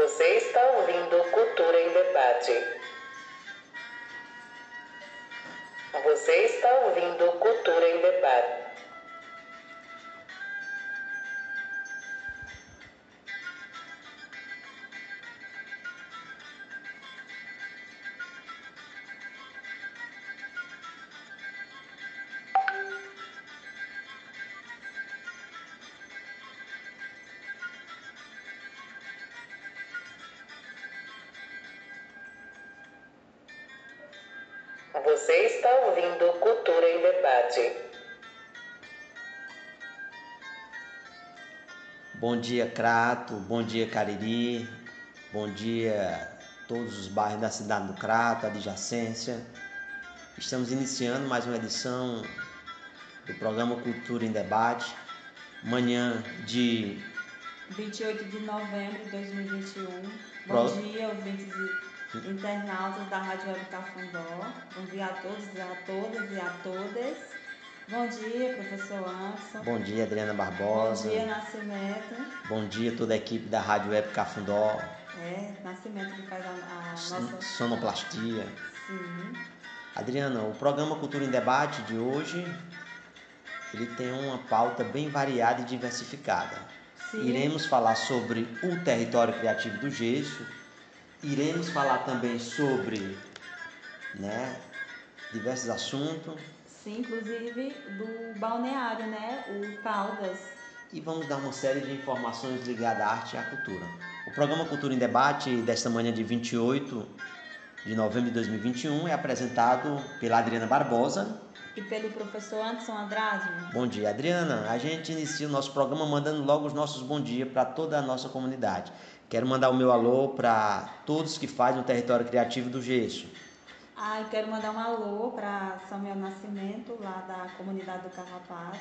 Você está ouvindo Cultura em Debate. Você está ouvindo Cultura em Debate. Debate. Bom dia, Crato. Bom dia, Cariri. Bom dia, todos os bairros da cidade do Crato, adjacência. Estamos iniciando mais uma edição do programa Cultura em Debate. Manhã de 28 de novembro de 2021. Pro- Bom dia, ouvintes e internautas da Rádio Web Cafundó. Bom dia a todos e a todas e a todas. Bom dia, professor Anderson. Bom dia, Adriana Bom Barbosa. dia, Nascimento. Bom dia, toda a equipe da Rádio Web Cafundó. É, Nascimento que faz a, a nossa. Sonoplastia. Sim. Adriana, o programa Cultura em Debate de hoje ele tem uma pauta bem variada e diversificada. Sim. Iremos falar sobre o território criativo do Gesso, iremos falar também sobre né, diversos assuntos Sim, inclusive do balneário, né? O Caldas. e vamos dar uma série de informações ligadas à arte e à cultura. O programa Cultura em Debate desta manhã de 28 de novembro de 2021 é apresentado pela Adriana Barbosa, E pelo professor Anderson Andrade. Bom dia, Adriana. A gente inicia o nosso programa mandando logo os nossos bom dia para toda a nossa comunidade. Quero mandar o meu alô para todos que fazem o território criativo do Gesso. Ah, quero mandar um alô para Samuel Nascimento, lá da comunidade do Carrapato.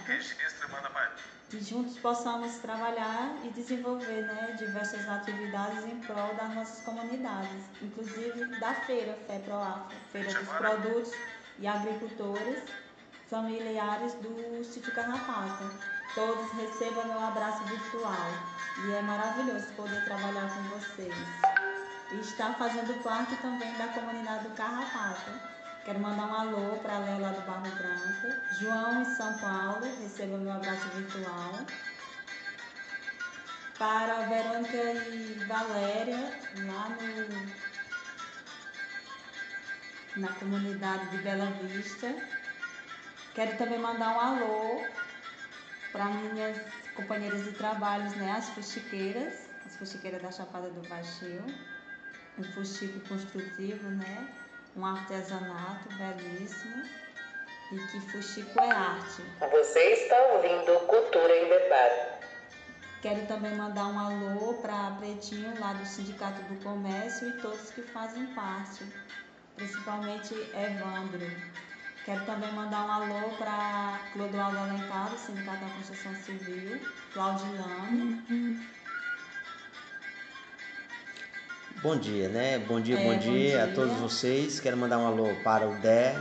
Que juntos possamos trabalhar e desenvolver né, diversas atividades em prol das nossas comunidades, inclusive da feira, FEPROAFA, Feira dos Produtos e Agricultores Familiares do Sítio Carrapato. Todos recebam meu abraço virtual e é maravilhoso poder trabalhar com vocês e está fazendo parte também da comunidade do Carrapato. Quero mandar um alô para a Léo lá do Barro Branco, João em São Paulo, receba meu abraço virtual. Para a Verônica e Valéria, lá no, na comunidade de Bela Vista. Quero também mandar um alô para minhas companheiras de trabalhos, né, as fuxiqueiras, as fuxiqueiras da Chapada do Baixio um fuxico construtivo, né? Um artesanato belíssimo. E que fuxico é arte. Você está ouvindo Cultura em Debate. Quero também mandar um alô para Pretinho, lá do Sindicato do Comércio, e todos que fazem parte, principalmente Evandro. Quero também mandar um alô para Clodoaldo Alencar, do Sindicato da Construção Civil, Claudilano. Bom dia, né? Bom dia, É, bom, bom dia a dia. todos vocês. Quero mandar um alô para o Dé,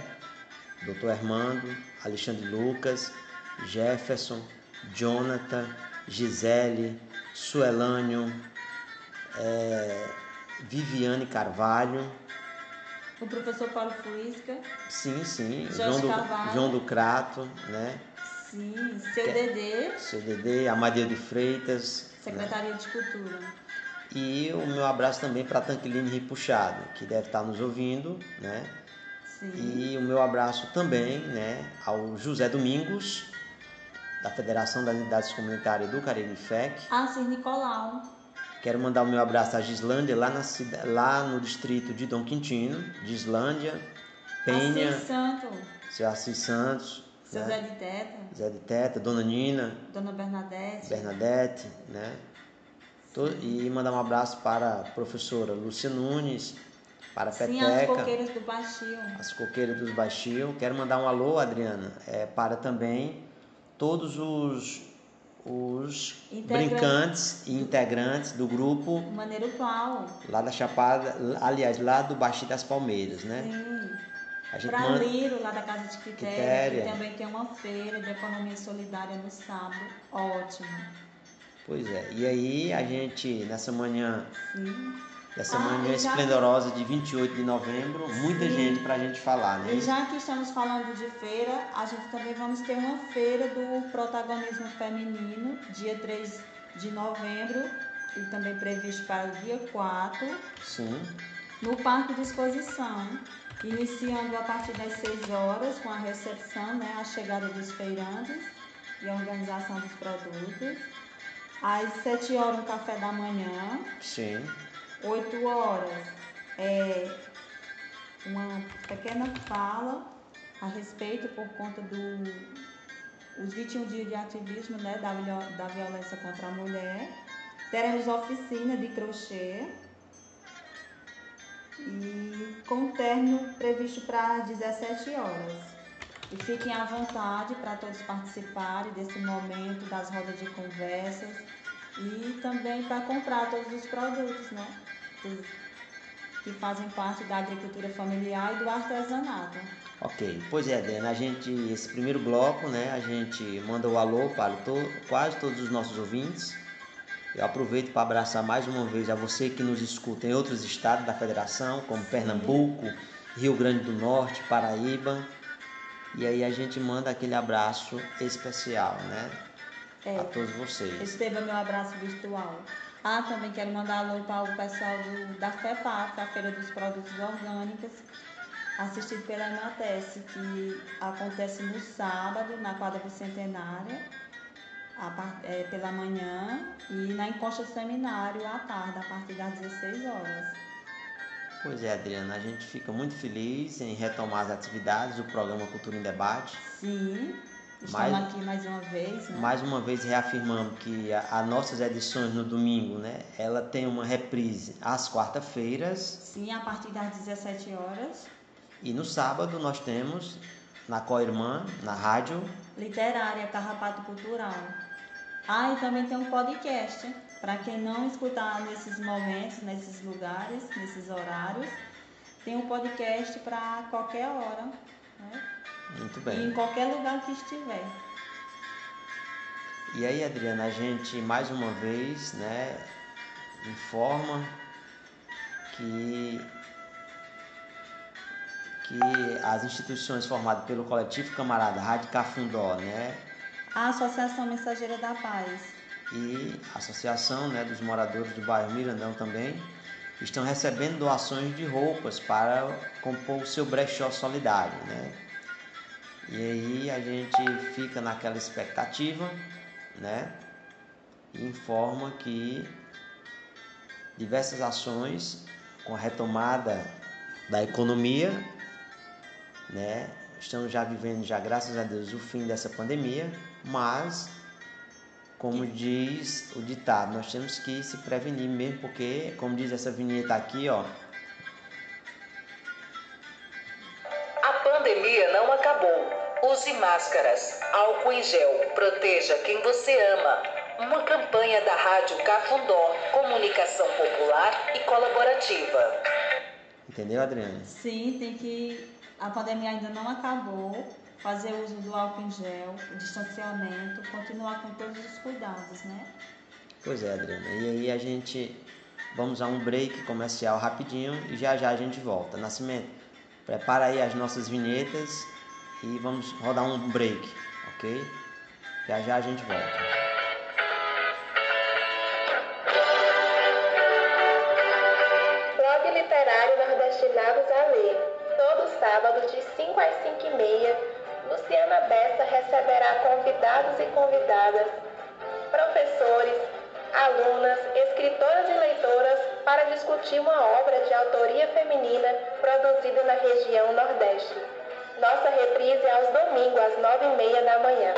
Dr. Armando, Alexandre Lucas, Jefferson, Jonathan, Gisele, Suelânio, eh, Viviane Carvalho. O professor Paulo Fuisca, Sim, sim. Jorge João do, Carvalho. João do Crato, né? sim, seu Que- Dedê, Seu Dedê, Amadeu de Freitas. né? Secretaria de Cultura. E o meu abraço também para Tanquiline Ripuxado, que deve estar nos ouvindo, né? Sim. E o meu abraço também, né, ao José Domingos, da Federação das Entidades Comunitárias do Caribe FEC. Assis Nicolau. Quero mandar o meu abraço à Gislândia, lá, na, lá no distrito de Dom Quintino, Gislândia, Penha, Assis Santo. seu Assis Santos, Seu né? Zé de Teta. Zé de Teta, Dona Nina, Dona Bernadette. Bernadette, né? To- E mandar um abraço para a professora Lúcia Nunes, para a Sim, as Peteca, coqueiras do Baixio. as coqueiras dos Baixio. Quero mandar um alô, Adriana, é, para também todos os, os brincantes e integrantes do grupo Maneiro Pau. lá da Chapada, aliás, lá do Baixio das Palmeiras, né? Sim. A gente Pra manda. Liro, lá da Casa de Quitéria, Quitéria. que também tem uma feira de economia solidária no sábado. Ótimo. Pois é. E aí a gente, nessa manhã, Sim. Dessa Ah, manhã esplendorosa de 28 de novembro, muita Sim. gente pra gente falar, né? E já que estamos falando de feira, a gente também vamos ter uma feira do protagonismo feminino, dia 3 de novembro, e também previsto para o dia 4, Sim. no Parque de Exposição, iniciando a partir das 6 horas com a recepção, né, a chegada dos feirantes e a organização dos produtos. Às 7 horas, um café da manhã. Sim. 8 horas, é uma pequena fala a respeito por conta do os 21 dias de ativismo né, da, da violência contra a mulher. Teremos oficina de crochê e com término previsto para 17 horas. E fiquem à vontade para todos participarem desse momento das rodas de conversas e também para comprar todos os produtos, né? que fazem parte da agricultura familiar e do artesanato. Ok, pois é, Adriana, a gente, esse primeiro bloco, né, a gente manda o alô para to- quase todos os nossos ouvintes. Eu aproveito para abraçar mais uma vez a você que nos escuta em outros estados da federação, como Pernambuco, Rio Grande do Norte, Paraíba. E aí a gente manda aquele abraço especial, né, É, a todos vocês. Receba meu abraço virtual. Ah, também quero mandar alô para o pessoal do, da FEPAP, a Feira dos Produtos Orgânicos, assistido pela Imatese, que acontece no sábado, na quadra bicentenária, a é, pela manhã, e na Encosta Seminário à tarde, a partir das 16 horas. Pois é, Adriana, a gente fica muito feliz em retomar as atividades do programa Cultura em Debate. Sim, estamos Mais- aqui mais uma vez, né? Mais uma vez reafirmando que as nossas edições no domingo, né, ela tem uma reprise às quarta-feiras Sim, a partir das 17 horas. e no sábado nós temos na Coirmã, na rádio, Literária, Carrapato Cultural. Ah, e também tem um podcast. Para quem não escutar nesses momentos, nesses lugares, nesses horários, tem um podcast para qualquer hora. Né? Muito E bem. em qualquer lugar que estiver. E aí, Adriana, a gente mais uma vez, né, informa que que as instituições formadas pelo coletivo Camarada Rádio Cafundó, né, A Associação Mensageira da Paz. e a Associação né, dos Moradores do Bairro Mirandão também estão recebendo doações de roupas para compor o seu brechó solidário. Né? E aí a gente fica naquela expectativa né? e informa que diversas ações com a retomada da economia, né? estamos já vivendo já graças a Deus o fim dessa pandemia, mas como diz o ditado, nós temos que se prevenir mesmo, porque, como diz essa vinheta aqui, ó, A pandemia não acabou. Use máscaras, álcool em gel, proteja quem você ama. Uma campanha da Rádio Cafundó, comunicação popular e colaborativa. entendeu, Adriana? Sim, tem que. A pandemia ainda não acabou. Fazer uso do álcool em gel, o distanciamento, continuar com todos os cuidados, né? Pois é, Adriana. E aí a gente vamos a um break comercial rapidinho e já já a gente volta. Nascimento, prepara aí as nossas vinhetas e vamos rodar um break, ok? Já já a gente volta. Blog Literário Nordestinados a Ler. Todo sábado, de 5 às 5 e meia, Luciana Bessa receberá convidados e convidadas, professores, alunas, escritoras e leitoras para discutir uma obra de autoria feminina produzida na região Nordeste. Nossa reprise é aos domingos, às 9 e meia da manhã.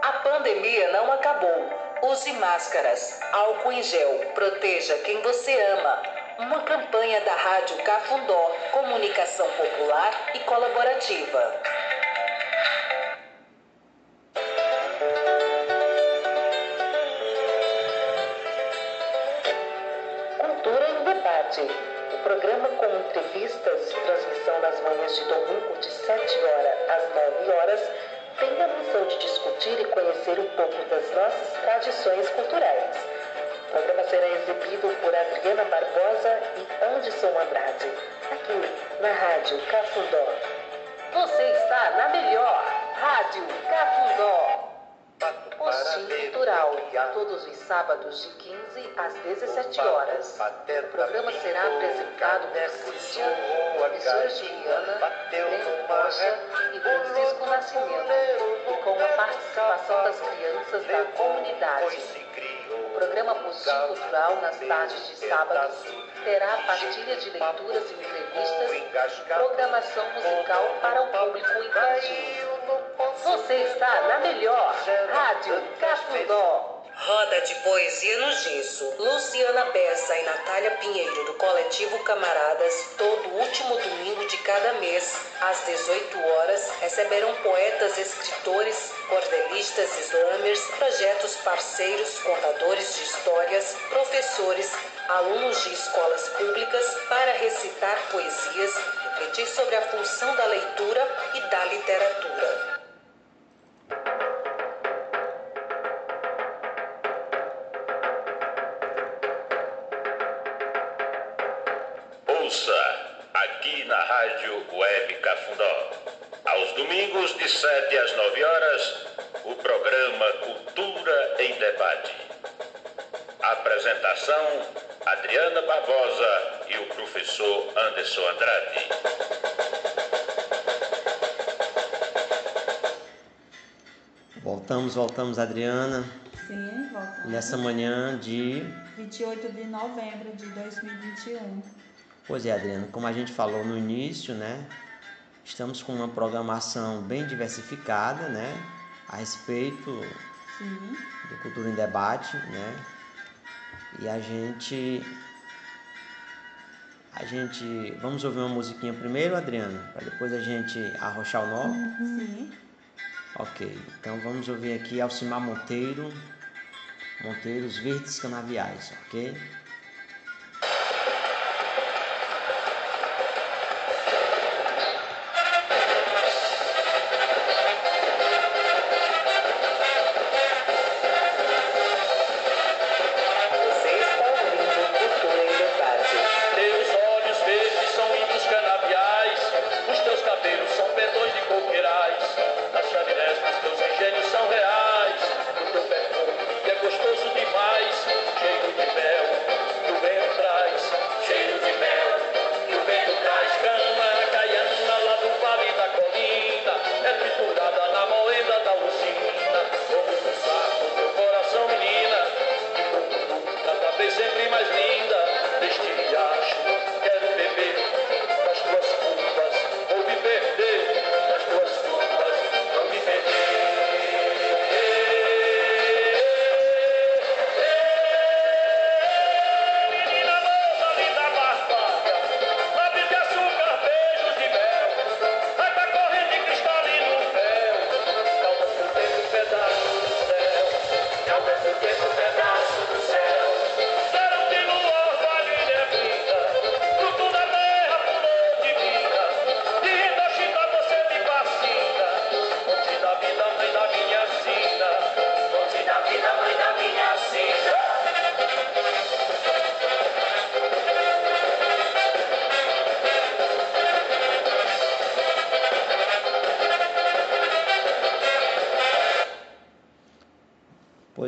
A pandemia não acabou. Use máscaras, álcool em gel, proteja quem você ama. Uma campanha da Rádio Cafundó, comunicação popular e colaborativa. Rádio Cafundó. Você está na melhor Rádio Cafundó. Postinho Cultural, todos os sábados de 15 às 17 horas. O programa será apresentado por Cíntia, professora Juliana, Breno Rocha e Francisco Nascimento, e com a participação das crianças da comunidade. O programa Postinho Cultural, nas tardes de sábado, terá partilha de leituras e entrevistas, programação musical para o público infantil. Você está na melhor Rádio Cafundó. Roda de Poesia no Gesso. Luciana Bessa e Natália Pinheiro, do coletivo Camaradas, todo último domingo de cada mês, às 18 horas, receberão poetas, escritores, cordelistas, slammers, projetos parceiros, contadores de histórias, professores, alunos de escolas públicas para recitar poesias, refletir sobre a função da leitura e da literatura. Rádio Web Cafundó. Aos domingos, de 7 às 9 horas, o programa Cultura em Debate. Apresentação: Adriana Barbosa e o professor Anderson Andrade. Voltamos, voltamos, Adriana. Sim, voltamos. Nessa manhã de 28 de novembro de 2021. Pois é, Adriano, como a gente falou no início, né? Estamos com uma programação bem diversificada, né? A respeito Sim. do Cultura em Debate, né? E a gente a gente vamos ouvir uma musiquinha primeiro, Adriana, para depois a gente arrochar o nó. Sim. Ok, então vamos ouvir aqui Alcimar Monteiro, Monteiros Verdes Canaviais, ok?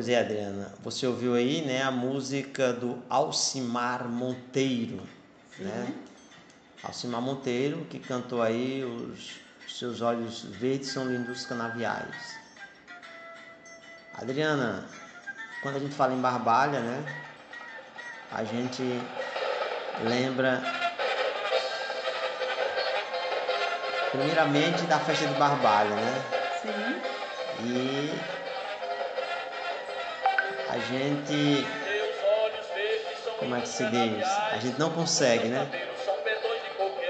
Pois é, Adriana, você ouviu aí, né, a música do Alcimar Monteiro, né? Alcimar Monteiro, que cantou aí os seus olhos verdes são lindos canaviais. Adriana, quando a gente fala em Barbalha, né, a gente lembra primeiramente da festa de Barbalha, né? Sim. E a gente, como é que se diz? A gente não consegue, né?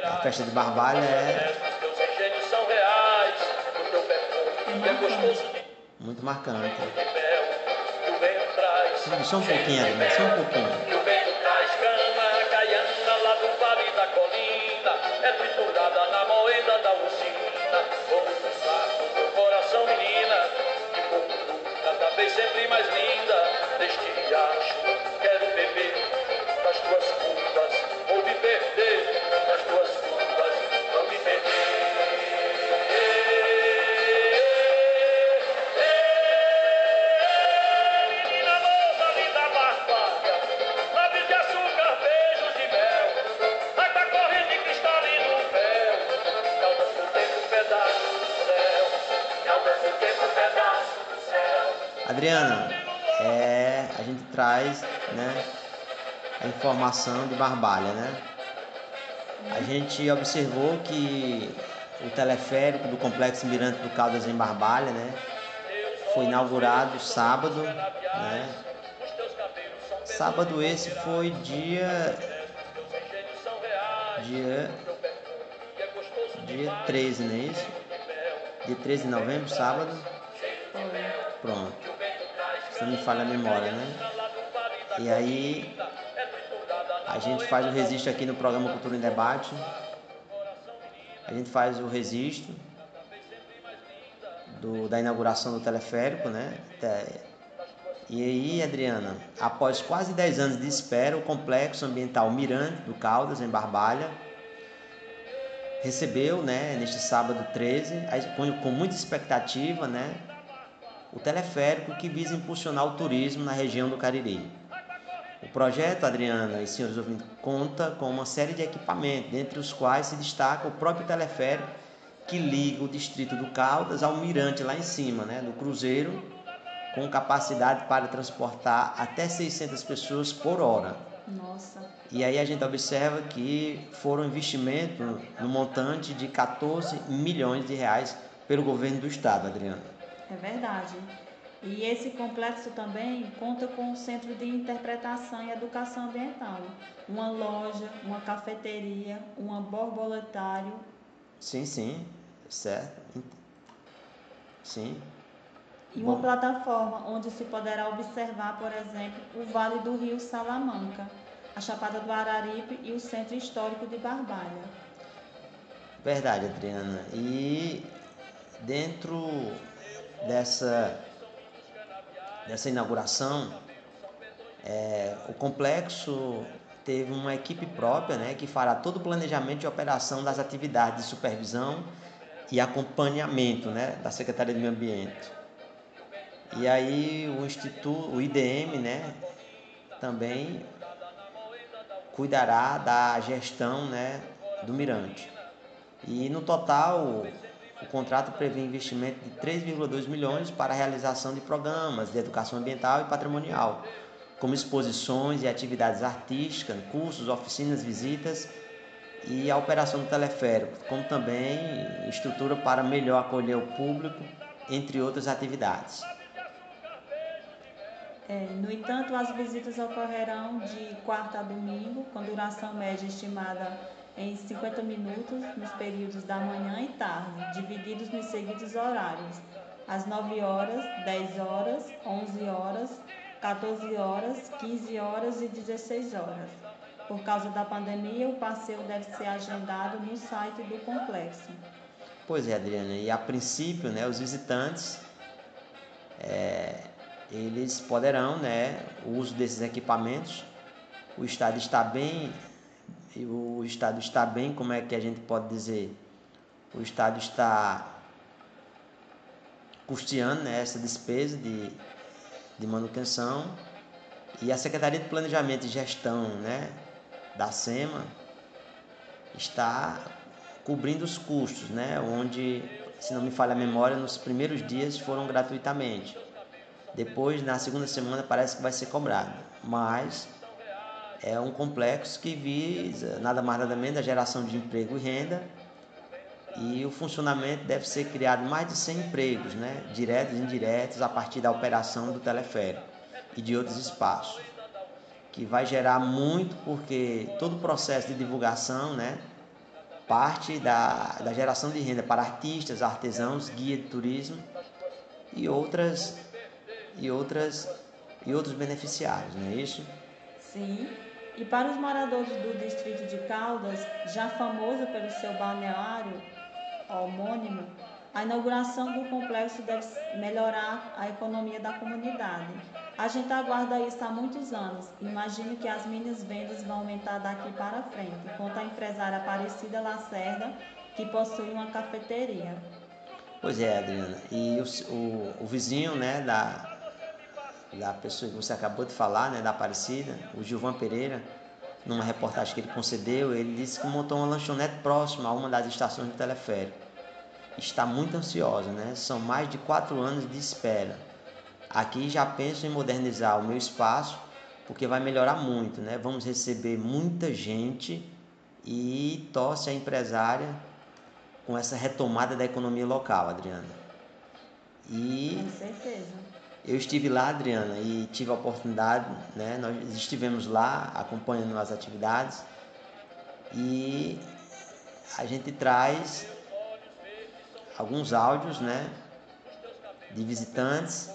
A festa de Barbalha é muito marcante. Só um pouquinho, Adriana, só um pouquinho. É triturada na moeda da usina, vem sempre mais linda deste riacho. Né, a informação de Barbalha, né? A gente observou que o teleférico do Complexo Mirante do Caldas em Barbalha, né? Foi inaugurado sábado, né? Sábado esse foi dia dia dia 13, não é isso? Dia 13 de novembro, sábado. Pronto. Se não me falha a memória, né? E aí a gente faz o registro aqui no programa Cultura em Debate. A gente faz o registro do, da inauguração do teleférico, né? E aí, Adriana, após quase 10 anos de espera, o complexo ambiental Mirante do Caldas, em Barbalha, recebeu, né, neste sábado 13, com, muita expectativa, né, o teleférico que visa impulsionar o turismo na região do Cariri. O projeto, Adriana e senhores ouvintes, conta com uma série de equipamentos, dentre os quais se destaca o próprio teleférico que liga o distrito do Caldas ao mirante lá em cima, né, do cruzeiro, com capacidade para transportar até 600 pessoas por hora. Nossa. E aí a gente observa que foram investimentos no montante de 14 milhões de reais pelo governo do estado, Adriana. É verdade. E esse complexo também conta com um centro de interpretação e educação ambiental, uma loja, uma cafeteria, um borboletário. Sim, sim, certo. Sim. E uma Bom. plataforma onde se poderá observar, por exemplo, o Vale do Rio Salamanca, a Chapada do Araripe e o Centro Histórico de Barbalha. Verdade, Adriana. E dentro dessa dessa inauguração, é, o complexo teve uma equipe própria né, que fará todo o planejamento de operação das atividades de supervisão e acompanhamento né, da Secretaria de Meio Ambiente. E aí o Instituto, o IDM, né, também cuidará da gestão né, do mirante. E no total o contrato prevê investimento de 3,2 milhões para a realização de programas de educação ambiental e patrimonial, como exposições e atividades artísticas, cursos, oficinas, visitas e a operação do teleférico, como também estrutura para melhor acolher o público, entre outras atividades. É, no entanto, as visitas ocorrerão de quarta a domingo, com duração média estimada em 50 minutos nos períodos da manhã e tarde, divididos nos seguintes horários: às 9 horas, 10 horas, 11 horas, 14 horas, 15 horas e 16 horas. Por causa da pandemia, o passeio deve ser agendado no site do complexo. Pois é, Adriana, e a princípio, né, os visitantes é, eles poderão, né, o uso desses equipamentos. O estado está bem o Estado está bem, como é que a gente pode dizer? O Estado está custeando né, essa despesa de, de manutenção e a Secretaria de Planejamento e Gestão né, da SEMA está cobrindo os custos, né, onde, se não me falha a memória, nos primeiros dias foram gratuitamente. Depois, na segunda semana, parece que vai ser cobrado. Mas é um complexo que visa nada mais nada menos a geração de emprego e renda e o funcionamento deve ser criado mais de 100 empregos, né, diretos e indiretos, a partir da operação do teleférico e de outros espaços, que vai gerar muito porque todo o processo de divulgação, né, parte da, da geração de renda para artistas, artesãos, guia de turismo e outras e outras e outros beneficiários, não é isso? Sim. E para os moradores do distrito de Caldas, já famoso pelo seu balneário homônimo, A inauguração do complexo deve melhorar a economia da comunidade. A gente aguarda isso há muitos anos. Imagino que as minhas vendas vão aumentar daqui para frente, conta a empresária Aparecida Lacerda, que possui uma cafeteria. Pois é, Adriana. E o, o, o vizinho né, da, da pessoa que você acabou de falar, né, da Aparecida, o Gilvan Pereira, numa reportagem que ele concedeu, ele disse que montou uma lanchonete próxima a uma das estações do teleférico está muito ansiosa, né? São mais de quatro anos de espera. Aqui já penso em modernizar o meu espaço, porque vai melhorar muito, né? Vamos receber muita gente e torce a empresária com essa retomada da economia local, Adriana. E com certeza. Eu estive lá, Adriana, e tive a oportunidade, né? Nós estivemos lá acompanhando as atividades e a gente traz alguns áudios, né, de visitantes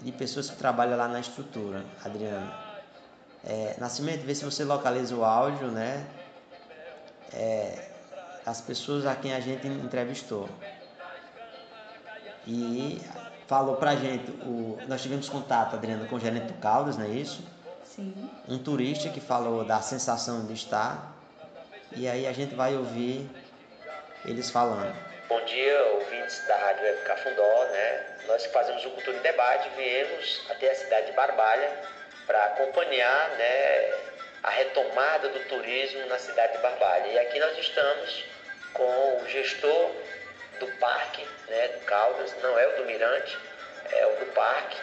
e de pessoas que trabalham lá na estrutura, Adriana. É, Nascimento, vê se você localiza o áudio, né, é, as pessoas a quem a gente entrevistou. E falou pra gente, o, nós tivemos contato, Adriana, com o gerente do Caldas, não é isso? Sim. Um turista que falou da sensação de estar. E aí a gente vai ouvir eles falando. Bom dia, ouvintes da Rádio Web Cafundó, né? Nós que fazemos o Cultura em Debate viemos até a cidade de Barbalha para acompanhar, né, a retomada do turismo na cidade de Barbalha. E aqui nós estamos com o gestor do parque, né, do Caldas, não é o do Mirante, é o do parque.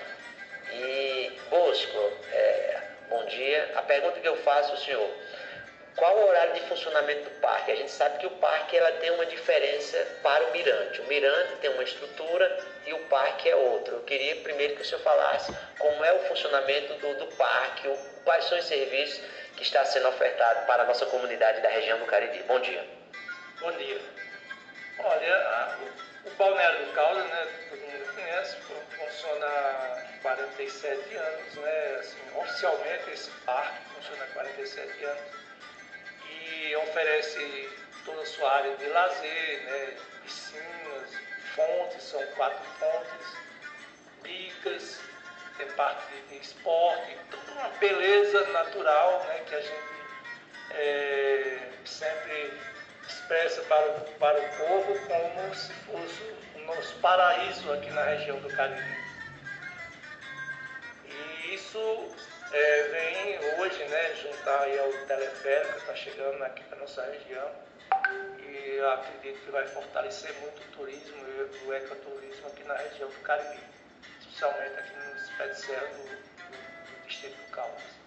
E Bosco, é, bom dia. A pergunta que eu faço ao senhor, qual o horário de funcionamento do parque? A gente sabe que o parque ela tem uma diferença para o mirante. O mirante tem uma estrutura e o parque é outra. Eu queria primeiro que o senhor falasse como é o funcionamento do, do parque, quais são os serviços que está sendo ofertado para a nossa comunidade da região do Cariri. Bom dia. Bom dia. Olha, a, o Balneário do Caldas, né, todo mundo conhece, funciona há 47 anos, né, assim, oficialmente esse parque funciona há 47 anos que oferece toda a sua área de lazer, né? piscinas, fontes, são quatro fontes, bicas, tem parte de esporte, toda uma beleza natural né? que a gente é, sempre expressa para o, para o povo como se fosse o nosso paraíso aqui na região do Cariri. E isso é, vem hoje né, juntar aí ao teleférico está chegando aqui para nossa região e eu acredito que vai fortalecer muito o turismo e o ecoturismo aqui na região do Cariri, especialmente aqui no pé do, do, do distrito do Caldas.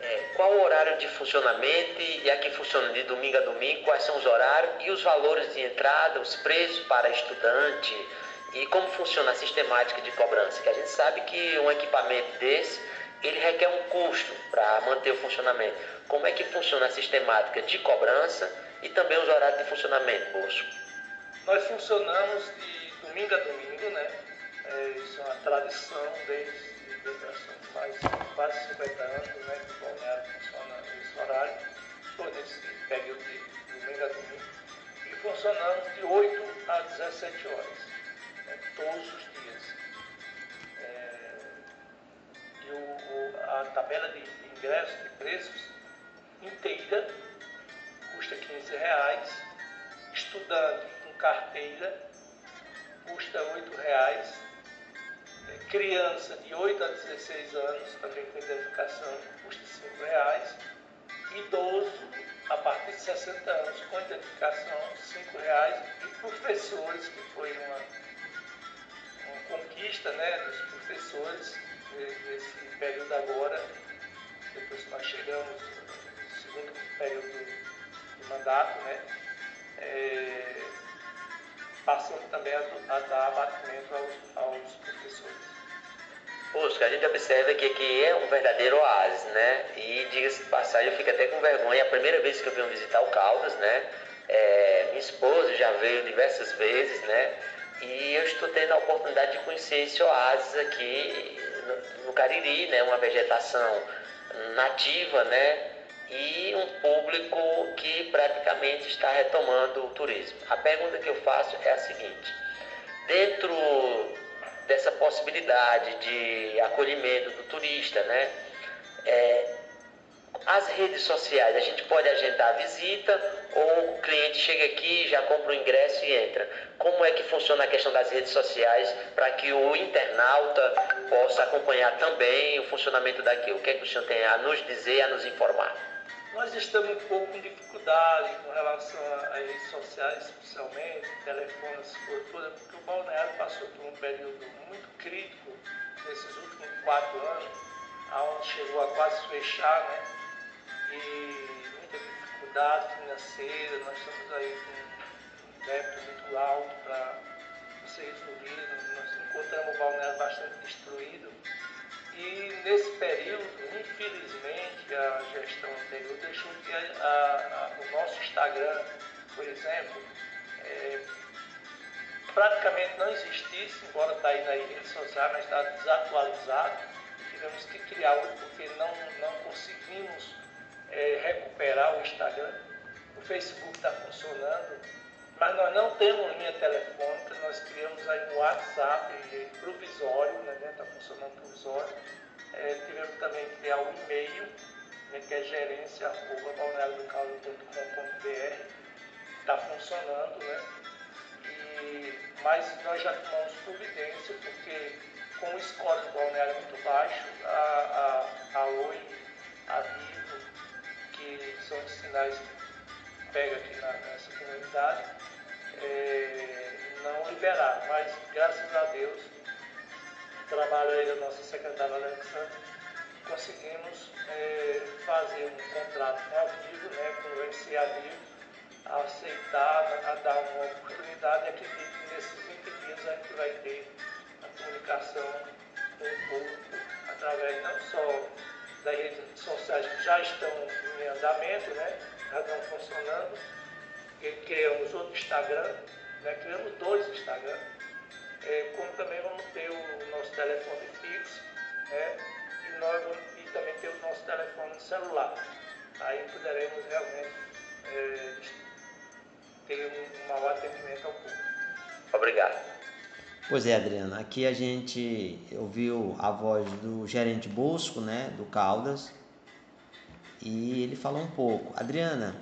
É, qual o horário de funcionamento e aqui funciona de domingo a domingo, quais são os horários e os valores de entrada, os preços para estudante e como funciona a sistemática de cobrança, que a gente sabe que um equipamento desse ele requer um custo para manter o funcionamento. Como é que funciona a sistemática de cobrança e também os horários de funcionamento, Bosco? Nós funcionamos de domingo a domingo, né? É, isso é uma tradição desde, desde mais quase 50 anos, né? Que o balneário funciona nesse horário, foi nesse período de domingo a domingo. E funcionamos de 8 a 17 horas, né? todos os dias e o, o, a tabela de, ingressos, de preços, inteira, custa 15 reais. Estudante com carteira custa 8 reais. Criança de 8 a 16 anos, também com identificação, custa 5 reais. Idoso a partir de 60 anos com identificação, 5 reais. E professores, que foi uma, uma conquista né, dos professores, nesse período agora, depois que nós chegamos no segundo período de mandato, né, é, passando também a, a dar abatimento aos, aos professores. Oscar, a gente observa que aqui é um verdadeiro oásis, né? E diga-se de passagem, eu fico até com vergonha. A primeira vez que eu vim visitar o Caldas, né? É, minha esposa já veio diversas vezes, né? E eu estou tendo a oportunidade de conhecer esse oásis aqui no, Cariri, né, uma vegetação nativa, né, e um público que praticamente está retomando o turismo. A pergunta que eu faço é a seguinte: dentro dessa possibilidade de acolhimento do turista, né? É, as redes sociais, a gente pode agendar a visita ou o cliente chega aqui, já compra o ingresso e entra. Como é que funciona a questão das redes sociais para que o internauta possa acompanhar também o funcionamento daquilo? O que é que o senhor tem a nos dizer, a nos informar? Nós estamos um pouco com dificuldade com relação às redes sociais, especialmente, telefones, cobertura, porque o balneário passou por um período muito crítico nesses últimos quatro anos, onde chegou a quase fechar, né? E muita dificuldade financeira, nós estamos aí com um débito muito alto para ser resolvido, nós encontramos o balneário bastante destruído e nesse período, infelizmente, a gestão anterior deixou que a, a, a, o nosso Instagram, por exemplo, é, praticamente não existisse, embora está aí nas redes sociais, mas está desatualizado. Tivemos que criar outro porque não, não conseguimos é, recuperar o Instagram. O Facebook está funcionando, mas nós não temos linha telefônica, nós criamos aí um WhatsApp provisório, né, está funcionando provisório. É, tivemos também que criar um e-mail, né, que é gerência está funcionando, né? E, mas nós já tomamos providência, porque com o score do balneário muito baixo, a, a, a Oi, a Vivo, que são os sinais que pega aqui na, nessa comunidade, é, não liberaram, mas graças a Deus, trabalho aí da nossa secretária Alexandre, conseguimos é, fazer um contrato com Vivo, né, com o MCA Vivo, aceitar, a dar uma oportunidade acredito que nesses 20 dias a gente vai ter a comunicação com o público através não só das redes sociais que já estão em andamento, né, já estão funcionando, criamos outro Instagram, né, criamos dois Instagram, é, como também vamos ter o nosso telefone fixo, né, e, nós vamos, e também ter o nosso telefone celular. Aí poderemos realmente é, ter um mau atendimento ao público. Obrigado. Pois é, Adriana, aqui a gente ouviu a voz do gerente Bosco, né, do Caldas, e ele falou um pouco. Adriana,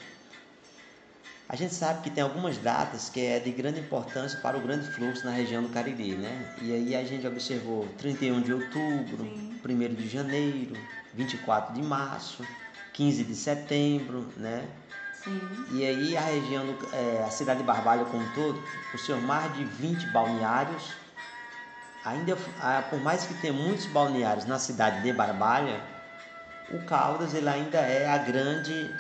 a gente sabe que tem algumas datas que é de grande importância para o grande fluxo na região do Cariri, né? E aí a gente observou 31 de outubro, Sim. 1 de janeiro, 24 de março, 15 de setembro, né? Sim. E aí a região, do, é, a cidade de Barbalha como um todo, possui mais de 20 balneários. Ainda, por mais que tenha muitos balneários na cidade de Barbalha, o Caldas ele ainda é a grande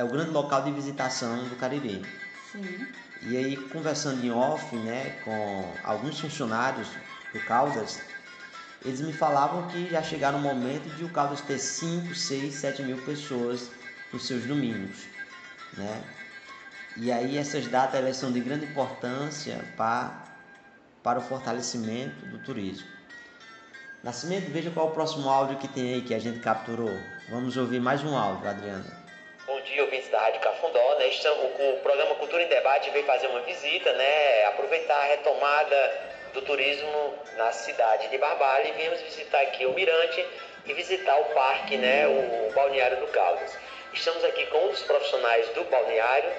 é o grande local de visitação do Cariri. Sim. E aí, conversando em off né, com alguns funcionários do Caldas, eles me falavam que já chegaram o momento de o Caldas ter 5, 6, 7 mil pessoas nos seus domingos. Né? E aí essas datas elas são de grande importância para, para o fortalecimento do turismo. Nascimento, veja qual é o próximo áudio que tem aí que a gente capturou. Vamos ouvir mais um áudio, Adriana dia, ouvintes da Rádio Cafundó, né? o, o programa Cultura em Debate veio fazer uma visita, né? Aproveitar a retomada do turismo na cidade de Barbalha e viemos visitar aqui o Mirante e visitar o parque, né? O, o Balneário do Caldas. Estamos aqui com um dos profissionais do balneário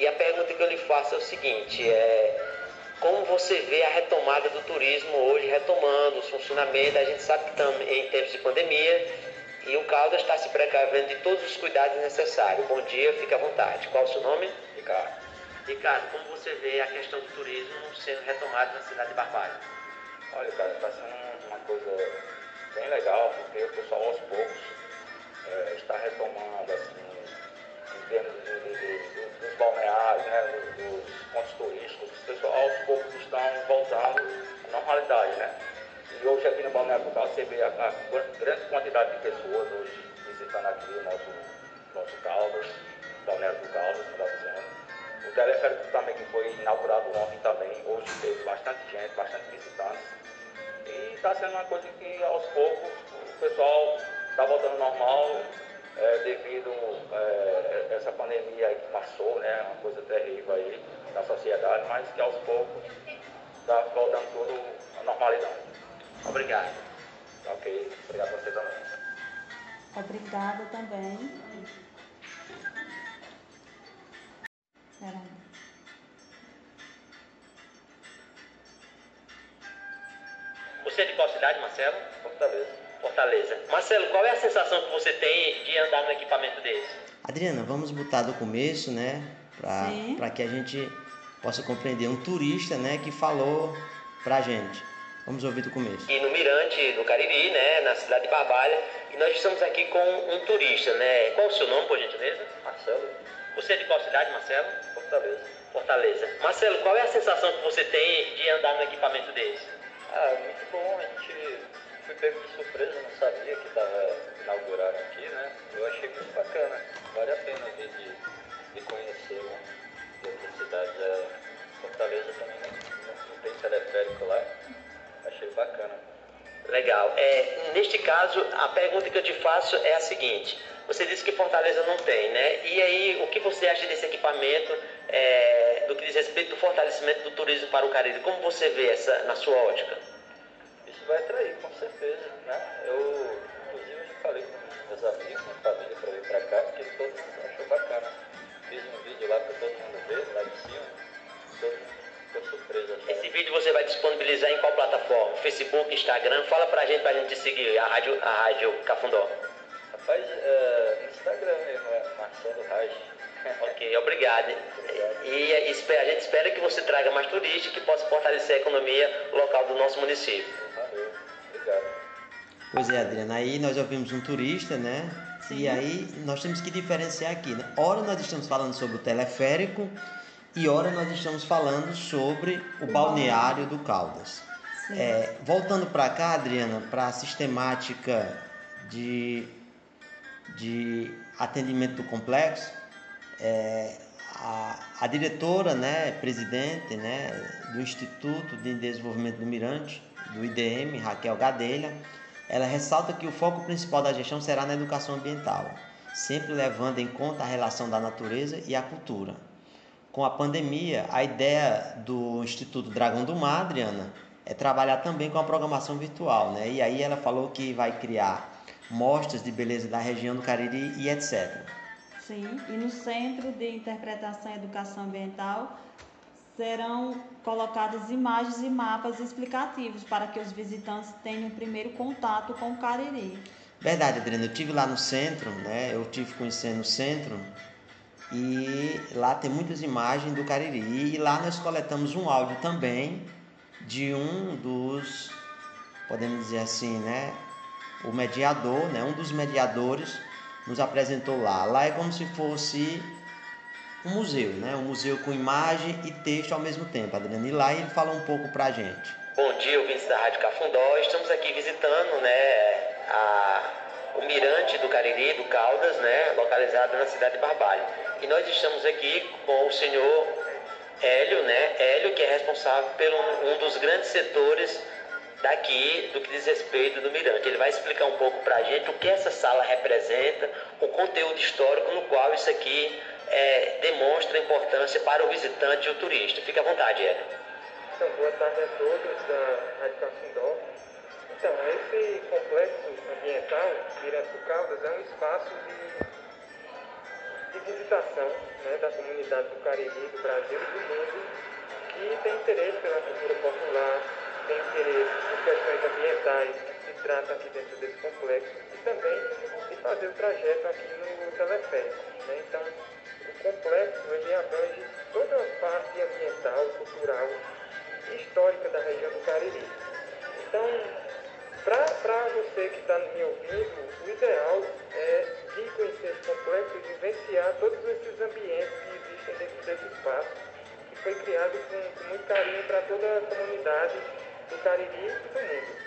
e a pergunta que eu lhe faço é o seguinte, é como você vê a retomada do turismo hoje, retomando os funcionamentos, a gente sabe que estamos em tempos de pandemia e o Caldas está se precavendo de todos os cuidados necessários. Bom dia, fique à vontade. Qual o seu nome? Ricardo. Ricardo, como você vê a questão do turismo sendo retomado na cidade de Barbalha? Olha, cara, está sendo uma coisa bem legal, porque o pessoal aos poucos é, está retomando, assim, em termos de, de, de, dos balneários, né, dos pontos turísticos, o pessoal aos poucos estão voltando à normalidade, né? E hoje aqui no Balneário do você vê a, a, grande quantidade de pessoas hoje visitando aqui o nosso, nosso Caldas, Balneário do Caldas, está dizendo. O teleférico também que foi inaugurado ontem também, hoje teve bastante gente, bastante visitantes. E está sendo uma coisa que aos poucos o pessoal está voltando normal é, devido a é, essa pandemia que passou, né? Uma coisa terrível aí na sociedade, mas que aos poucos está voltando tudo à normalidade. Obrigado. Ok, obrigado a você também. Obrigada também. Peraí. Você é de qual cidade, Marcelo? Fortaleza. Fortaleza. Marcelo, qual é a sensação que você tem de andar no equipamento desse? Adriana, vamos botar do começo, né? Para que a gente possa compreender um turista, né, que falou pra gente. Vamos ouvir do começo. E no Mirante do Cariri, né, na cidade de Barbalha, e nós estamos aqui com um turista, né? Qual o seu nome, por gentileza? Marcelo. Você é de qual cidade, Marcelo? Fortaleza. Fortaleza. Marcelo, qual é a sensação que você tem de andar no equipamento desse? Ah, muito bom. A gente foi pego de surpresa, não sabia que estava inaugurado aqui, né? Eu achei muito bacana. Vale a pena vir de, de conhecer né? de outras cidades. É, Fortaleza também não, não tem teleférico lá. Achei bacana. Legal. É, neste caso, a pergunta que eu te faço é a seguinte. Você disse que Fortaleza não tem, né? E aí, o que você acha desse equipamento, é, do que diz respeito do fortalecimento do turismo para o Cariri? Como você vê essa na sua ótica? Isso vai atrair, com certeza, né? Eu, inclusive, eu falei com meus amigos, minha família, para vir para cá, porque todo mundo achou bacana. Fiz um vídeo lá para todo mundo ver, lá de cima. Todo mundo. Esse vídeo você vai disponibilizar em qual plataforma? Facebook, Instagram? Fala pra gente, pra gente seguir a rádio, a rádio Cafundó. Rapaz, uh, no Instagram mesmo, é Marcelo Raj. ok, obrigado. E, e, a gente espera que você traga mais turistas que possa fortalecer a economia local do nosso município. Valeu, obrigado. Pois é, Adriana, aí nós ouvimos um turista, né? Sim. E aí nós temos que diferenciar aqui, né? Ora nós estamos falando sobre o teleférico e ora nós estamos falando sobre o balneário do Caldas. É, voltando para cá, Adriana, para a sistemática de de atendimento do complexo, é, a, a, diretora, né, presidente né, do Instituto de Desenvolvimento do Mirante, do IDM, Raquel Gadelha, ela ressalta que o foco principal da gestão será na educação ambiental, sempre levando em conta a relação da natureza e a cultura. Com a pandemia, a ideia do Instituto Dragão do Mar, Adriana, é trabalhar também com a programação virtual, né? E aí ela falou que vai criar mostras de beleza da região do Cariri e etc. Sim, e no Centro de Interpretação e Educação Ambiental serão colocadas imagens e mapas explicativos para que os visitantes tenham o primeiro contato com o Cariri. Verdade, Adriana. Eu tive lá no centro, né? Eu tive conhecendo o centro e lá tem muitas imagens do Cariri e lá nós coletamos um áudio também de um dos, podemos dizer assim, né? o mediador, né, um dos mediadores, nos apresentou lá. Lá é como se fosse um museu, né, um museu com imagem e texto ao mesmo tempo, Adriano. E lá ele fala um pouco para a gente. Bom dia, ouvintes da Rádio Cafundó. Estamos aqui visitando né, a, o Mirante do Cariri, do Caldas, né, localizado na cidade de Barbalho. E nós estamos aqui com o senhor Hélio, né, Hélio, que é responsável por um, um dos grandes setores daqui do que diz respeito do Mirante. Ele vai explicar um pouco para a gente o que essa sala representa, o conteúdo histórico no qual isso aqui é, demonstra importância para o visitante e o turista. Fique à vontade, Hélio. Então, boa tarde a todos da Rádio Cafundó. Então, esse complexo ambiental, Mirante do Caldas, é um espaço de, visitação né, da comunidade do Cariri, do Brasil e do mundo, que tem interesse pela cultura popular, tem interesse em questões ambientais que se trata aqui dentro desse complexo e também de fazer o trajeto aqui no teleférico. Né? Então, o complexo ele abrange toda a parte ambiental, cultural e histórica da região do Cariri. Então, para você que está me ouvindo, o ideal é vir conhecer esse complexo e vivenciar todos esses ambientes que existem dentro desse espaço, que foi criado com, com muito carinho para toda a comunidade do Cariri e do mundo.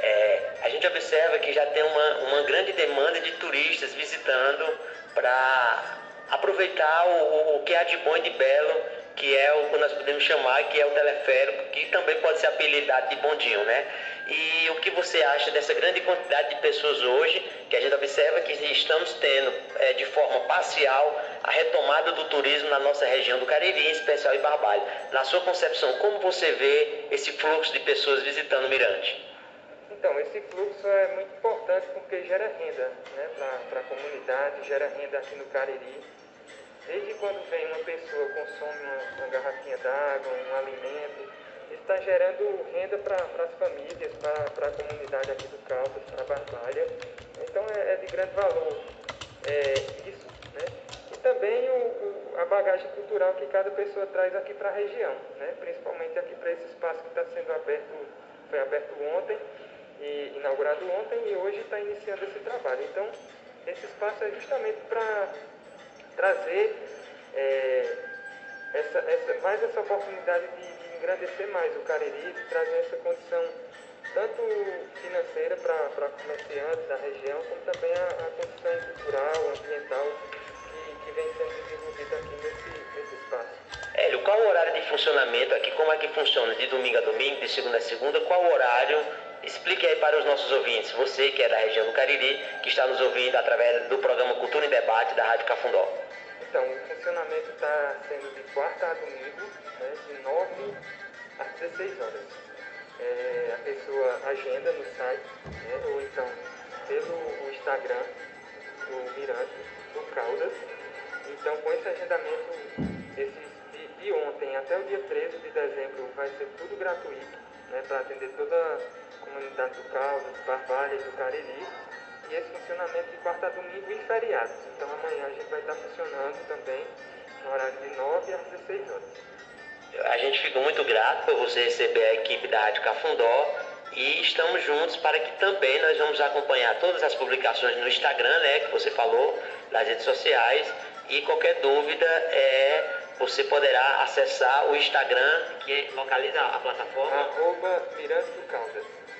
É, a gente observa que já tem uma, uma grande demanda de turistas visitando para aproveitar o, o, que há de bom e de belo, que é o que nós podemos chamar, que é o teleférico, que também pode ser apelidado de bondinho, né? E o que você acha dessa grande quantidade de pessoas hoje, que a gente observa que estamos tendo é, de forma parcial a retomada do turismo na nossa região do Cariri, em especial em Barbalha. Na sua concepção, como você vê esse fluxo de pessoas visitando o Mirante? Então, esse fluxo é muito importante porque gera renda né, para a comunidade, gera renda aqui no Cariri. Desde quando vem uma pessoa, consome uma, uma garrafinha d'água, um alimento, está gerando renda para as famílias, para a comunidade aqui do Caldas, para a Barbalha. Então é, é, de grande valor é, isso. Né? E também o, o, a bagagem cultural que cada pessoa traz aqui para a região, né? principalmente aqui para esse espaço que está sendo aberto, foi aberto ontem, e inaugurado ontem e hoje está iniciando esse trabalho. Então, esse espaço é justamente para trazer é, essa, essa, mais essa oportunidade de, de engrandecer mais o Cariri, de trazer essa condição tanto financeira para comerciantes da região, como também a, a condição cultural, ambiental que, que, vem sendo desenvolvida aqui nesse, nesse espaço. Hélio, qual o horário de funcionamento aqui? Como é que funciona de domingo a domingo, de segunda a segunda? Qual o horário? Explique aí para os nossos ouvintes, você que é da região do Cariri, que está nos ouvindo através do programa Cultura em Debate da Rádio Cafundó. Então, o funcionamento está sendo de quarta a domingo, né, de 9 às 16 horas. É, a pessoa agenda no site, né, ou então pelo Instagram do Mirante, do Caldas. Então, com esse agendamento, esses de, de ontem até o dia 13 de dezembro, vai ser tudo gratuito, né, para atender toda a comunidade do Caldas, Barbalha e do Cariri e esse funcionamento de quarta a domingo e feriados. Então amanhã a gente vai estar funcionando também no horário de 9 às 16 horas. A gente fica muito grato por você receber a equipe da Rádio Cafundó e estamos juntos para que também nós vamos acompanhar todas as publicações no Instagram, né, que você falou, nas redes sociais e qualquer dúvida é você poderá acessar o Instagram que localiza a plataforma. Arroba Mirante do Caldas.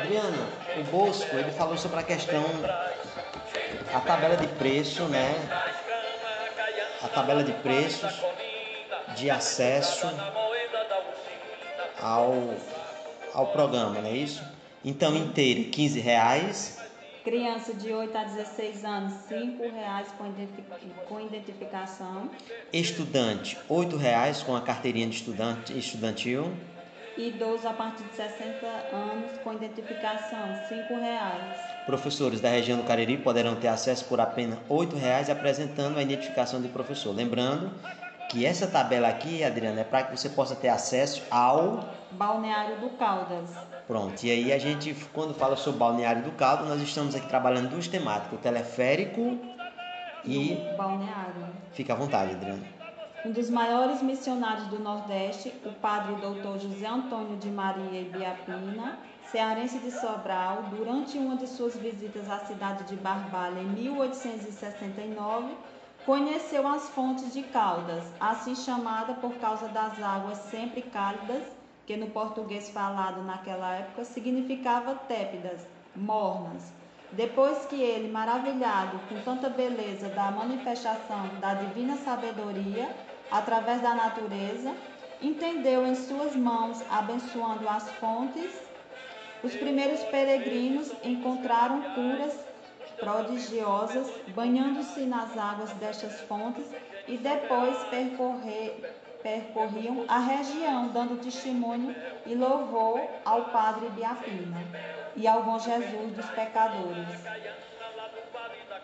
Adriana, o Bosco, ele falou sobre a questão a tabela de preço, né? A tabela de preços de acesso ao ao programa, não é isso? Então, inteiro, 15 reais Criança de 8 a 16 anos, R$ 5,00 com identificação. Estudante, R$ 8,00 com a carteirinha de estudante estudantil. Idoso a partir de 60 anos com identificação, R$ 5,00. Professores da região do Cariri poderão ter acesso por apenas R$ 8,00 apresentando a identificação de professor. Lembrando que essa tabela aqui, Adriana, é para que você possa ter acesso ao Balneário do Caldas. Pronto, e aí a gente, quando fala sobre Balneário do Caldas, nós estamos aqui trabalhando duas temáticas, o teleférico e... o balneário. Fica à vontade, Adriana. Um dos maiores missionários do Nordeste, o padre doutor José Antônio de Maria Ibiapina, cearense de Sobral, durante uma de suas visitas à cidade de Barbalha em 1869, Conheceu as fontes de Caldas, assim chamada por causa das águas sempre cálidas, que no português falado naquela época significava tépidas, mornas. Depois que ele, maravilhado com tanta beleza da manifestação da divina sabedoria através da natureza, entendeu em suas mãos, abençoando as fontes, os primeiros peregrinos encontraram curas prodigiosas, banhando-se nas águas destas fontes e depois percorrer, percorriam a região, dando testemunho e louvor ao Padre Biafina e ao bom Jesus dos pecadores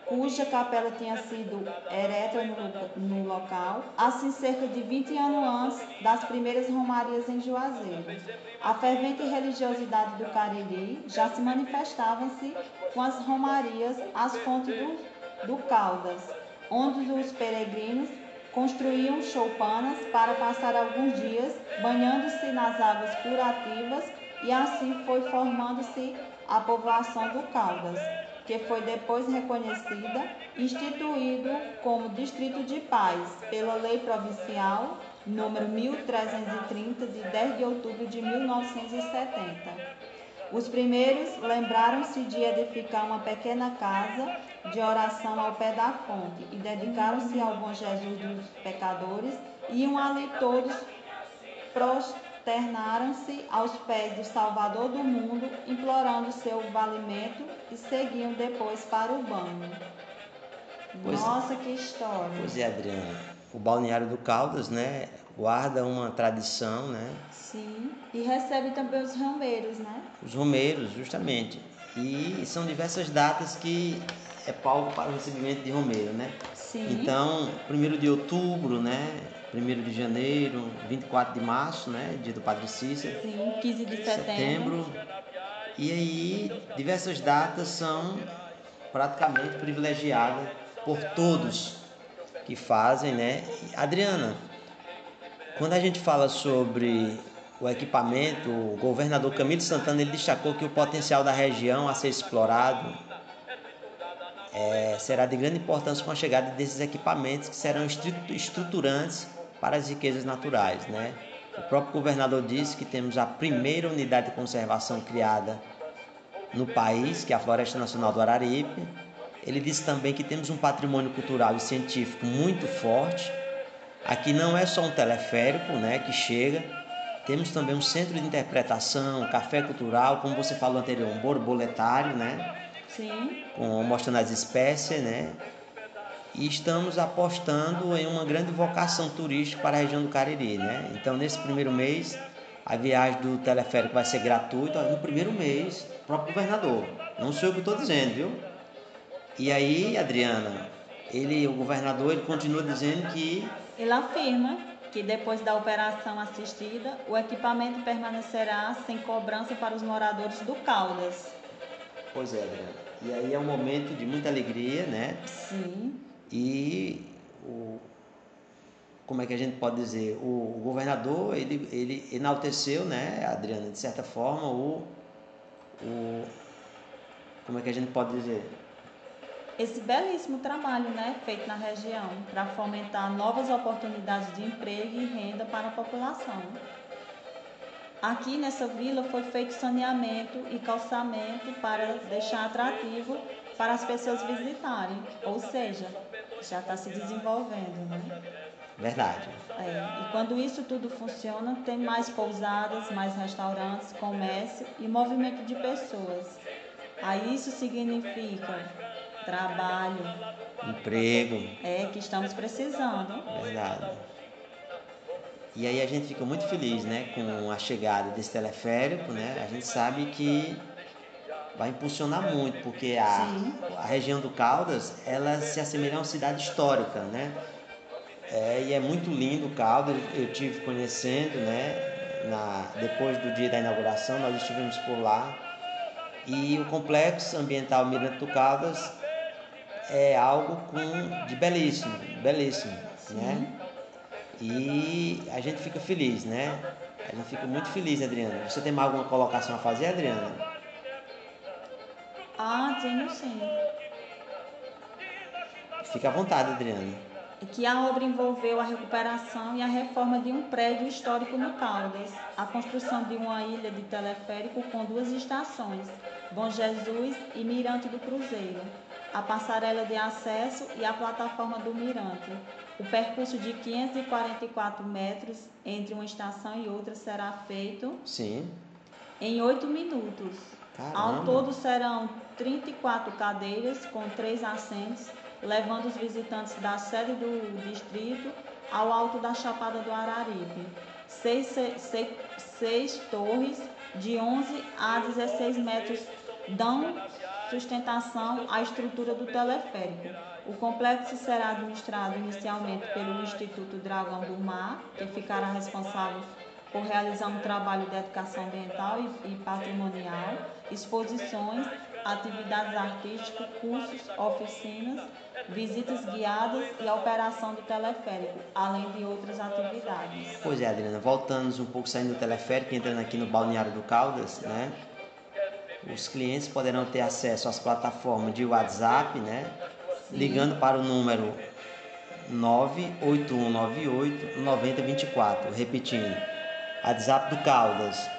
cuja capela tinha sido ereta no, no, local, assim cerca de 20 anos antes das primeiras romarias em Juazeiro. A fervente religiosidade do Cariri já se manifestava-se com as romarias às fontes do, do Caldas, onde os peregrinos construíam choupanas para passar alguns dias banhando-se nas águas curativas e assim foi formando-se a povoação do Caldas que foi depois reconhecida, instituído como Distrito de Paz pela Lei Provincial número 1330 de 10 de outubro de 1970. Os primeiros lembraram-se de edificar uma pequena casa de oração ao pé da fonte e dedicaram-se ao bom Jesus dos pecadores, iam ali todos prosternaram-se aos pés do Salvador do mundo, implorando seu valimento e seguiam depois para o banho. Pois, Nossa, que história! Pois é, Adriana. O balneário do Caldas, né, guarda uma tradição, né? Sim, e recebe também os romeiros, né? Os romeiros, justamente. E são diversas datas que é palco para o recebimento de romeiro, né? Sim. Então, 1 de outubro, né? 1 de janeiro, 24 de março, né? Dia do Padre Cícero. Sim, 15 de setembro. setembro. E aí, diversas datas são praticamente privilegiadas por todos que fazem, né? Adriana, quando a gente fala sobre o equipamento, o governador Camilo Santana ele destacou que o potencial da região a ser explorado é, será de grande importância com a chegada desses equipamentos que serão estruturantes para as riquezas naturais. Né? O próprio governador disse que temos a primeira unidade de conservação criada no país, que é a Floresta Nacional do Araripe. Ele disse também que temos um patrimônio cultural e científico muito forte Aqui não é só um teleférico né, que chega, temos também um centro de interpretação, café cultural, como você falou anterior, um borboletário, né? Sim. Com, mostrando as espécies, né? E estamos apostando em uma grande vocação turística para a região do Cariri, né? Então, nesse primeiro mês, a viagem do teleférico vai ser gratuita. No primeiro mês, o próprio governador. Não sou eu que estou dizendo, viu? E aí, Adriana, ele, o governador, ele continua dizendo que ele afirma que depois da operação assistida, o equipamento permanecerá sem cobrança para os moradores do Caldas. Pois é, Adriana. E aí é um momento de muita alegria, né? Sim. E o, como é que a gente pode dizer? O, o governador, ele, ele enalteceu, né, Adriana, de certa forma, o, o. Como é que a gente pode dizer? esse belíssimo trabalho né, feito na região para fomentar novas oportunidades de emprego e renda para a população. Aqui nessa vila foi feito saneamento e calçamento para deixar atrativo para as pessoas visitarem, ou seja, já está se desenvolvendo, né? Verdade. É, e quando isso tudo funciona, tem mais pousadas, mais restaurantes, comércio e movimento de pessoas. Aí isso significa trabalho, emprego. É, que estamos precisando. Verdade. E aí a gente fica muito feliz, né, com a chegada desse teleférico, né? A gente sabe que vai impulsionar muito, porque a, a região do Caldas, ela se assemelha a uma cidade histórica, né? É, e é muito lindo o Caldas, eu tive conhecendo, né, na, depois do dia da inauguração, nós estivemos por lá. E o complexo ambiental Mirante do Caldas é algo com, de belíssimo, belíssimo, Sim. né? E a gente fica feliz, né? A gente fica muito feliz, Adriana. Você tem mais alguma colocação a fazer, Adriana? Ah, tenho sim. Fica à vontade, Adriana. Que a obra envolveu a recuperação e a reforma de um prédio histórico no Caldas, a construção de uma ilha de teleférico com duas estações, Bom Jesus e Mirante do Cruzeiro, a passarela de acesso e a plataforma do mirante. O percurso de 544 metros entre uma estação e outra será feito Sim. em 8 minutos. Caramba. Ao todo serão 34 cadeiras com três assentos, levando os visitantes da sede do distrito ao alto da Chapada do Araripe. Seis, seis, seis torres de 11 a 16 metros dão sustentação à estrutura do teleférico. O complexo será administrado inicialmente pelo Instituto Dragão do Mar, que ficará responsável por realizar um trabalho de educação ambiental e, patrimonial, exposições, atividades artísticas, cursos, oficinas, visitas guiadas e a operação do teleférico, além de outras atividades. Pois é, Adriana, voltando um pouco saindo do teleférico, entrando aqui no balneário do Caldas, né? Os clientes poderão ter acesso às plataformas de WhatsApp, né? Ligando para o número 98198 9024. Repetindo, WhatsApp do Caldas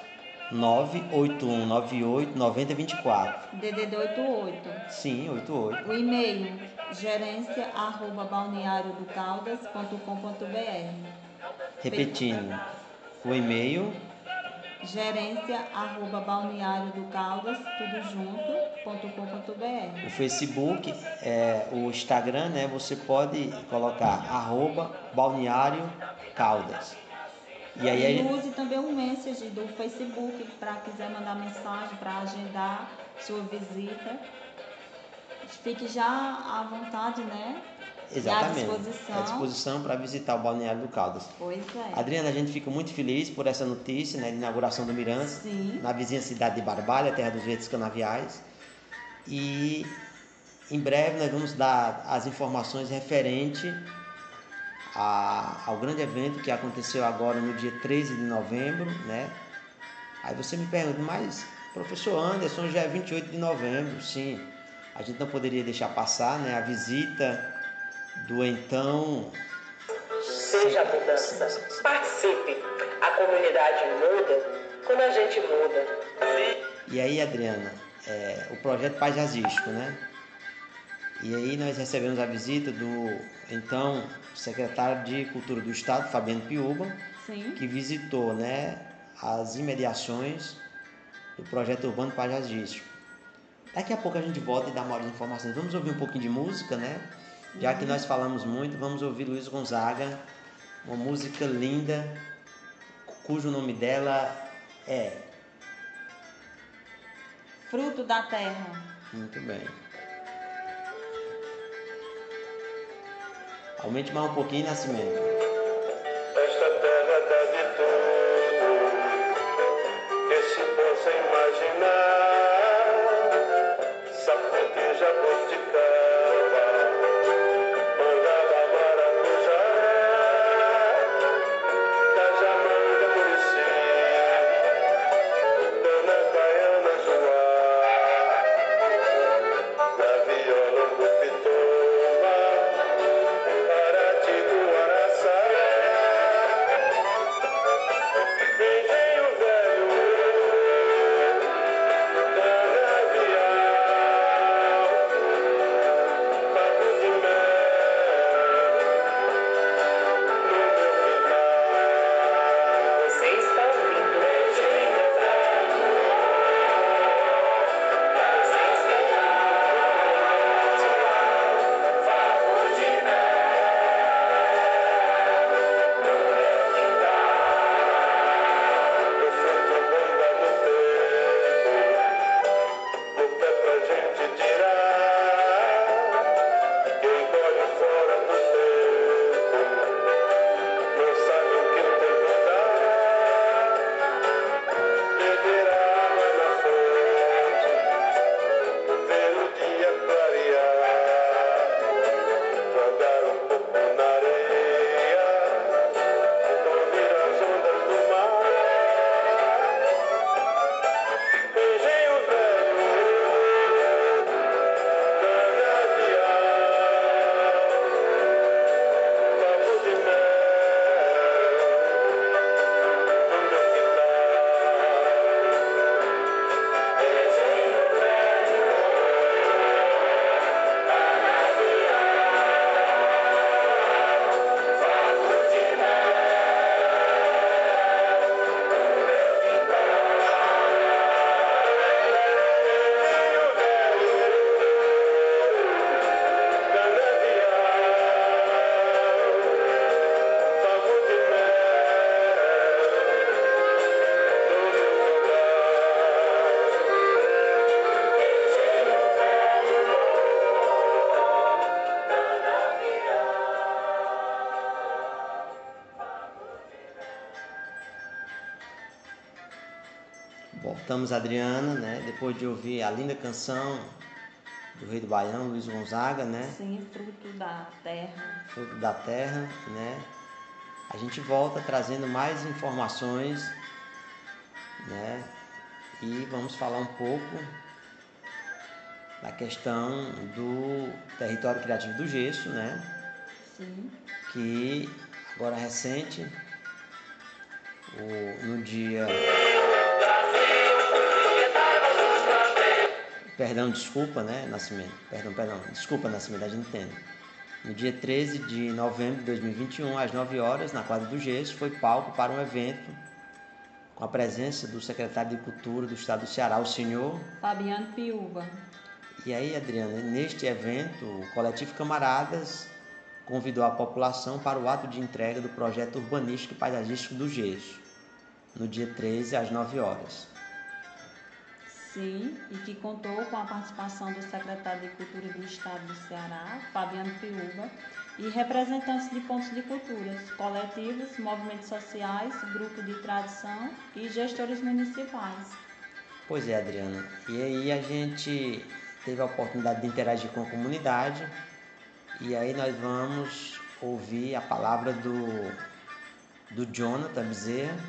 98198 9024. DDD 88. Sim, 88. O e-mail gerência arroba balneariodocaldas.com.br. Repetindo, o e-mail gerência arroba balneariodocaldas, tudo junto.com.br. O Facebook, é, o Instagram, né? Você pode colocar arroba balneário caldas. E aí, e use também o message do Facebook para quiser mandar mensagem para agendar sua visita. Fique já à vontade, né? Exatamente. À disposição. À disposição para visitar o Balneário do Caldas. Pois é. Adriana, a gente fica muito feliz por essa notícia, né, de inauguração do Miranda, Sim. na vizinha cidade de Barbalha, terra dos verdes canaviais. E em breve nós vamos dar as informações referente a, ao grande evento que aconteceu agora no dia 13 de novembro, né? Aí você me pergunta, mas professor Anderson, já é 28 de novembro, sim. A gente não poderia deixar passar, né? A visita do então. Seja a mudança. Participe. A comunidade muda quando a gente muda. E aí, Adriana, é, o projeto Pajazístico, né? E aí nós recebemos a visita do então secretário de Cultura do Estado, Fabiano Piuba, Sim. que visitou né, as imediações do projeto urbano Pajazístico. Daqui a pouco a gente volta e dá maiores informações. Vamos ouvir um pouquinho de música, né? Já que nós falamos muito, vamos ouvir Luiz Gonzaga, uma música linda, cujo nome dela é Fruto da Terra. Muito bem. Aumente mais um pouquinho, Nascimento. Esta terra dá de tudo que se possa imaginar. Sapoti, jabuticaba, Voltamos, Adriana, né? Depois de ouvir a linda canção do Rei do Baião, Luiz Gonzaga, né? Sim, fruto da terra. Fruto da Terra, né? A gente volta trazendo mais informações, né? e vamos falar um pouco da questão do território criativo do gesso, né? Sim. Que agora recente, o, no dia. Perdão, desculpa, né, Nascimento? Perdão, perdão. Desculpa, Nascimento, a gente entende. No dia 13 de novembro de 2021, às 9 horas, na quadra do Gesso, foi palco para um evento com a presença do secretário de Cultura do Estado do Ceará, o senhor Fabiano Piúva. E aí, Adriana, neste evento, o coletivo Camaradas convidou a população para o ato de entrega do projeto urbanístico e paisagístico do Gesso, no dia 13 às 9 horas. Sim, e que contou com a participação do secretário de Cultura do Estado do Ceará, Fabiano Piúva, e representantes de pontos de culturas, coletivos, movimentos sociais, grupo de tradição e gestores municipais. Pois é, Adriana. E aí a gente teve a oportunidade de interagir com a comunidade e aí nós vamos ouvir a palavra do, do Jonathan Bezerra,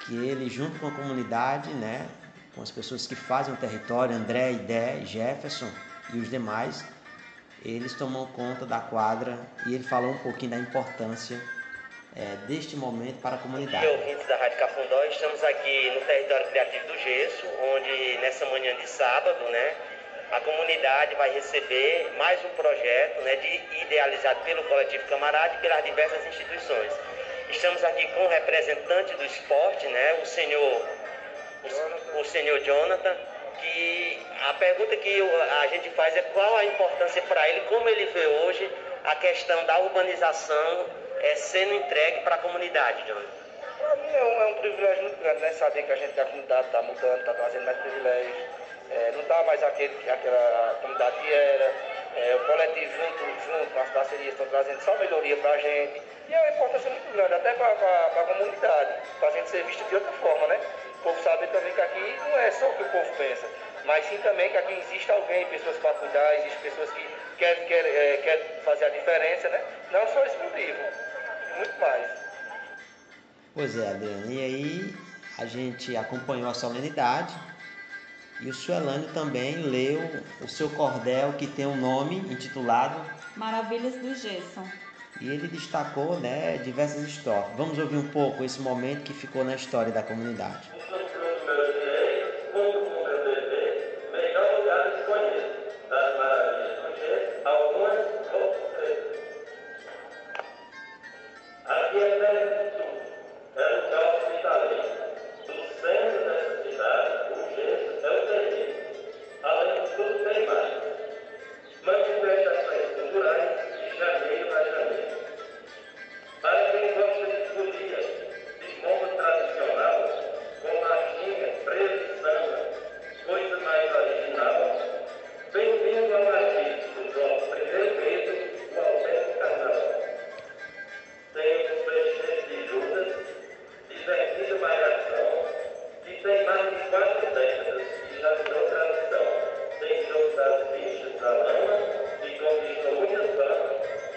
que ele junto com a comunidade, né, com as pessoas que fazem o território, André, Idé, Jefferson e os demais, eles tomam conta da quadra e ele falou um pouquinho da importância é, deste momento para a comunidade. E ouvintes da Rádio Cafundó, estamos aqui no território criativo do Gesso, onde nessa manhã de sábado, né, a comunidade vai receber mais um projeto né, de, idealizado pelo Coletivo Camarada e pelas diversas instituições. Estamos aqui com o representante do esporte, né, o senhor, o, senhor Jonathan, que a pergunta que a gente faz é qual a importância para ele, como ele vê hoje a questão da urbanização é, sendo entregue para a comunidade, Jonathan. Para mim é um, é um privilégio muito grande, né? Saber que a gente da comunidade está mudando, está trazendo mais privilégios. É, não está mais aquele, aquela comunidade que era. É, o coletivo junto, junto as parcerias estão trazendo só melhoria para a gente. E é uma importância muito grande, até para a comunidade, para a gente ser visto de outra forma, né? O povo sabe também que aqui não é só o que o povo pensa, mas sim também que aqui existe alguém, pessoas para cuidar, existem pessoas que querem quer, é, quer fazer a diferença, né? Não só esse motivo, muito mais. Pois é, Adriana. E aí a gente acompanhou a solenidade e o Suelânio também leu o seu cordel que tem um nome intitulado Maravilhas do Gesso. E ele destacou né, diversas histórias. Vamos ouvir um pouco esse momento que ficou na história da comunidade. É. É é mais. Manifestações culturais e e das bichas da lama, que conquistou muita fama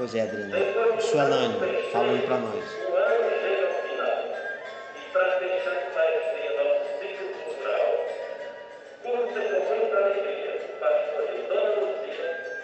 Pois é, Adriana. O Suelânio falando para nós. O ano chega ao final. E para deixar esclarecer nosso ciclo cultural, curta com muita alegria pastor Dona Luzia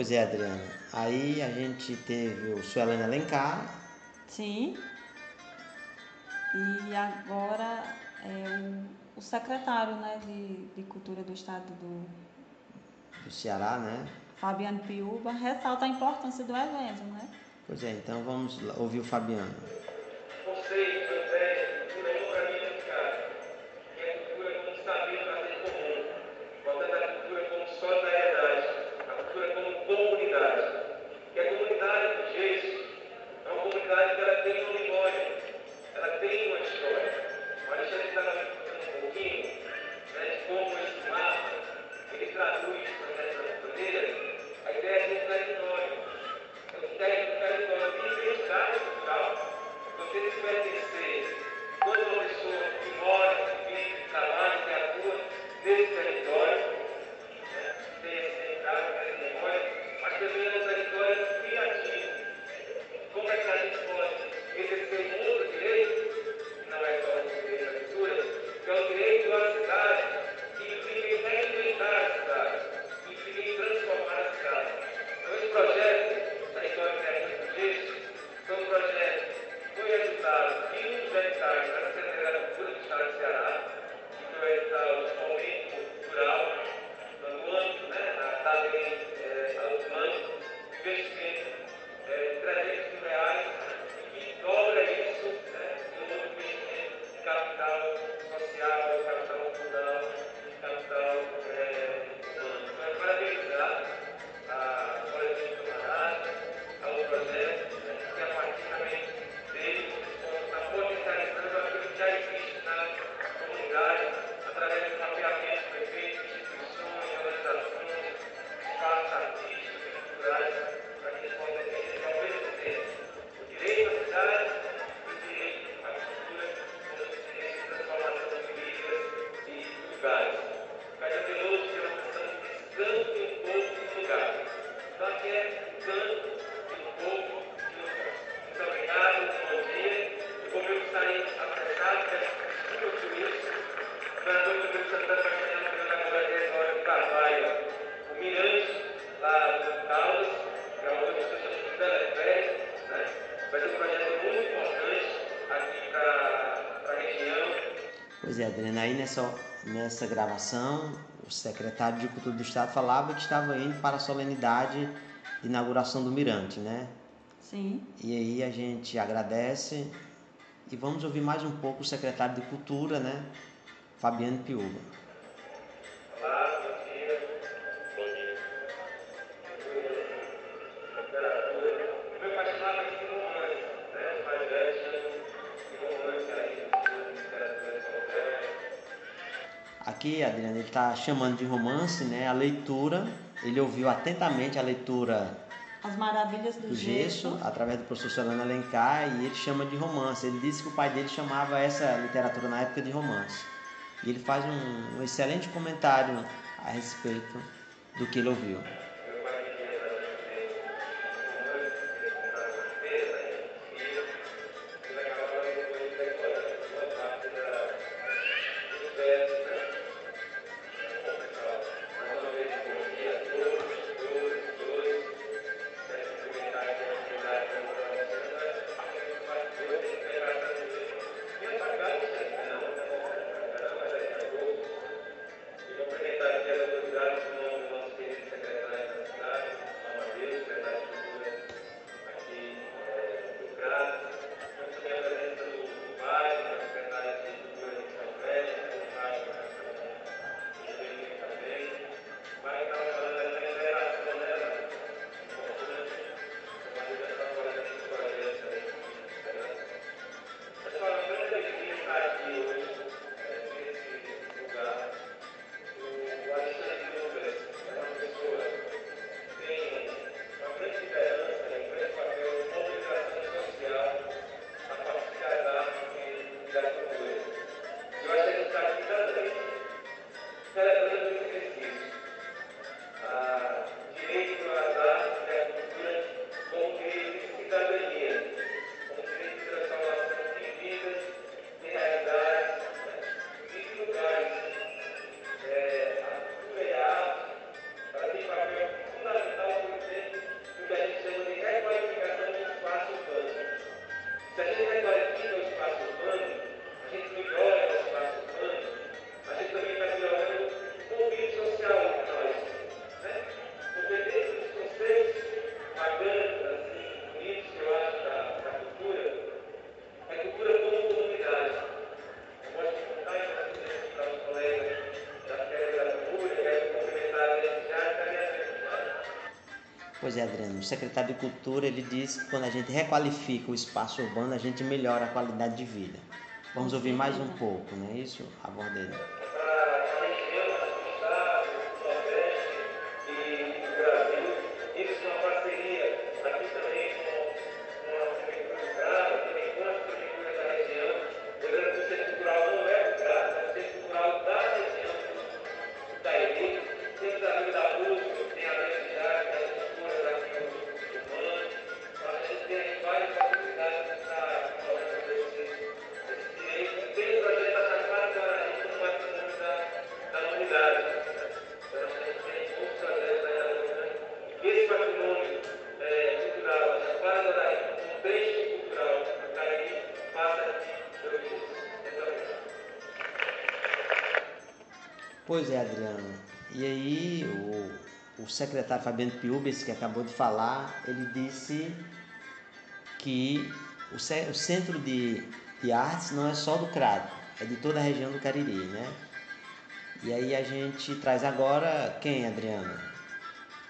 Pois é, Adriana. Aí a gente teve o Suelana Alencar. Sim. E agora é o, o secretário né, de, de Cultura do Estado do... do Ceará, né? Fabiano Piuba, ressalta a importância do evento, né? Pois é, então vamos ouvir o Fabiano. essa gravação, o secretário de Cultura do Estado falava que estava indo para a solenidade de inauguração do Mirante, né? Sim. E aí a gente agradece e vamos ouvir mais um pouco o secretário de Cultura, né? Fabiano Piuba. aqui, Adriano, ele está chamando de romance, né? A leitura, ele ouviu atentamente a leitura As Maravilhas do, do gesso, gesso, através do professor Solano Alencar, e ele chama de romance. Ele disse que o pai dele chamava essa literatura na época de romance. E ele faz um, um excelente comentário a respeito do que ele ouviu. O secretário de Cultura ele diz que quando a gente requalifica o espaço urbano, a gente melhora a qualidade de vida. Vamos ouvir mais um pouco, não é isso? A secretário Fabiano Piubes, que acabou de falar, ele disse que o, o centro de, de artes não é só do Crato, é de toda a região do Cariri, né? E aí a gente traz agora quem, Adriana?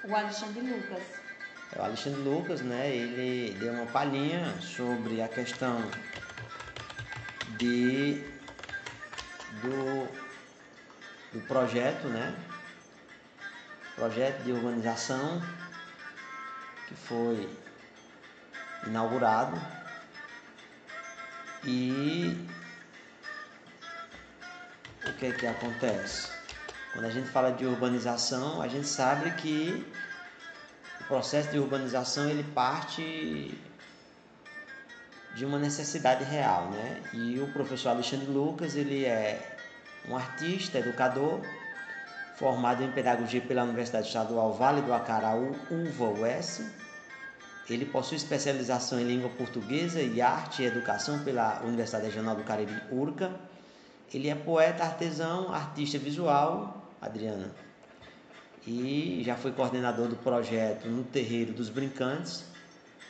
O Alexandre Lucas. É o Alexandre Lucas, né? Ele deu uma palhinha sobre a questão de do do projeto, né? Projeto de urbanização que foi inaugurado e o que é que acontece? Quando a gente fala de urbanização, a gente sabe que o processo de urbanização ele parte de uma necessidade real, né? E o professor Alexandre Lucas, ele é um artista, educador, formado em pedagogia pela Universidade Estadual Vale do Acaraú, UVA-US. Ele possui especialização em língua portuguesa e arte e educação pela Universidade Regional do Cariri, URCA. Ele é poeta, artesão, artista visual, Adriana, e já foi coordenador do projeto No Terreiro dos Brincantes,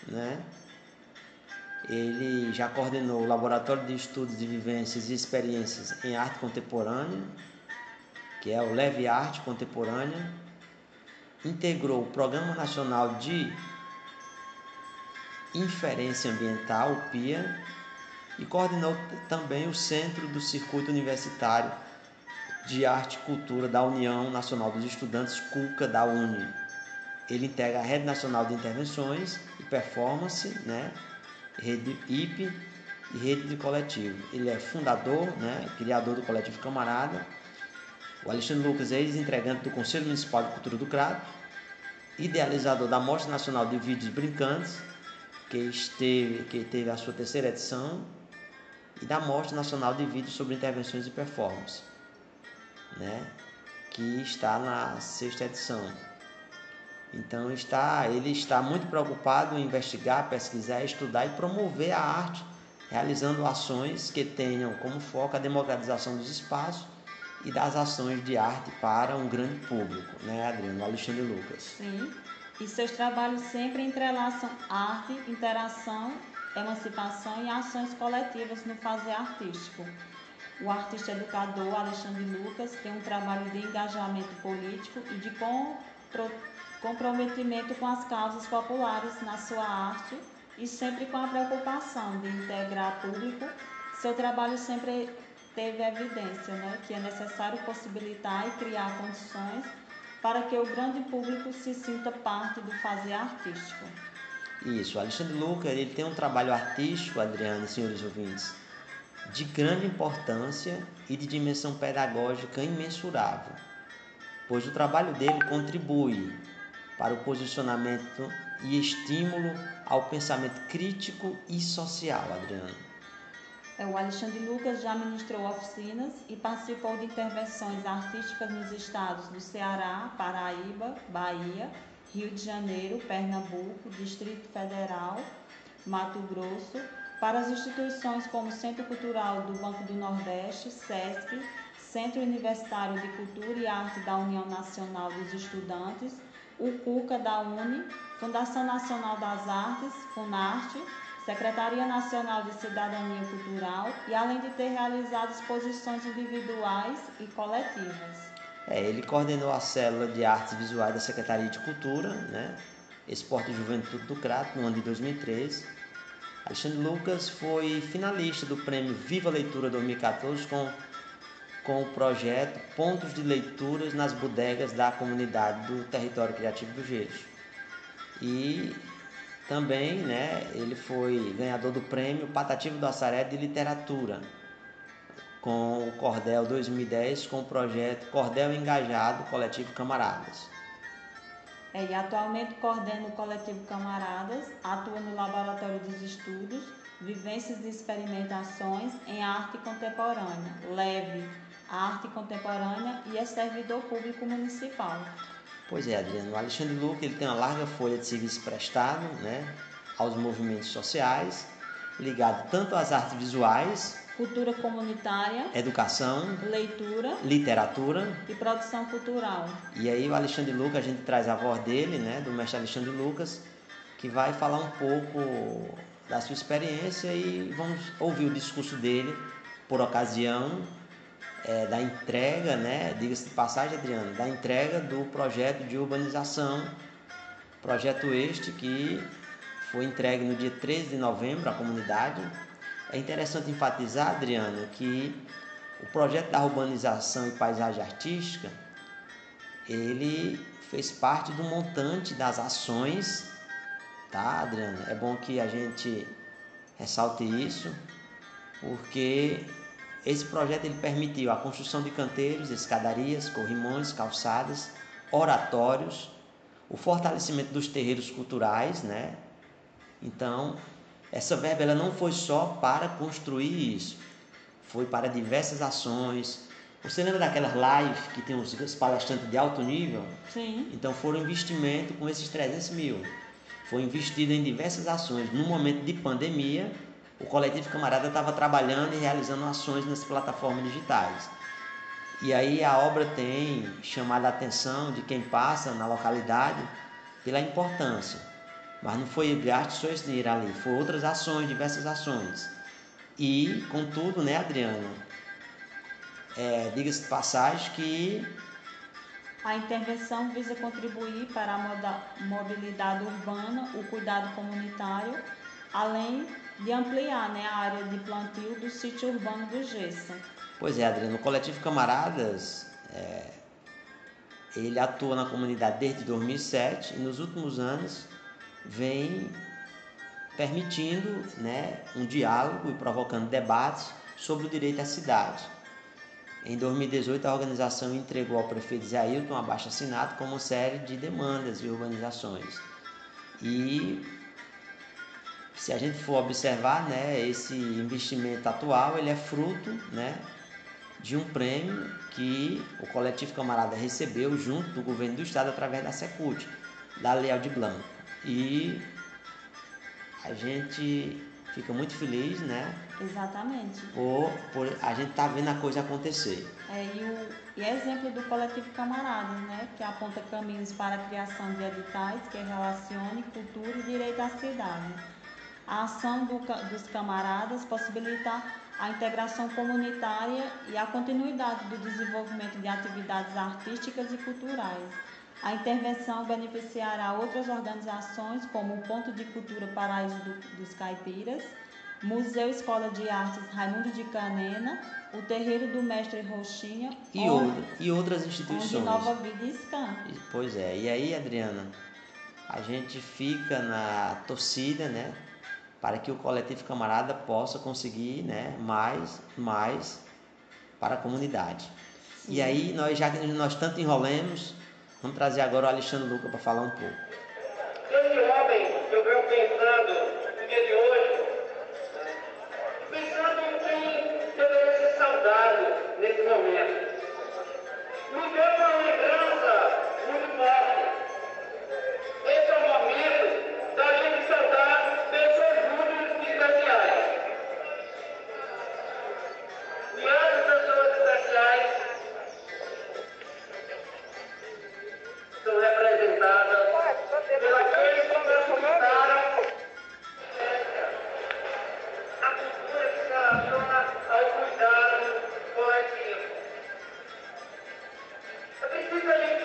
né? Ele já coordenou o Laboratório de Estudos de Vivências e Experiências em Arte Contemporânea, que é o Leve Arte Contemporânea. Integrou o Programa Nacional de Inferência Ambiental, o PIA, e coordenou também o Centro do Circuito Universitário de Arte e Cultura da União Nacional dos Estudantes, CUCA, da UNE. Ele integra a Rede Nacional de Intervenções e Performance, né? rede IP e rede de coletivo. Ele é fundador, né, criador do coletivo Camarada. O Alexandre Lucas é ex-entregante do Conselho Municipal de Cultura do Crato, idealizador da Mostra Nacional de Vídeos Brincantes, que, esteve, que teve a sua terceira edição, e da Mostra Nacional de Vídeos sobre Intervenções e Performance, né, que está na sexta edição. Então está, ele está muito preocupado em investigar, pesquisar, estudar e promover a arte, realizando ações que tenham como foco a democratização dos espaços e das ações de arte para um grande público, né, Adriano? Alexandre Lucas. Sim. E seus trabalhos sempre entrelaçam arte, interação, emancipação e ações coletivas no fazer artístico. O artista educador Alexandre Lucas tem um trabalho de engajamento político e de comprometimento com as causas populares na sua arte e sempre com a preocupação de integrar público. Seu trabalho sempre teve evidência, né, que é necessário possibilitar e criar condições para que o grande público se sinta parte do fazer artístico. Isso, Alexandre Luca, ele tem um trabalho artístico, Adriana senhores ouvintes, de grande importância e de dimensão pedagógica imensurável, pois o trabalho dele contribui para o posicionamento e estímulo ao pensamento crítico e social, Adriano. É, o Alexandre Lucas já ministrou oficinas e participou de intervenções artísticas nos estados do Ceará, Paraíba, Bahia, Rio de Janeiro, Pernambuco, Distrito Federal, Mato Grosso, para as instituições como Centro Cultural do Banco do Nordeste, SESC, Centro Universitário de Cultura e Arte da União Nacional dos Estudantes, o CUCA da UNE, Fundação Nacional das Artes, FUNARTE, Secretaria Nacional de Cidadania Cultural e além de ter realizado exposições individuais e coletivas. É, ele coordenou a célula de artes visuais da Secretaria de Cultura, né? Esporte e Juventude do Crato no ano de 2013. Alexandre Lucas foi finalista do prêmio Viva Leitura 2014 com, com o projeto Pontos de Leituras nas Bodegas da Comunidade do Território Criativo do Gejo. E também né, ele foi ganhador do prêmio Patativo do Assaré de Literatura com o Cordel 2010 com o projeto Cordel Engajado Coletivo Camaradas. É, e atualmente coordena o coletivo Camaradas, atua no Laboratório dos Estudos, Vivências e Experimentações em Arte Contemporânea, LEVE, Arte Contemporânea e é servidor público municipal. Pois é, Adriano, o Alexandre Luque ele tem uma larga folha de serviço prestado né, aos movimentos sociais, ligado tanto às artes visuais cultura comunitária, educação, leitura, literatura e produção cultural. E aí o Alexandre Lucas, a gente traz a voz dele, né, do mestre Alexandre Lucas, que vai falar um pouco da sua experiência e vamos ouvir o discurso dele por ocasião é, da entrega, né, diga-se de passagem, Adriano, da entrega do projeto de urbanização, projeto este que foi entregue no dia 13 de novembro à comunidade é interessante enfatizar, Adriano, que o projeto da urbanização e paisagem artística, ele fez parte do montante das ações, tá, Adriano? É bom que a gente ressalte isso, porque esse projeto ele permitiu a construção de canteiros, escadarias, corrimões, calçadas, oratórios, o fortalecimento dos terreiros culturais, né? Então, essa verba ela não foi só para construir isso, foi para diversas ações. Você lembra daquelas lives que tem os palestrantes de alto nível? Sim. Então foram investimento com esses 300 mil. Foi investido em diversas ações. No momento de pandemia, o Coletivo Camarada estava trabalhando e realizando ações nas plataformas digitais. E aí a obra tem chamado a atenção de quem passa na localidade pela importância. Mas não foi gasto só esse dinheiro ali, foram outras ações, diversas ações. E, contudo, né, Adriano? É, Diga-se de passagem que. A intervenção visa contribuir para a mobilidade urbana, o cuidado comunitário, além de ampliar né, a área de plantio do sítio urbano do Gessa. Pois é, Adriano. O Coletivo Camaradas, é, ele atua na comunidade desde 2007 e nos últimos anos vem permitindo né, um diálogo e provocando debates sobre o direito à cidade. Em 2018, a organização entregou ao prefeito Zé Ailton um abaixo assinado com uma série de demandas e urbanizações. E se a gente for observar, né, esse investimento atual ele é fruto né, de um prêmio que o coletivo Camarada recebeu junto do governo do estado através da Secult, da Leal de Blanco. E a gente fica muito feliz, né? Exatamente. Por, por a gente tá vendo a coisa acontecer. É, e, o, e é exemplo do coletivo Camaradas, né? Que aponta caminhos para a criação de editais que relacione cultura e direito à cidade. A ação do, dos camaradas possibilita a integração comunitária e a continuidade do desenvolvimento de atividades artísticas e culturais a intervenção beneficiará outras organizações, como o Ponto de Cultura Paraíso do, dos Caipiras, Museu Escola de Artes Raimundo de Canena, o Terreiro do Mestre Roxinha e, onde, e outras instituições. Onde Nova Vida Scan. Pois é, e aí, Adriana, a gente fica na torcida, né? Para que o coletivo camarada possa conseguir né, mais, mais para a comunidade. Sim. E aí, nós já que nós tanto enrolemos, Vamos trazer agora o Alexandre Luca para falar um pouco. Esse homem, eu venho pensando no dia de hoje, pensando em quem deveria ser saudado nesse momento. Me deu uma lembrança muito forte. Esse é o momento são representadas pelos que transformaram a cultura que se relaciona ao cuidado coletivo. Eu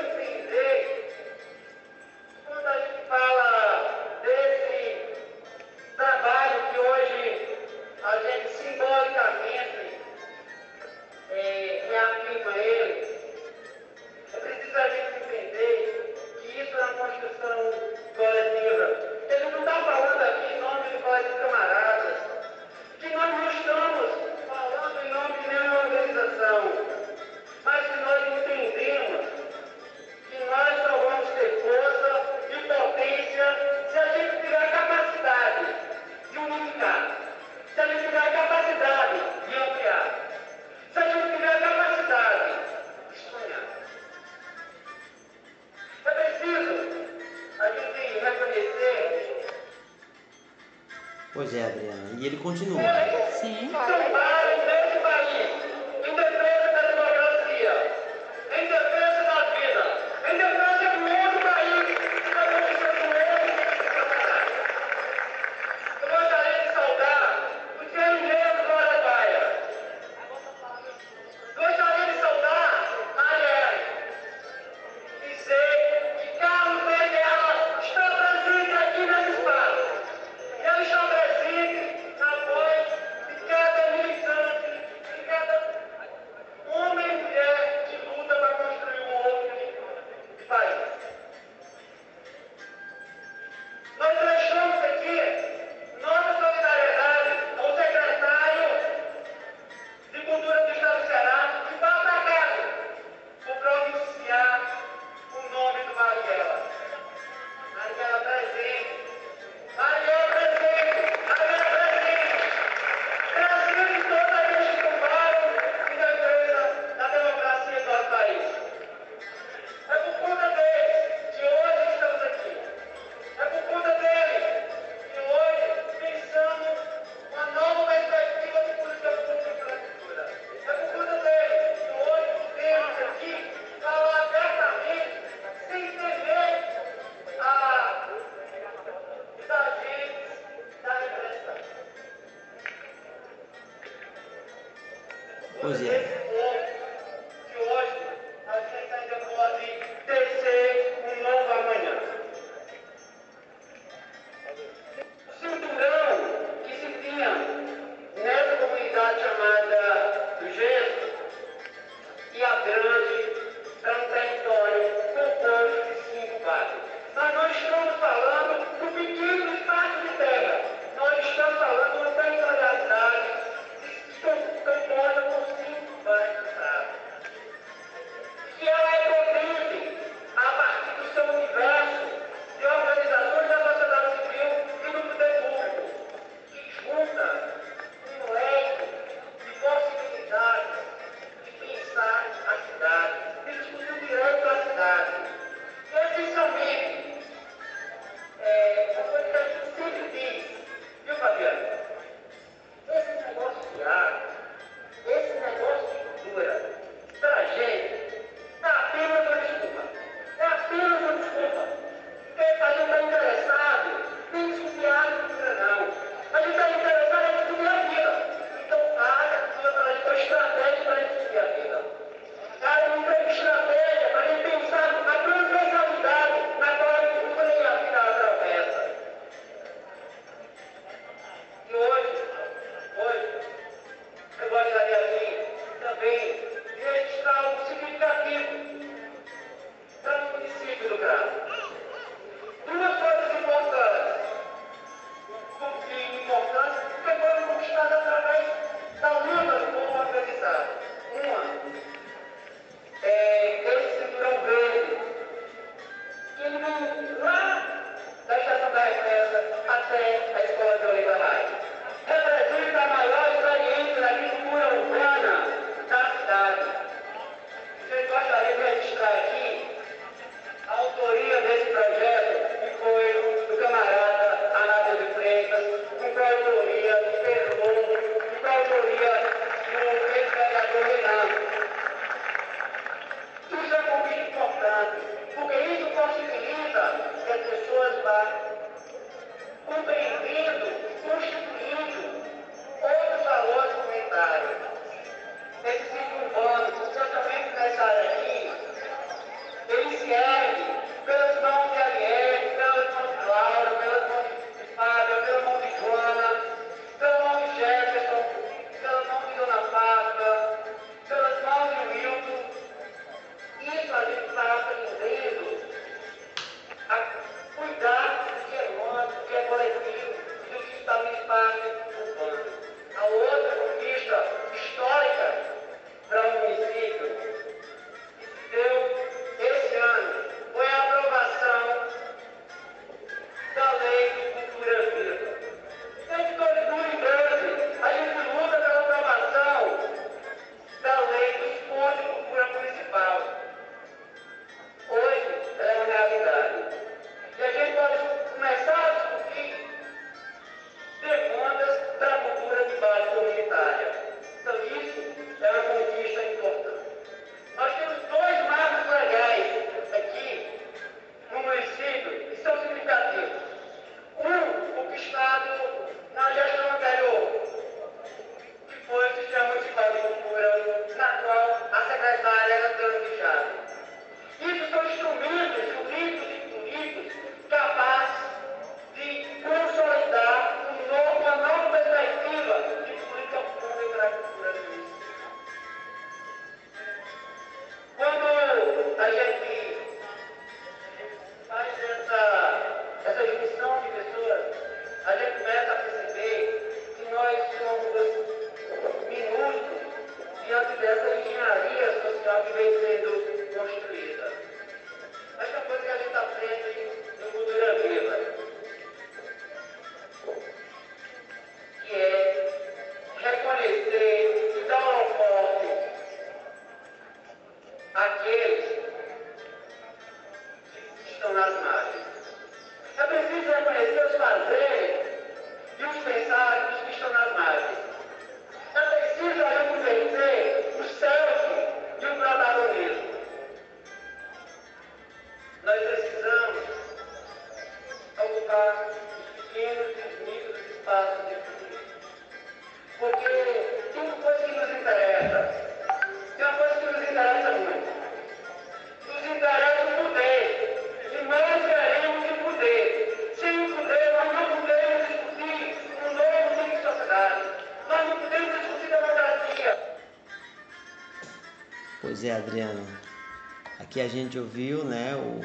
a gente ouviu, né, o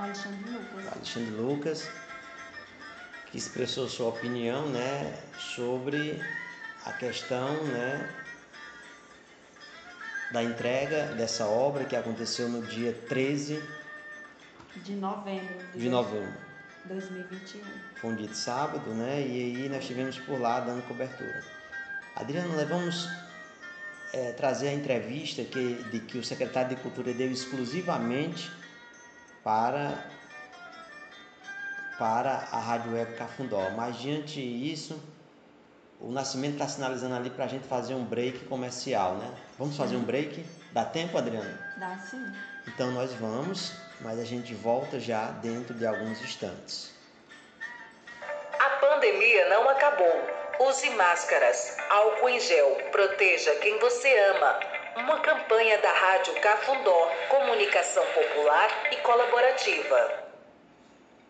Alexandre Lucas. Alexandre Lucas, que expressou sua opinião, né, sobre a questão, né, da entrega dessa obra que aconteceu no dia 13 De novembro de novembro. 2021. Foi um dia de sábado, né? E aí nós estivemos por lá dando cobertura. Adriano, nós eh, trazer a entrevista que, de que o secretário de Cultura deu exclusivamente para, para a Rádio Web Cafundó. Mas diante disso, o Nascimento está sinalizando ali para a gente fazer um break comercial, né? Vamos fazer um break? Dá tempo, Adriano? Dá sim. Então nós vamos, mas a gente volta já dentro de alguns instantes. A pandemia não acabou. Use máscaras, álcool em gel, proteja quem você ama. Uma campanha da Rádio Cafundó, comunicação popular e colaborativa.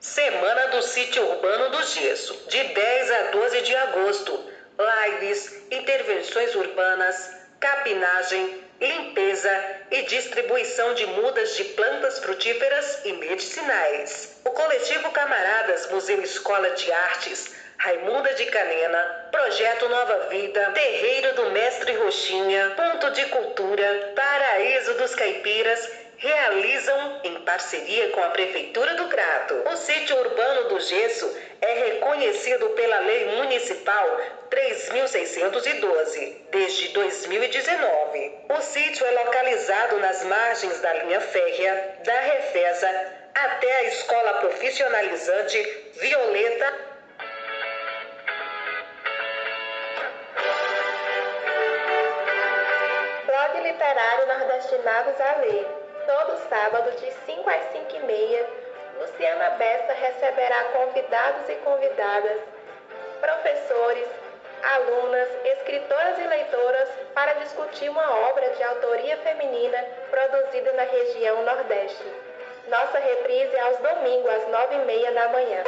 Semana do Sítio Urbano do Gesso, de 10 a 12 de agosto. Lives, intervenções urbanas, capinagem, limpeza e distribuição de mudas de plantas frutíferas e medicinais. O coletivo Camaradas Museu Escola de Artes, Raimunda de Canena, Projeto Nova Vida, Terreiro do Mestre Roxinha, Ponto de Cultura, Paraíso dos Caipiras realizam em parceria com a Prefeitura do Crato. O sítio urbano do Gesso é reconhecido pela Lei Municipal 3.612 desde 2019. O sítio é localizado nas margens da linha férrea da Refesa até a Escola Profissionalizante Violeta Literário Nordestinados à Lei. Todo sábado, de 5 às 5 e meia, Luciana Bessa receberá convidados e convidadas, professores, alunas, escritoras e leitoras para discutir uma obra de autoria feminina produzida na região Nordeste. Nossa reprise é aos domingos, às 9 e meia da manhã.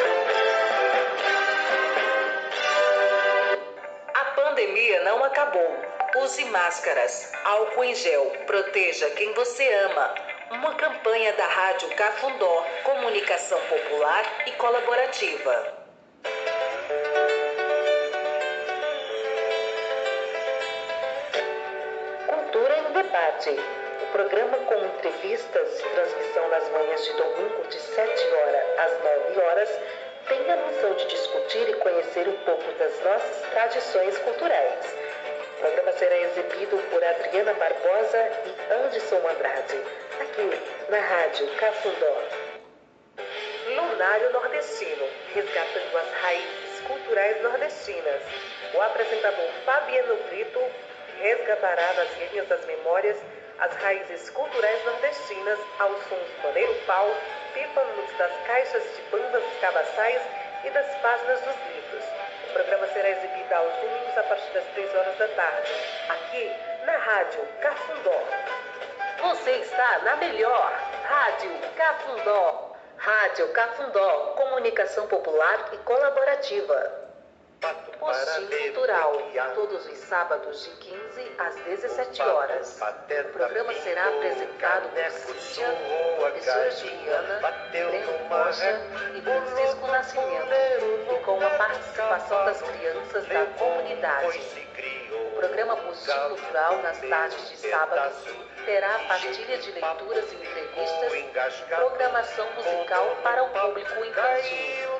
A pandemia não acabou. Use máscaras, álcool em gel, proteja quem você ama. Uma campanha da Rádio Cafundó, comunicação popular e colaborativa. Cultura em Debate. O programa com entrevistas e transmissão nas manhãs de domingo de 7 horas às 9 horas tem a missão de discutir e conhecer um pouco das nossas tradições culturais. O programa será exibido por Adriana Barbosa e Anderson Andrade, aqui na Rádio Cafundó. Lunário Nordestino, resgatando as raízes culturais nordestinas. O apresentador Fabiano Brito resgatará nas linhas das memórias as raízes culturais nordestinas aos sons do maneiro pau, pífanos das caixas de bandas cabaçais e das páginas dos livros. O programa será exibido aos domingos a partir das 3 horas da tarde, aqui na Rádio Cafundó. Você está na melhor Rádio Cafundó. Rádio Cafundó, comunicação popular e colaborativa. Postinho Cultural, todos os sábados de 15 às 17 horas. O programa será apresentado por Cíntia, professora Juliana, Breno Rocha e Francisco Nascimento, e com a participação das crianças da comunidade. O programa multicultural nas tardes de sábado terá partilha de leituras e entrevistas, programação musical para o público infantil.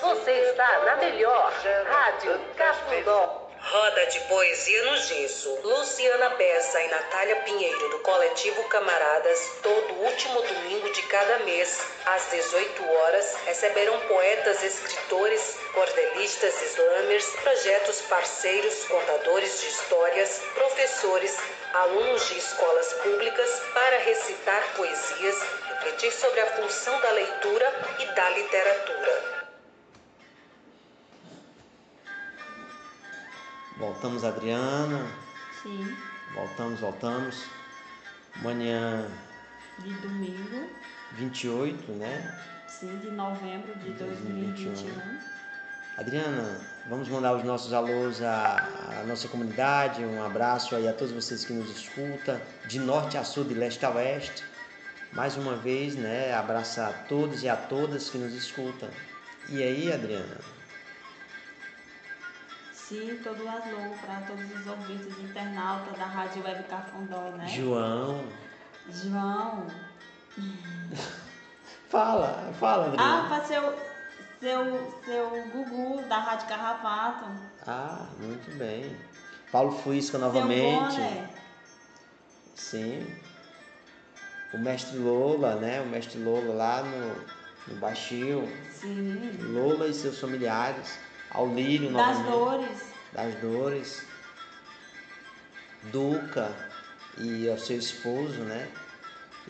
Você está na melhor Rádio Cafundó. Roda de Poesia no Gesso. Luciana Bessa e Natália Pinheiro, do Coletivo Camaradas, todo último domingo de cada mês, às 18 horas, receberão poetas, escritores, cordelistas, slamers, projetos parceiros, contadores de histórias, professores, alunos de escolas públicas para recitar poesias, refletir sobre a função da leitura e da literatura. Voltamos, Adriana. Sim. Voltamos, voltamos. Amanhã, De domingo, 28, né? sim, de novembro de 2021. Adriana, vamos mandar os nossos alôs à, à nossa comunidade, um abraço aí a todos vocês que nos escutam, de norte a sul, de leste a oeste. Mais uma vez, né, abraçar a todos e a todas que nos escutam. E aí, Adriana? Sim, todo o alô para todos os ouvintes internautas da Rádio Web Cafundó, né? João. João. Fala, fala, Ah, Adriana. para seu, seu, seu Gugu da Rádio Carrapato. Ah, muito bem. Paulo Fuisca Seu novamente. Bonner. Sim. O mestre Lola, né? O mestre Lola lá no, no Baixio. Sim. Lola e seus familiares. Aulírio Das novamente. Dores. Das Dores. Duca e o seu esposo, né?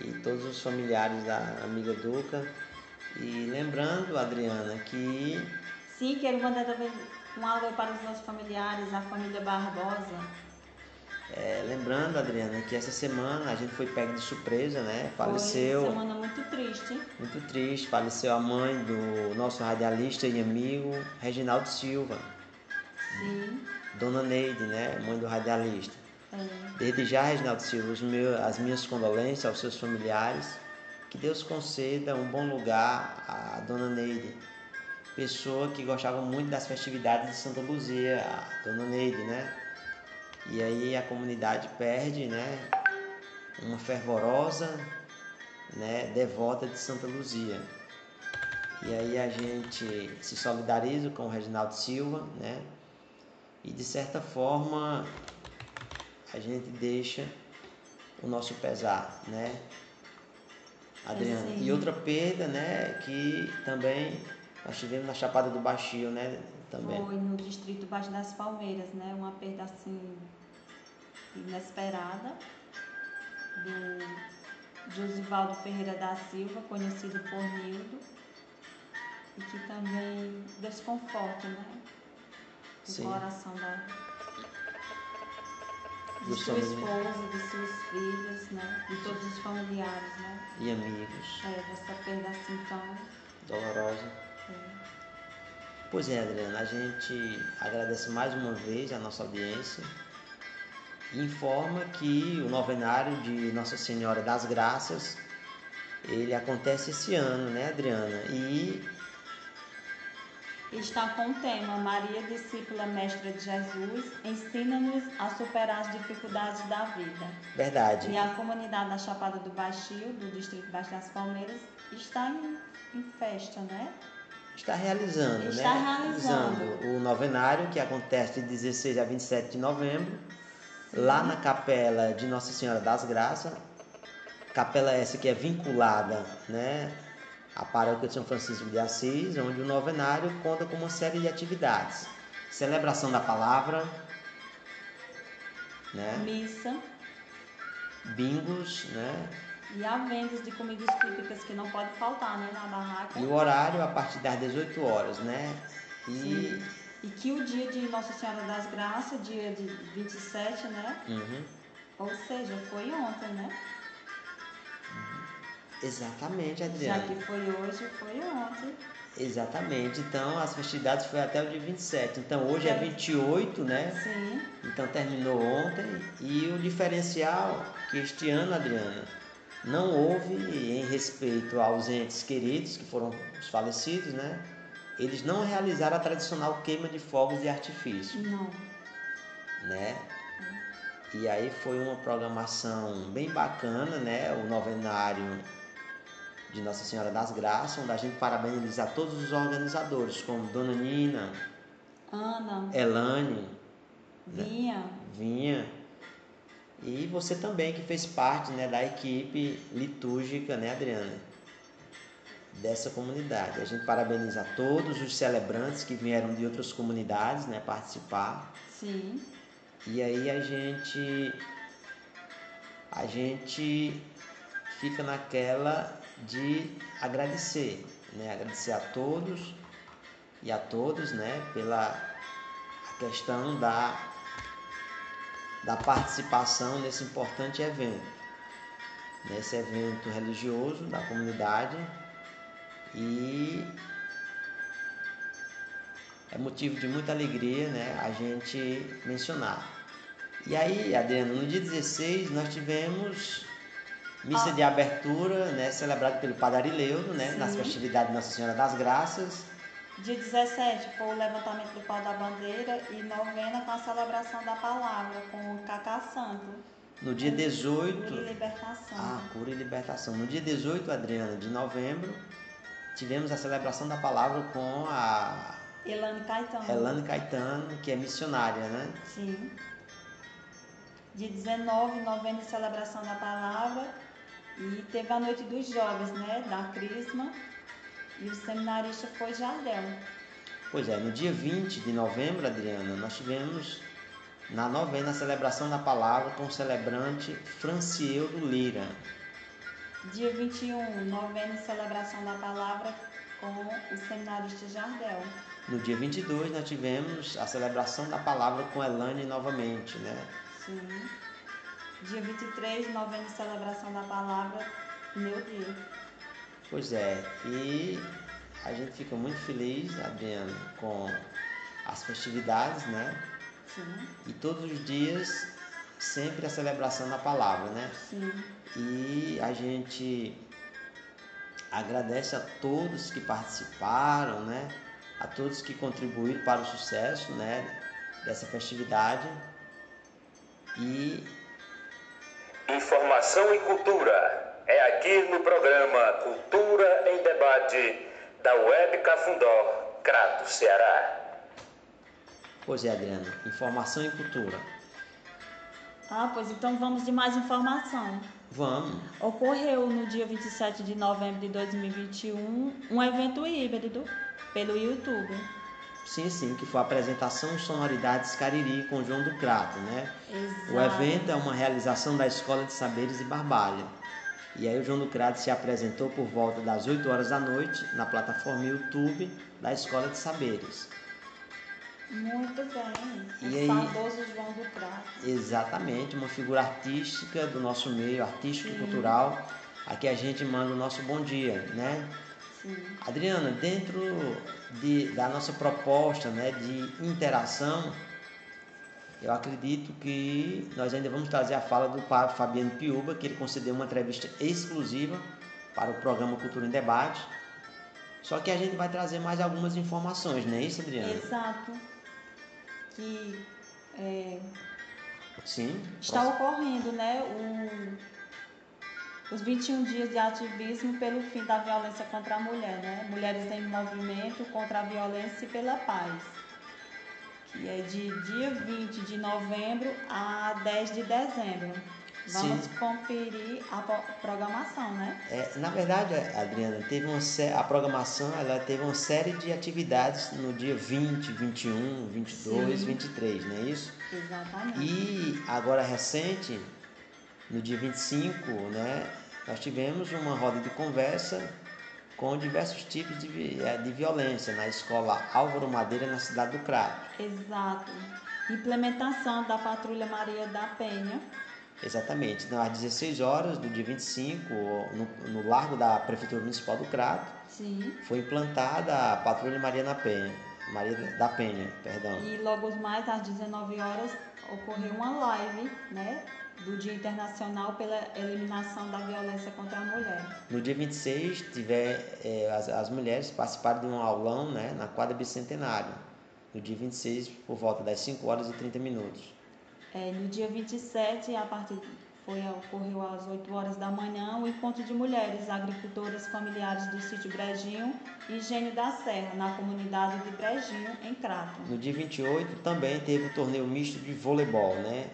E todos os familiares da amiga Duca. E lembrando, Adriana, que Sim, quero mandar também um alô para os meus familiares, a família Barbosa. É, lembrando, Adriana, que essa semana a gente foi pego de surpresa, né? Foi Faleceu, semana muito triste. muito triste, faleceu a mãe do nosso radialista e amigo Reginaldo Silva, Sim. Dona Neide, né? Mãe do radialista. É. Desde já, Reginaldo Silva, meus, as minhas condolências aos seus familiares. Que Deus conceda um bom lugar à Dona Neide, pessoa que gostava muito das festividades de Santa Luzia, a Dona Neide, né? E aí a comunidade perde, né? Uma fervorosa, né? Devota de Santa Luzia. E aí a gente se solidariza com o Reginaldo Silva, né? E de certa forma a gente deixa o nosso pesar, né? Adriana. sim. E outra perda, né? Que também nós tivemos na Chapada do Baixio, né? Também. Foi no distrito Baixo das Palmeiras, né? Uma perda assim inesperada do Josivaldo Ferreira da Silva, conhecido por Nildo, e que também desconforta, né? O Sim. coração da, de Dos sua esposa, de seus filhos, né? De todos os familiares, né? E amigos. É, dessa perda assim tão. Dolorosa. Pois é, Adriana, a gente agradece mais uma vez a nossa audiência e informa que o novenário de Nossa Senhora das Graças, ele acontece esse ano, né, Adriana? E está com o tema Maria, discípula mestra de Jesus, ensina-nos a superar as dificuldades da vida. verdade, E a comunidade da Chapada do Baixio, do distrito Baixo das Palmeiras, está em, em festa, né? Está realizando, Está né? realizando. o novenário que acontece de 16 a 27 de novembro, lá na capela de Nossa Senhora das Graças, capela essa que é vinculada, né, à paróquia de São Francisco de Assis, onde o novenário conta com uma série de atividades. Celebração da palavra, né, Missa bingos, né, e há vendas de comidas típicas que não pode faltar, né? Na barraca. e o horário a partir das 18 horas, né, e Sim. E que o dia de Nossa Senhora das Graças, dia de 27, né? Uhum. Ou seja, foi ontem, né? exatamente, Já Adriana. que foi hoje, foi ontem. Exatamente. Então as festividades foi até o dia 27. Então hoje é 28, né? Sim. Então terminou ontem. E o diferencial que este ano, Adriana, não houve em respeito aos entes queridos, que foram os falecidos, né? Eles não realizaram a tradicional queima de fogos de artifício, Não. né? E aí foi uma programação bem bacana, né? O novenário de Nossa Senhora das Graças, onde a gente parabeniza todos os organizadores, como Dona Nina, Ana, Elane, Vinha, Vinha. E você também que fez parte né, da equipe litúrgica, né, Adriana? Dessa comunidade. A gente parabeniza todos os celebrantes que vieram de outras comunidades né, participar. sim, E aí a gente a gente fica naquela de agradecer, né? Agradecer a todos e a todos, né, pela questão da da participação nesse importante evento. Nesse evento religioso da comunidade e é motivo de muita alegria né, a gente mencionar. E aí, Adriana, no dia 16 nós tivemos missa Ah. de abertura, né, celebrada pelo Padre Arileudo, né, nas festividades de Nossa Senhora das Graças. Dia 17 foi o levantamento do pau da bandeira e novena com a celebração da palavra, com o Cacá Santo. No dia 18, Cura e libertação. ah, cura e libertação. No dia 18, Adriana, de novembro, tivemos a celebração da palavra com a Elane Caetano. Elane Caetano, que é missionária, né? Sim. Dia 19, novena e celebração da palavra. E teve a noite dos jovens, né? Da Crisma. E o seminarista foi Jardel. Pois é, no dia 20 de novembro, Adriana, nós tivemos na novena a celebração da palavra com o celebrante Francieldo Lira. Dia 21, novena e celebração da palavra com o seminarista Jardel. No dia 22, nós tivemos a celebração da palavra com Elane novamente, né? Sim. Dia 23, novena e celebração da palavra, meu dia. Pois é, e a gente fica muito feliz, Adriana, com as festividades, né? Sim, E todos os dias, sempre a celebração da palavra, né? sim. E a gente agradece a todos que participaram, né? A todos que contribuíram para o sucesso, né? Dessa festividade. E Informação e cultura. É aqui no programa Cultura em Debate da Web Cafundó, Crato, Ceará. pois é, Adriana, informação e cultura. Ah, pois então vamos de mais informação. Vamos. Ocorreu no dia 27 de novembro de 2021 um evento híbrido pelo YouTube. Sim, sim, que foi a apresentação Sonoridades Cariri com João do Crato, né? Exato. O evento é uma realização da Escola de Saberes de Barbalha. E aí o João do Crato se apresentou por volta das 8 horas da noite na plataforma YouTube da Escola de Saberes. Muito bem. E o aí- saudoso João do Crato. Exatamente, uma figura artística do nosso meio, artístico e Sim. cultural. Aqui a gente manda o nosso bom dia, né? Sim. Adriana, dentro de, da nossa proposta né, de interação, eu acredito que nós ainda vamos trazer a fala do Padre Fabiano Piuba, que ele concedeu uma entrevista exclusiva para o programa Cultura em Debate. Só que a gente vai trazer mais algumas informações, não é isso, Adriana? Exato. Que é, Sim. está ocorrendo, né? O, os 21 dias de ativismo pelo fim da violência contra a mulher, né? Mulheres em movimento contra a violência e pela paz. Que é de dia 20 de novembro a 10 de dezembro. Vamos Sim. conferir a programação, né? É, na verdade, Adriana, teve uma sé- a programação ela teve uma série de atividades no dia 20, 21, 22, Sim. 23, não é isso? Exatamente. E agora recente, no dia 25, né, nós tivemos uma roda de conversa com diversos tipos de, eh, de violência na escola Álvaro Madeira, na cidade do Crato. Exato. Implementação da Patrulha Maria da Penha. Exatamente, então, às 16 horas do dia 25, no, no largo da Prefeitura Municipal do Crato, Sim. foi implantada a Patrulha Maria da Penha, Maria da Penha, perdão. E logo mais, às 19 horas, ocorreu uma live, né? Do Dia Internacional pela Eliminação da Violência contra a Mulher. No dia 26, tiver, eh, as, as mulheres participaram de um aulão né, na quadra bicentenário. No dia 26, por volta das 5 horas e 30 minutos. É, no dia 27, a partir foi, ocorreu às 8 horas da manhã o encontro de mulheres agricultoras familiares do sítio Brejinho e Gênio da Serra, na comunidade de Brejinho, em Crato. No dia 28 também teve o torneio misto de voleibol, né?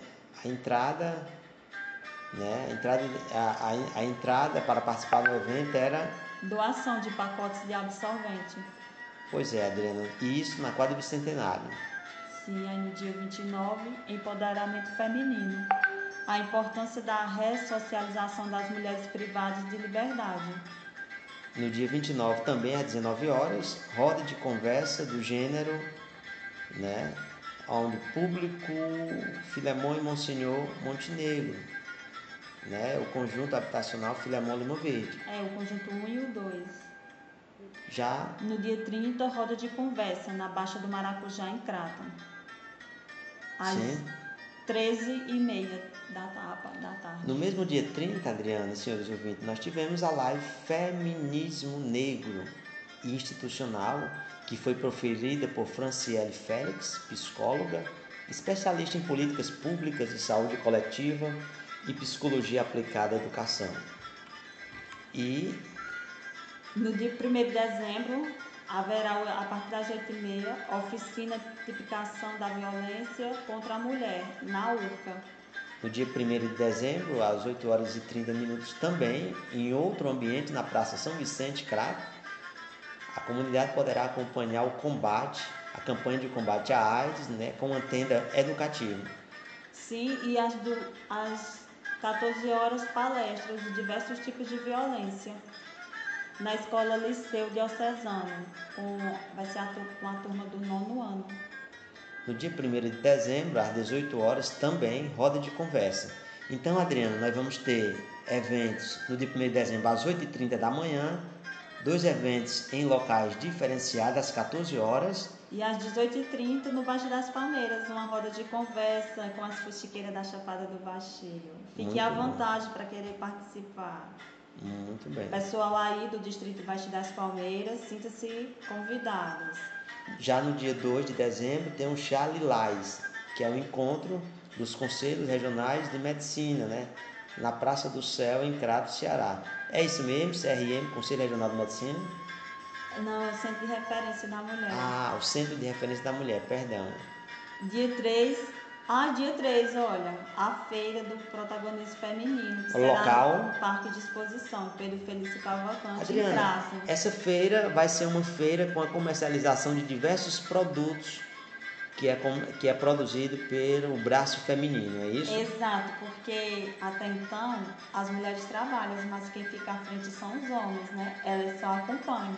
A entrada, né? A entrada, a, a, entrada para participar do evento era Doação de pacotes de absorvente. Pois é, Adriana, e isso na quadra bicentenário. Sim, aí no dia 29, empoderamento feminino. A importância da ressocialização das mulheres privadas de liberdade. No dia 29, também às 19 horas, roda de conversa do gênero, né? Onde público Filemão e Monsenhor Montenegro, né? O conjunto habitacional Filemão Lima Verde. É, o conjunto 1 e o 2. Já No dia 30, roda de conversa na Baixa do Maracujá, em Crato. Às Sim. 13h30 da, da tarde. No mesmo dia 30, Adriana senhores ouvintes, nós tivemos a live Feminismo Negro Institucional, que foi proferida por Franciele Félix, psicóloga, especialista em políticas públicas e saúde coletiva e psicologia aplicada à educação. E No dia 1 de dezembro, haverá, a partir das 8h30, oficina de tipificação da violência contra a mulher, na URCA. no dia 1 de dezembro, às 8 horas e 30 minutos, também, em outro ambiente, na Praça São Vicente, Crato, a comunidade poderá acompanhar o combate, a campanha de combate à AIDS, né, com uma tenda educativa. Sim, e às, do, às 14 horas, palestras de diversos tipos de violência. Na escola Liceu Diocesano, com, vai ser a, com a turma do nono ano. No dia 1 de dezembro, às 18 horas, também roda de conversa. Então, Adriano, nós vamos ter eventos no dia 1 de dezembro, às 8h30 da manhã, dois eventos em locais diferenciados, às 14 horas, E às 18h30, no Baixo das Palmeiras, uma roda de conversa com as fuxiqueiras da Chapada do Baixeiro. Fique Muito à vontade para querer participar. Muito bem. Pessoal aí do Distrito Baixo das Palmeiras, sinta-se convidados. Já no dia 2 de dezembro tem o Chá Lilás, que é o encontro dos conselhos regionais de medicina, né? Na Praça do Céu, em Crato, Ceará. É isso mesmo, CRM, Conselho Regional de Medicina? Não, é o Centro de Referência da Mulher. Ah, o Centro de Referência da Mulher, perdão. Dia 3. Ah, dia 3, olha, a feira do protagonismo feminino, O local? será no Parque de Exposição, Pedro Felício Cavalcante, em Adriana, Crato. essa feira vai ser uma feira com a comercialização de diversos produtos que é, com- que é produzido pelo braço feminino, é isso? Exato, porque até então as mulheres trabalham, mas quem fica à frente são os homens, né? Elas só acompanham.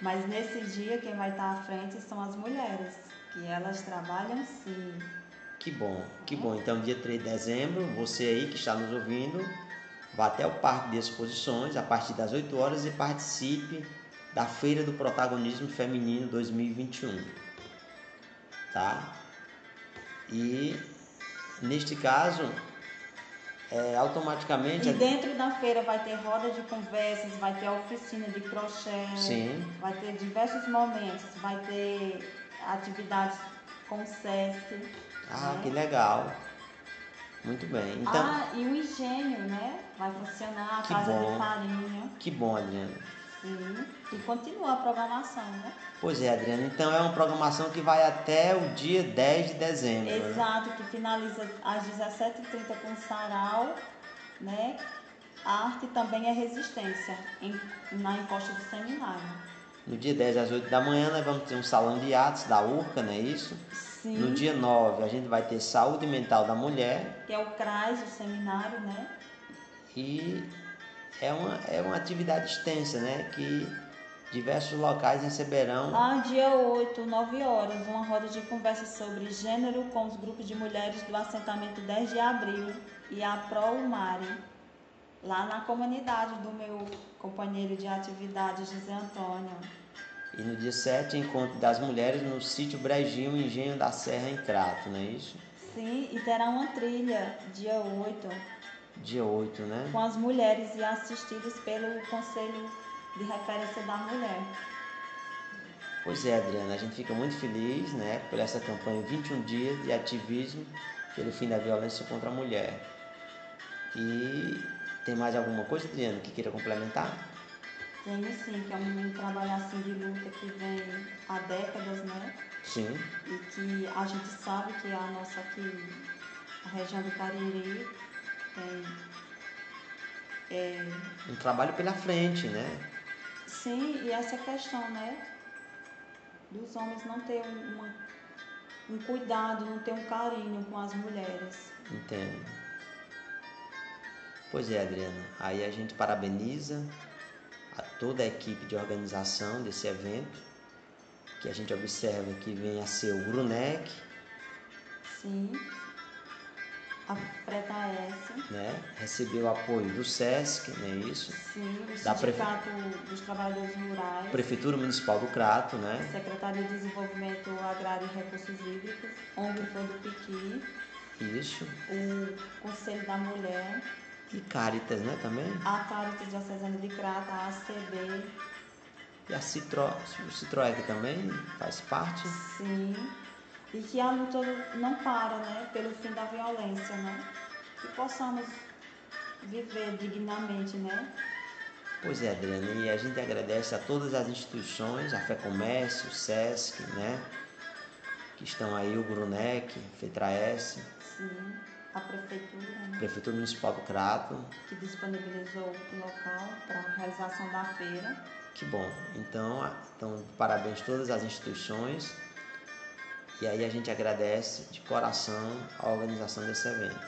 Mas nesse dia quem vai estar à frente são as mulheres, que elas trabalham sim. Que bom, que bom. Então, dia 3 de dezembro, você aí que está nos ouvindo, vá até o Parque de Exposições a partir das 8 horas e participe da Feira do Protagonismo Feminino 2021. Tá? E, neste caso, é, automaticamente... E dentro da feira vai ter roda de conversas, vai ter oficina de crochê, Sim. vai ter diversos momentos, vai ter atividades com o SESC. Ah, né? que legal. Muito bem. Então, Ah, e o engenho, né? Vai funcionar a Que casa bom. de farinha. que bom, Adriana. Sim. E continua a programação, né? Pois é, Adriana. Então, é uma programação que vai até o dia 10 de dezembro. né? Exato, que finaliza às 17h30 com sarau, né? Arte também é resistência, em, na encosta do seminário. No dia 10 às 8 da manhã, nós vamos ter um salão de atos da URCA, não é isso? Sim. No dia 9, a gente vai ter saúde mental da mulher Que é o CRAS, o seminário, né? e é uma, é uma atividade extensa, né? Que diversos locais receberão. Ah, dia 8, 9 horas, uma roda de conversa sobre gênero com os grupos de mulheres do assentamento 10 de abril e a ProUmari, lá na comunidade do meu companheiro de atividade, José Antônio. E no dia 7, encontro das mulheres no sítio Brejinho, Engenho da Serra, em Crato, não é isso? Sim, e terá uma trilha, dia 8, Dia 8, né? com as mulheres e assistidas pelo Conselho de Referência da Mulher. Pois é, Adriana, a gente fica muito feliz, né? Por essa campanha 21 dias de ativismo pelo fim da violência contra a mulher. E tem mais alguma coisa, Adriana, que queira complementar? Tenho sim, que é um trabalho assim de luta que vem há décadas, né? Sim. E que a gente sabe que a nossa aqui, a região do Cariri, tem é, Um trabalho pela frente, né? Sim, e essa questão, né? Dos homens não ter um, uma- um cuidado, não ter um carinho com as mulheres. Entendo. Pois é, Adriana. Aí a gente parabeniza a toda a equipe de organização desse evento, que a gente observa que vem a ser o Grunec, Sim. A Preta S. né? Recebeu apoio do SESC, não é isso? Sim, o Da Prefe- Sindicato dos Trabalhadores Rurais. Prefeitura Municipal do Crato, né? Secretaria de Desenvolvimento Agrário e Recursos Hídricos, ONG do Piqui, Isso. o Conselho da Mulher, E Caritas, né, também? a Caritas Diocesana de Crata, a ACB, E a Citro... o Citroën também faz parte. sim, e que a luta não para, né, pelo fim da violência, né, que possamos viver dignamente, né, Pois é, Adriana, e a gente agradece a todas as instituições, a Fé Comércio, o SESC, né? Que estão aí, o Grunec, FETRAES, sim, a Prefeitura, né, Prefeitura Municipal do Crato. que disponibilizou o local para a realização da feira. Que bom. Então, a- então, parabéns a todas as instituições. E aí a gente agradece de coração a organização desse evento.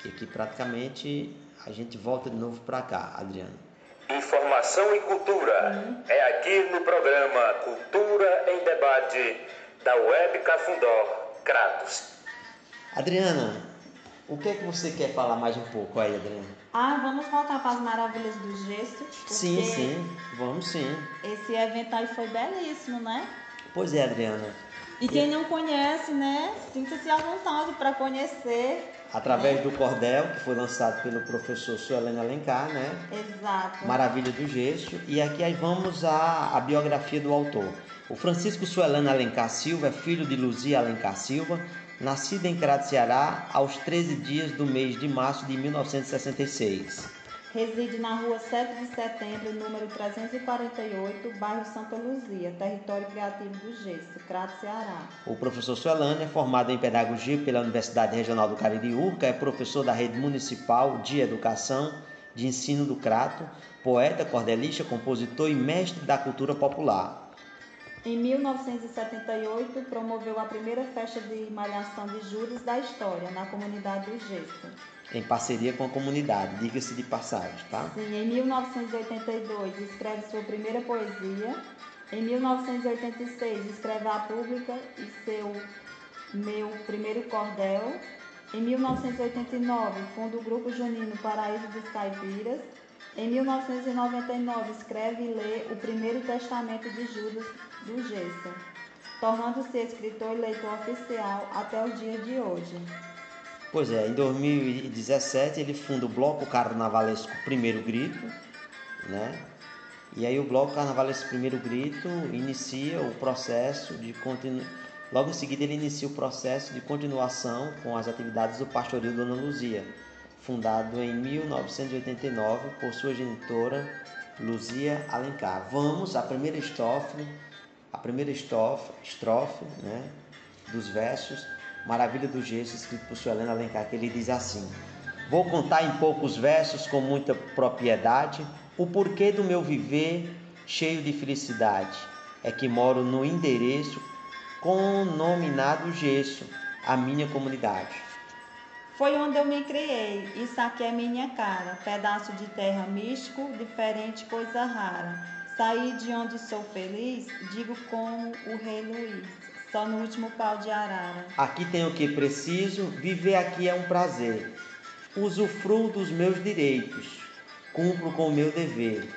Que aqui praticamente a gente volta de novo para cá, Adriano. Informação e cultura. É aqui no programa Cultura em Debate da Web Cafundó, Kratos. Adriana, o que é que você quer falar mais um pouco aí, Adriana? Ah, vamos voltar para as maravilhas do gesto. Sim, sim, vamos sim. Esse evento aí foi belíssimo, né? Pois é, Adriana. E quem não conhece, né? Sinta-se à vontade para conhecer. Através do cordel que foi lançado pelo professor Suelene Alencar, né? Exato. Maravilha do Gesto. E aqui aí vamos à, à biografia do autor. O Francisco Suelano Alencar Silva é filho de Luzia Alencar Silva, nascido em Crato, Ceará, aos 13 dias do mês de março de 1966. Reside na rua 7 de setembro, número 348, bairro Santa Luzia, território criativo do Gesto, Crato, Ceará. O professor Suelano é formado em Pedagogia pela Universidade Regional do Cariri Urca, é professor da Rede Municipal de Educação de Ensino do Crato, poeta, cordelista, compositor e mestre da cultura popular. Em 1978, promoveu a primeira festa de malhação de Judas da história, na comunidade do Gesto. Em parceria com a comunidade, diga-se de passagem, tá? Sim, em 1982 escreve sua primeira poesia. Em 1986 escreve a pública e seu meu primeiro cordel. Em 1989 funda o grupo junino Paraíso dos Caipiras. Em 1999 escreve e lê o primeiro testamento de Judas do Gesso, tornando-se escritor e leitor oficial até o dia de hoje. Pois é, em 2017 ele funda o Bloco Carnavalesco Primeiro Grito, né? E aí o Bloco Carnavalesco Primeiro Grito inicia o processo de continu... Logo em seguida ele inicia o processo de continuação com as atividades do Pastoril Dona Luzia, fundado em 1989 por sua genitora Luzia Alencar. Vamos à primeira estrofe, a primeira estrofe, estrofe né, dos versos Maravilha do Gesso, escrito por Suelena Alencar, que ele diz assim: Vou contar em poucos versos, com muita propriedade, o porquê do meu viver cheio de felicidade. É que moro no endereço conominado Gesso, a minha comunidade. Foi onde eu me criei, isso aqui é minha cara, pedaço de terra místico, diferente, coisa rara. Saí de onde sou feliz, digo como o rei Luís, só no último pau de arara. Aqui tenho o que preciso, viver aqui é um prazer. Usufruo dos meus direitos, cumpro com o meu dever.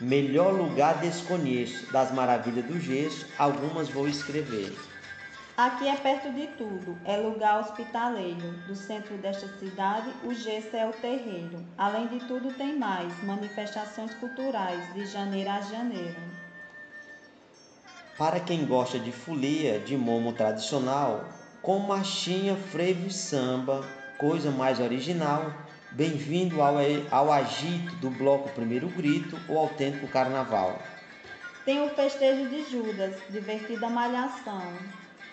Melhor lugar desconheço, das maravilhas do gesso, algumas vou escrever. Aqui é perto de tudo, é lugar hospitaleiro. Do centro desta cidade, o gesso é o terreiro. Além de tudo, tem mais manifestações culturais, de janeiro a janeiro. Para quem gosta de folia, de momo tradicional, com marchinha, frevo e samba, coisa mais original. Bem-vindo ao, ao agito do bloco Primeiro Grito, o autêntico carnaval. Tem o festejo de Judas, divertida malhação,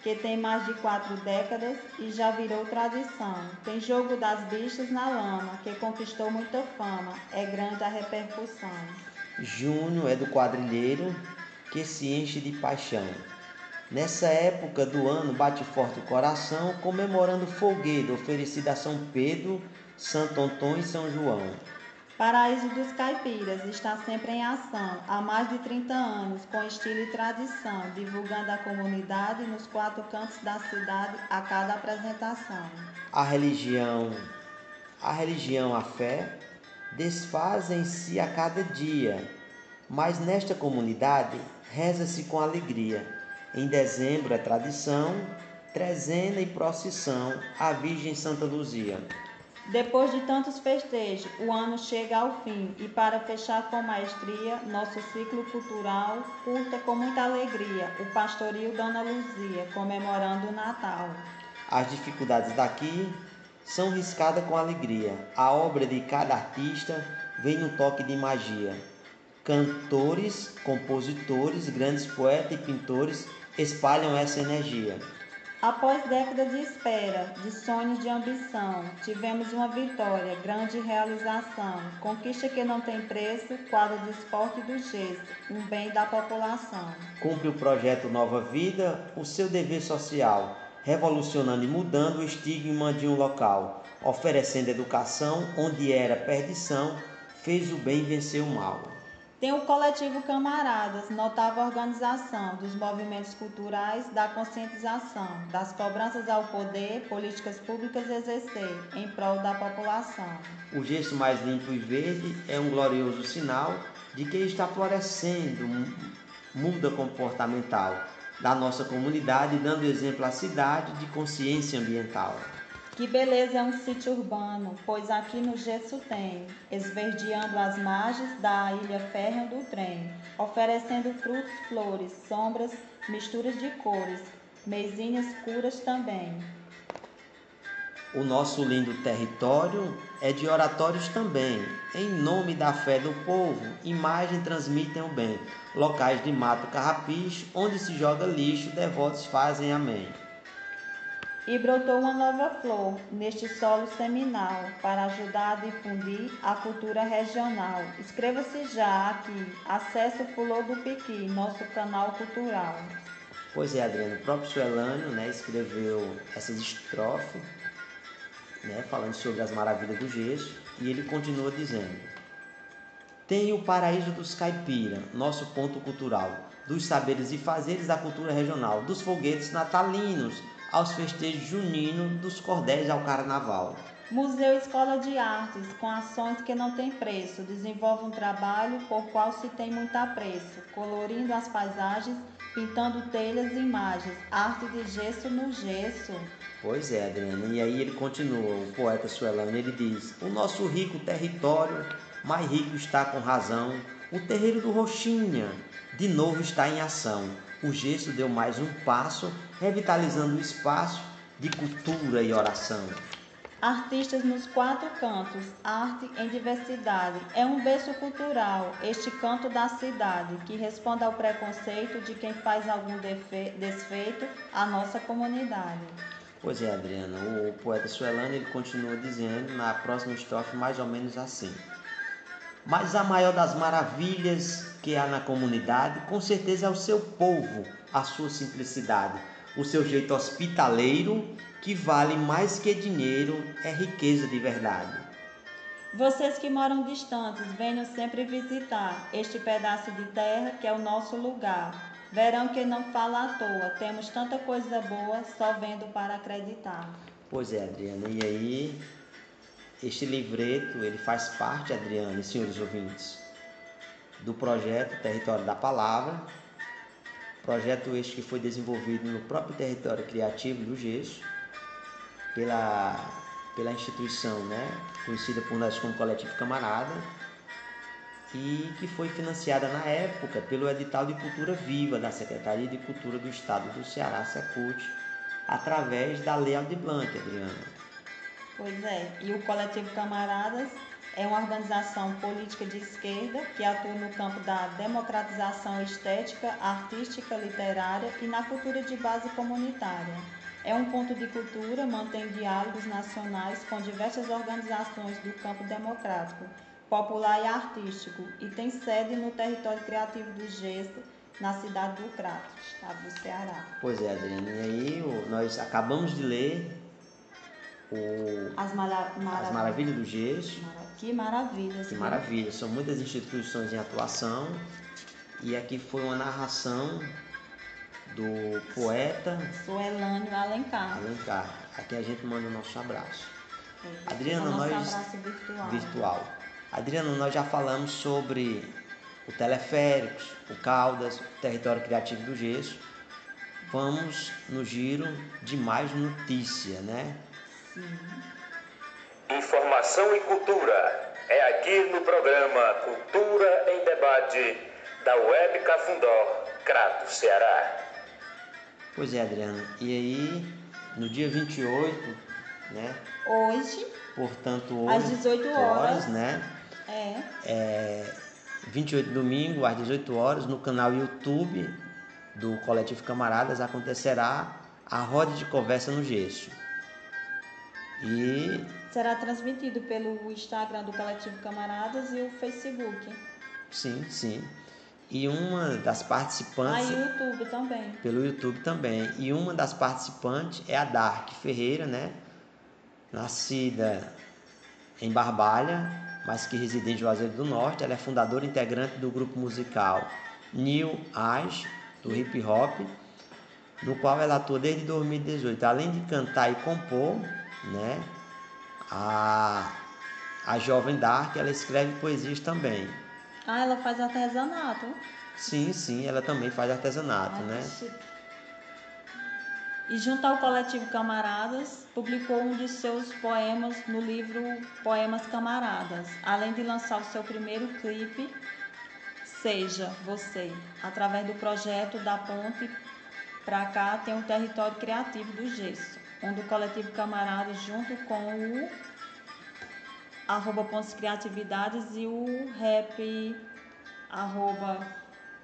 que tem mais de quatro décadas e já virou tradição. Tem jogo das bichas na lama, que conquistou muita fama, é grande a repercussão. Júnior é do quadrilheiro que se enche de paixão. Nessa época do ano bate forte o coração, comemorando folguedo oferecido a São Pedro, Santo Antônio e São João. Paraíso dos Caipiras está sempre em ação há mais de 30 anos, com estilo e tradição, divulgando a comunidade nos quatro cantos da cidade a cada apresentação. A religião, a religião, a fé, desfazem-se a cada dia, mas nesta comunidade reza-se com alegria. Em dezembro é tradição, trezena e procissão à Virgem Santa Luzia. Depois de tantos festejos, o ano chega ao fim e, para fechar com maestria nosso ciclo cultural, curta com muita alegria o pastoril Dona Luzia, comemorando o Natal. As dificuldades daqui são riscadas com alegria. A obra de cada artista vem no toque de magia. Cantores, compositores, grandes poetas e pintores espalham essa energia. Após décadas de espera, de sonhos de ambição, tivemos uma vitória, grande realização, conquista que não tem preço, quadro de esporte do gesso, um bem da população. Cumpre o projeto Nova Vida o seu dever social, revolucionando e mudando o estigma de um local, oferecendo educação onde era perdição, fez o bem vencer o mal. Tem o coletivo Camaradas, notável organização dos movimentos culturais, da conscientização, das cobranças ao poder, políticas públicas exercer em prol da população. O gesto mais limpo e verde é um glorioso sinal de que está florescendo muda comportamental da nossa comunidade, dando exemplo à cidade de consciência ambiental. Que beleza é um sítio urbano, pois aqui no gesso tem, esverdeando as margens da ilha férrea do trem, oferecendo frutos, flores, sombras, misturas de cores, mesinhas curas também. O nosso lindo território é de oratórios também. Em nome da fé do povo, imagem transmitem o bem. Locais de mato carrapicho, onde se joga lixo, devotos fazem amém. E brotou uma nova flor neste solo seminal para ajudar a difundir a cultura regional. Inscreva-se já aqui, acesse o Fulô do Piqui, nosso canal cultural. Pois é, Adriano, o próprio Suelânio né, escreveu essas estrofes, né, falando sobre as maravilhas do gesso, e ele continua dizendo: Tem o paraíso dos caipira, nosso ponto cultural, dos saberes e fazeres da cultura regional, dos foguetes natalinos, aos festejos juninos, dos cordéis ao carnaval. Museu Escola de Artes, com ações que não têm preço, desenvolve um trabalho por qual se tem muito apreço, colorindo as paisagens, pintando telhas e imagens, arte de gesso no gesso. Pois é, Adriana, e aí ele continua, o poeta suelano, ele diz: O nosso rico território, mais rico está com razão, o terreiro do Roxinha, de novo está em ação o gesto deu mais um passo, revitalizando o espaço de cultura e oração. Artistas nos quatro cantos, arte em diversidade. É um berço cultural, este canto da cidade, que responde ao preconceito de quem faz algum desfeito à nossa comunidade. Pois é, Adriana, o poeta Suelano ele continua dizendo na próxima estrofe mais ou menos assim. Mas a maior das maravilhas que há na comunidade, com certeza é o seu povo, a sua simplicidade, o seu jeito hospitaleiro, que vale mais que dinheiro, é riqueza de verdade. Vocês que moram distantes, venham sempre visitar este pedaço de terra que é o nosso lugar. Verão que não fala à toa, temos tanta coisa boa, só vendo para acreditar. Pois é, Adriana, e aí este livreto, ele faz parte, Adriana e senhores ouvintes, do projeto Território da Palavra, projeto este que foi desenvolvido no próprio território criativo do Gesso, pela, pela instituição né, conhecida por nós como Coletivo Camarada, e que foi financiada na época pelo edital de Cultura Viva da Secretaria de Cultura do Estado do Ceará, Secult, através da Lei Aldir Blanc, Adriana. Pois é, e o Coletivo Camaradas é uma organização política de esquerda que atua no campo da democratização estética, artística, literária e na cultura de base comunitária. É um ponto de cultura, mantém diálogos nacionais com diversas organizações do campo democrático, popular e artístico e tem sede no território criativo do Gesto, na cidade do Crato, estado do Ceará. Pois é, Adriana, e aí nós acabamos de ler o As, mara As Maravilhas do Gesso. Mara- Que maravilha. Que maravilha, são muitas instituições em atuação e aqui foi uma narração do poeta Sou Elânio Alencar. Alencar. Aqui a gente manda o nosso abraço. É, Adriana, nosso nós- abraço virtual. Virtual. Adriano, nós já falamos sobre o Teleféricos, o Caldas, o Território Criativo do Gesso. Vamos no giro de mais notícia, né? Informação e cultura. É aqui no programa Cultura em Debate da Web Cafundó, Crato, Ceará. Pois é, Adriano. E aí, no dia 28, né? Hoje, Portanto, hoje, Às 18 horas. né? é, É, 28 domingo, às 18 horas, no canal YouTube do Coletivo Camaradas, acontecerá a roda de conversa no gesso. E será transmitido pelo Instagram do Coletivo Camaradas e o Facebook. sim, sim. E uma das Ah, participantes o YouTube também. pelo YouTube também. E uma das participantes é a Dark Ferreira, né? Nascida em Barbalha, mas que reside em Juazeiro do Norte. Ela é fundadora e integrante do grupo musical New Age, do hip hop, no qual ela atua desde 2018. Além de cantar e compor, né? A, a jovem Dark, ela escreve poesias também. Ah, ela faz artesanato. Sim, sim, ela também faz artesanato, né? E junto ao coletivo Camaradas, publicou um de seus poemas no livro Poemas Camaradas, além de lançar o seu primeiro clipe, Seja Você, através do projeto da Ponte pra cá tem o território criativo do gesso, onde o coletivo Camaradas, junto com o arroba Pontes Criatividades e o rap arroba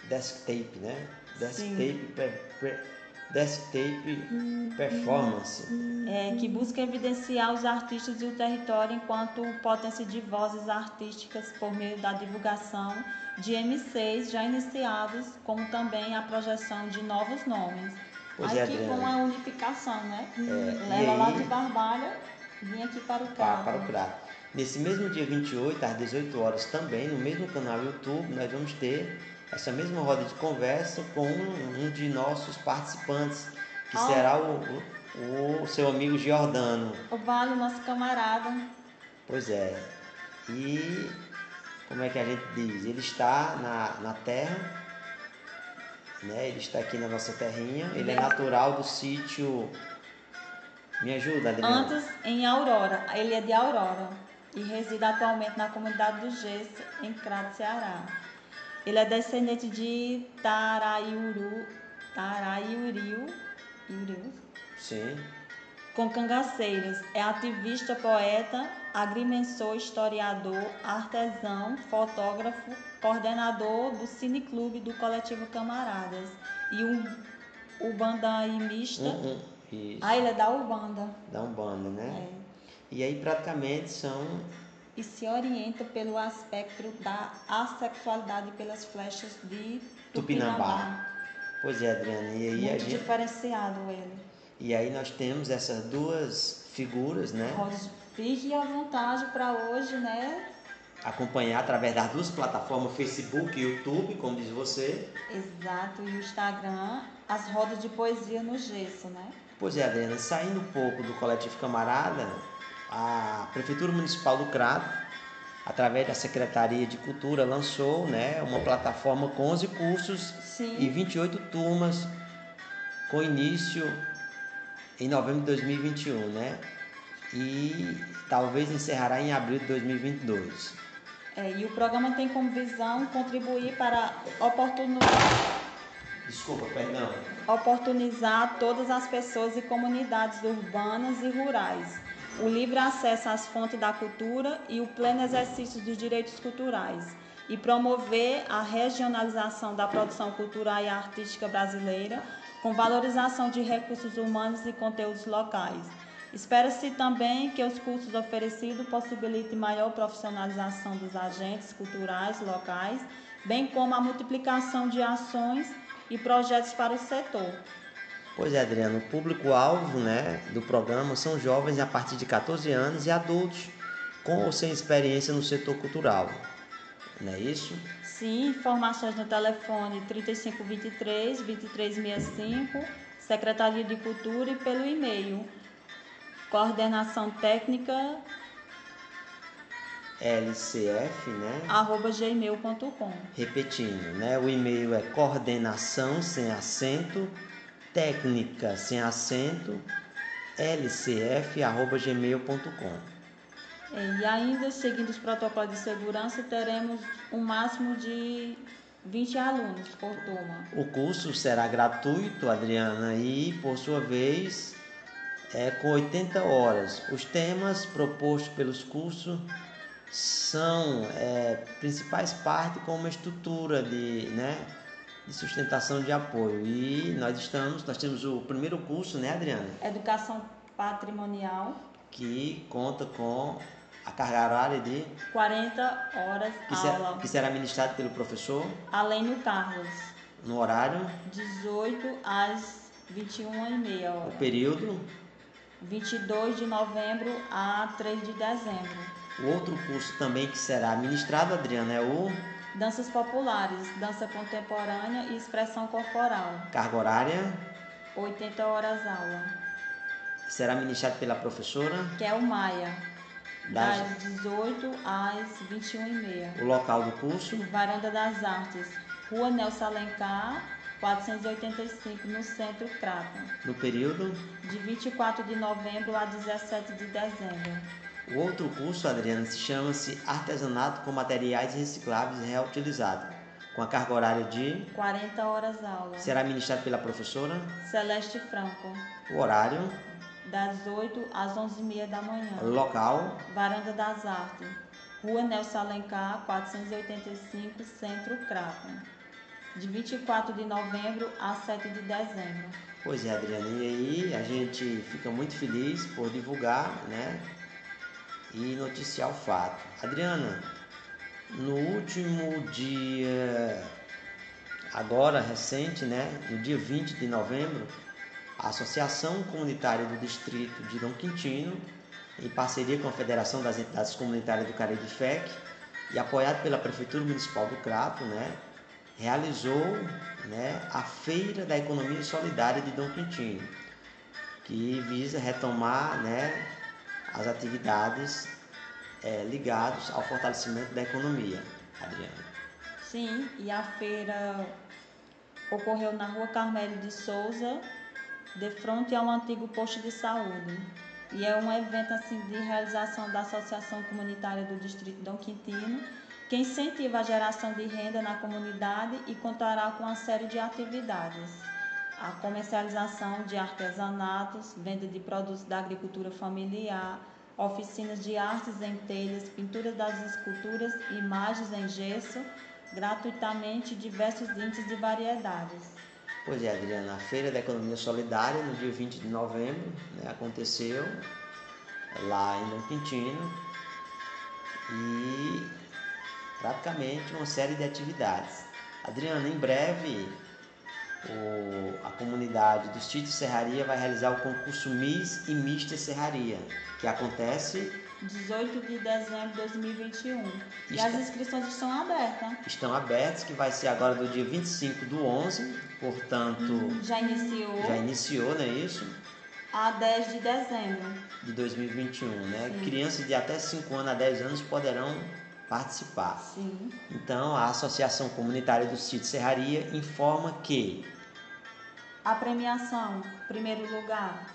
Desktape, né? Sim. Desktape, per, per, desktape performance. é, que busca evidenciar os artistas e o território enquanto potência de vozes artísticas por meio da divulgação de MCs já iniciados, como também a projeção de novos nomes. Pois Aí é, Adriana. com a unificação, né? É, Leva lá aí- de Barbalha, vim aqui para o carro. para o Crato. Nesse mesmo dia 28, às 18 horas, também, no mesmo canal YouTube, nós vamos ter essa mesma roda de conversa com um, de nossos participantes, que Ah. será o, o, o seu amigo Giordano. O Vale, nosso camarada. Pois é. E como é que a gente diz? Ele está na, na terra, né? Ele está aqui na nossa terrinha. Ele é natural do sítio. Me ajuda, Adriana. Antes em Aurora, ele é de Aurora e reside atualmente na comunidade do Gesso, em Crato, Ceará. Ele é descendente de Taraiuru, Taraiuriu, Iuriu, Sim. com cangaceiros. É ativista, poeta, agrimensor, historiador, artesão, fotógrafo, coordenador do cineclube do coletivo Camaradas e um ubandaimista. Um, um, isso. Ah, ele é da Ubanda. Da Umbanda, né? É. E aí praticamente são. e se orienta pelo aspecto da assexualidade pelas flechas de Tupinambá. Tupinambá. Pois é, Adriana. E aí, a Muito gente... diferenciado ele. e aí nós temos essas duas figuras, né? Fique à vontade para hoje, né? Acompanhar através das duas plataformas, Facebook e YouTube, como diz você. Exato, e o Instagram, as rodas de poesia no gesso, né? Pois é, Adriana, saindo um pouco do coletivo Camarada, a Prefeitura Municipal do Crato, através da Secretaria de Cultura, lançou né, uma plataforma com 11 cursos Sim. e 28 turmas, com início em novembro de 2021, né? E talvez encerrará em abril de 2022. É, e o programa tem como visão contribuir para Desculpa, perdão. Oportunizar todas as pessoas e comunidades urbanas e rurais o livre acesso às fontes da cultura e o pleno exercício dos direitos culturais e promover a regionalização da produção cultural e artística brasileira com valorização de recursos humanos e conteúdos locais. Espera-se também que os cursos oferecidos possibilitem maior profissionalização dos agentes culturais locais, bem como a multiplicação de ações e projetos para o setor. Pois é, Adriano, o público-alvo né, do programa são jovens a partir de 14 anos e adultos com ou sem experiência no setor cultural. Não é isso? Sim, informações no telefone 3523 2365, Secretaria de Cultura e pelo e-mail coordenação técnica lcf, né? arroba gmail.com. Repetindo, né? O e-mail é coordenação sem acento técnica sem acento lcf@gmail.com. É, e ainda seguindo os protocolos de segurança, teremos um máximo de 20 alunos por turma. O curso será gratuito, Adriana, e por sua vez é com 80 horas. Os temas propostos pelos cursos são é, principais partes como uma estrutura de, né, de sustentação de apoio. E nós estamos, nós temos o primeiro curso, né, Adriana? Educação patrimonial. Que conta com a carga horária de 40 horas que aula. Será, que será ministrado pelo professor Alênio Carlos. No horário 18 às 21h30 O período 22 de novembro a 3 de dezembro. O outro curso também que será ministrado, Adriana, é o Danças populares, dança contemporânea e expressão corporal. Carga horária? 80 horas aula. Será ministrado pela professora? Que é o Maia. Das, das 18 às 21h30. O local do curso? Varanda das Artes, Rua Nelson Alencar, 485, no centro Crato. No período? De 24 de novembro a 17 de dezembro. O outro curso, Adriana, se chama-se Artesanato com Materiais Recicláveis Reutilizados, com a carga horária de 40 horas aula. Será ministrado pela professora Celeste Franco. O horário? Das 8 às 11h30 da manhã. Local? Varanda das Artes, Rua Nelson Alencar, 485, Centro Crato. De 24 de novembro a 7 de dezembro. Pois é, Adriana, e aí a gente fica muito feliz por divulgar, né? e noticiar o fato. Adriana, no último dia, agora recente, né, no dia 20 de novembro, a Associação Comunitária do Distrito de Dom Quintino, em parceria com a Federação das Entidades Comunitárias do Caribe FEC e apoiado pela Prefeitura Municipal do Crato, né, realizou né, a Feira da Economia Solidária de Dom Quintino, que visa retomar né, as atividades é, ligadas ao fortalecimento da economia. Adriana. Sim, e a feira ocorreu na rua Carmelo de Souza, de frente ao antigo posto de saúde. E é um evento assim de realização da Associação Comunitária do Distrito Dom Quintino, que incentiva a geração de renda na comunidade e contará com uma série de atividades. A comercialização de artesanatos, venda de produtos da agricultura familiar, oficinas de artes em telhas, pinturas das esculturas, imagens em gesso, gratuitamente diversos índices de variedades. Pois é, Adriana, a Feira da Economia Solidária, no dia 20 de novembro, né, aconteceu lá em Quintino e praticamente uma série de atividades. Adriana, em breve o, a comunidade do Sítio Serraria vai realizar o concurso Miss e Mister Serraria, que acontece 18 de dezembro de 2021. Está... E as inscrições estão abertas. Estão abertas, que vai ser agora do dia 25 do 11, portanto. Hum, já iniciou. Já iniciou, não é isso? A 10 de dezembro. De 2021, né? Sim. Crianças de até 5 anos a 10 anos poderão participar. Sim. Então, a Associação Comunitária do Sítio Serraria informa que a premiação, primeiro lugar,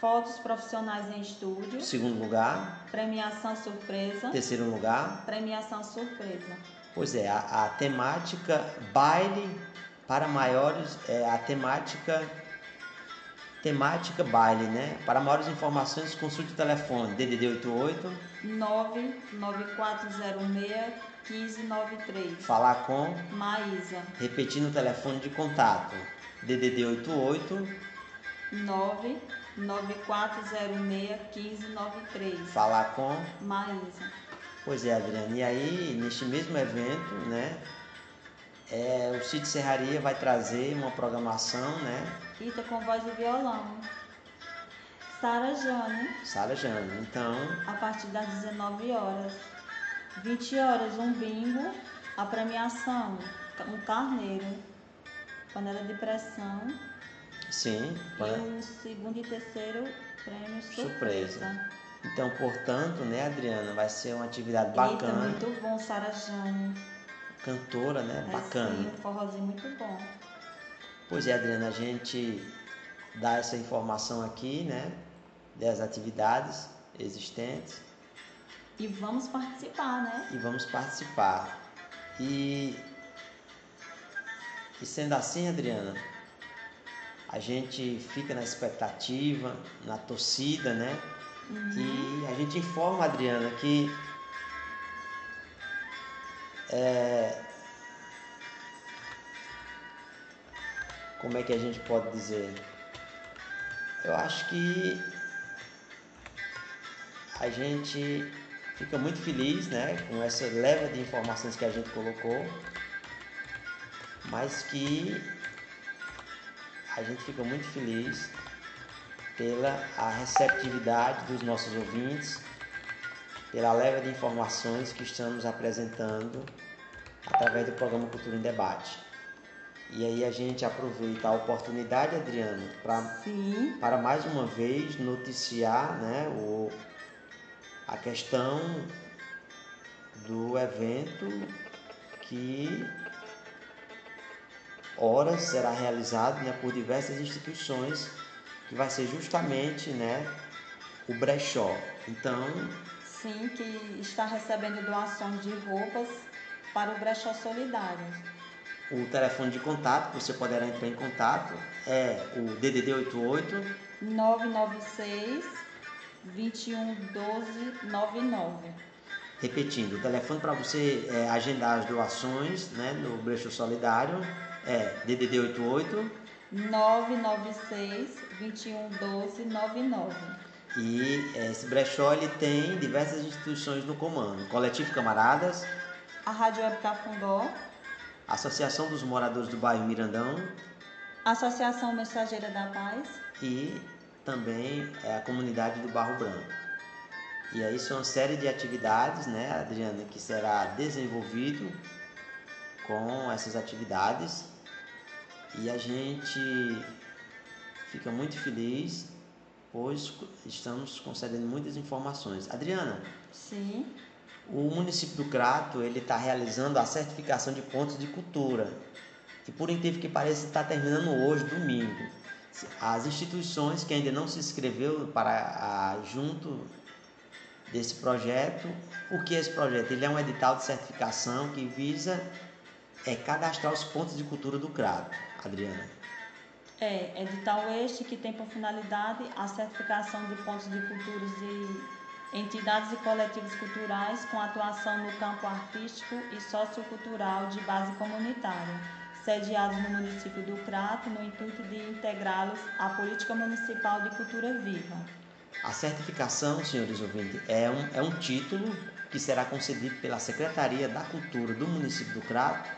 fotos profissionais em estúdio. Segundo lugar, premiação surpresa. Terceiro lugar, premiação surpresa. Pois é, a, a temática baile para maiores, é, a temática temática baile, né? Para maiores informações, consulte o telefone DDD 88 99406 1593. Falar com Maísa. Repetindo o telefone de contato. DDD 88 99406 1593. Falar com Maísa. Pois é, Adriana. E aí, neste mesmo evento, né? É, o Cid Serraria vai trazer uma programação, né? Ita com voz e violão. Sara Jane. Sara Jane. Então. A partir das 19 horas. 20 horas, um bingo. A premiação, um carneiro. Panela de pressão. Sim. E o segundo e terceiro prêmio surpresa. surpresa. Então, portanto, né, Adriana, vai ser uma atividade bacana. Eita, muito bom, Sara Jane. Cantora, né? É, bacana. Sim, um forrozinho muito bom. Pois é, Adriana, a gente dá essa informação aqui, né? Das atividades existentes. E vamos participar, né? E vamos participar. E, e sendo assim, Adriana, a gente fica na expectativa, na torcida, né? Uhum. E a gente informa, Adriana, que é, como é que a gente pode dizer? Eu acho que a gente fica muito feliz né, com essa leva de informações que a gente colocou, mas que a gente fica muito feliz pela a receptividade dos nossos ouvintes, pela leva de informações que estamos apresentando através do programa Cultura em Debate. E aí a gente aproveita a oportunidade, Adriana, pra, para mais uma vez noticiar né, o, a questão do evento que ora será realizado né, por diversas instituições, que vai ser justamente né, o brechó. Então. Sim, que está recebendo doações de roupas para o brechó solidário. O telefone de contato, que você poderá entrar em contato, é o DDD 88 996 2112 99. Repetindo, o telefone para você é, agendar as doações né, no Brechó Solidário é DDD 88 996 2112 99. E esse brechó ele tem diversas instituições no comando: Coletivo Camaradas, a Rádio Web Cafundó, Associação dos Moradores do Bairro Mirandão, Associação Mensageira da Paz e também é a comunidade do Barro Branco. E aí são uma série de atividades, né, Adriana, que será desenvolvido com essas atividades e a gente fica muito feliz, pois estamos concedendo muitas informações. Adriana? Sim. O município do Crato ele está realizando a certificação de pontos de cultura e por incrível que pareça está terminando hoje, domingo. As instituições que ainda não se inscreveu para a, junto desse projeto, o que é esse projeto? Ele é um edital de certificação que visa é, cadastrar os pontos de cultura do Crato. Adriana. É, edital este que tem por finalidade a certificação de pontos de culturas e entidades e coletivos culturais com atuação no campo artístico e sociocultural de base comunitária, sediados no município do Crato, no intuito de integrá-los à política municipal de cultura viva. A certificação, senhores ouvintes, é um, é um título que será concedido pela Secretaria da Cultura do município do Crato,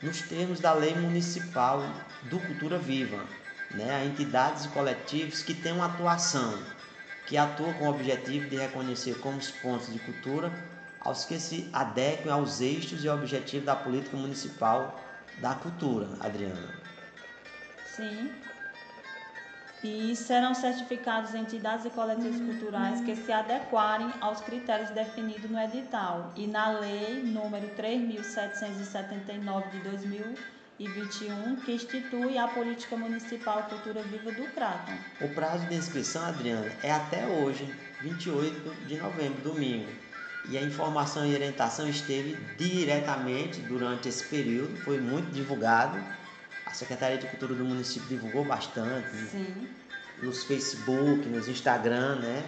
nos termos da Lei Municipal do Cultura Viva, né, a entidades e coletivos que têm uma atuação que atua com o objetivo de reconhecer como os pontos de cultura aos que se adequem aos eixos e objetivos da política municipal da cultura, Adriana. Sim. E serão certificados entidades e coletivos culturais que se adequarem aos critérios definidos no edital e na lei número 3779 de 2000 e 21, que institui a Política Municipal Cultura Viva do Craton. O prazo de inscrição, Adriana, é até hoje, 28 de novembro, domingo. E a informação e orientação esteve diretamente durante esse período, foi muito divulgado a Secretaria de Cultura do município divulgou bastante. Sim. Nos Facebook, nos Instagram, né?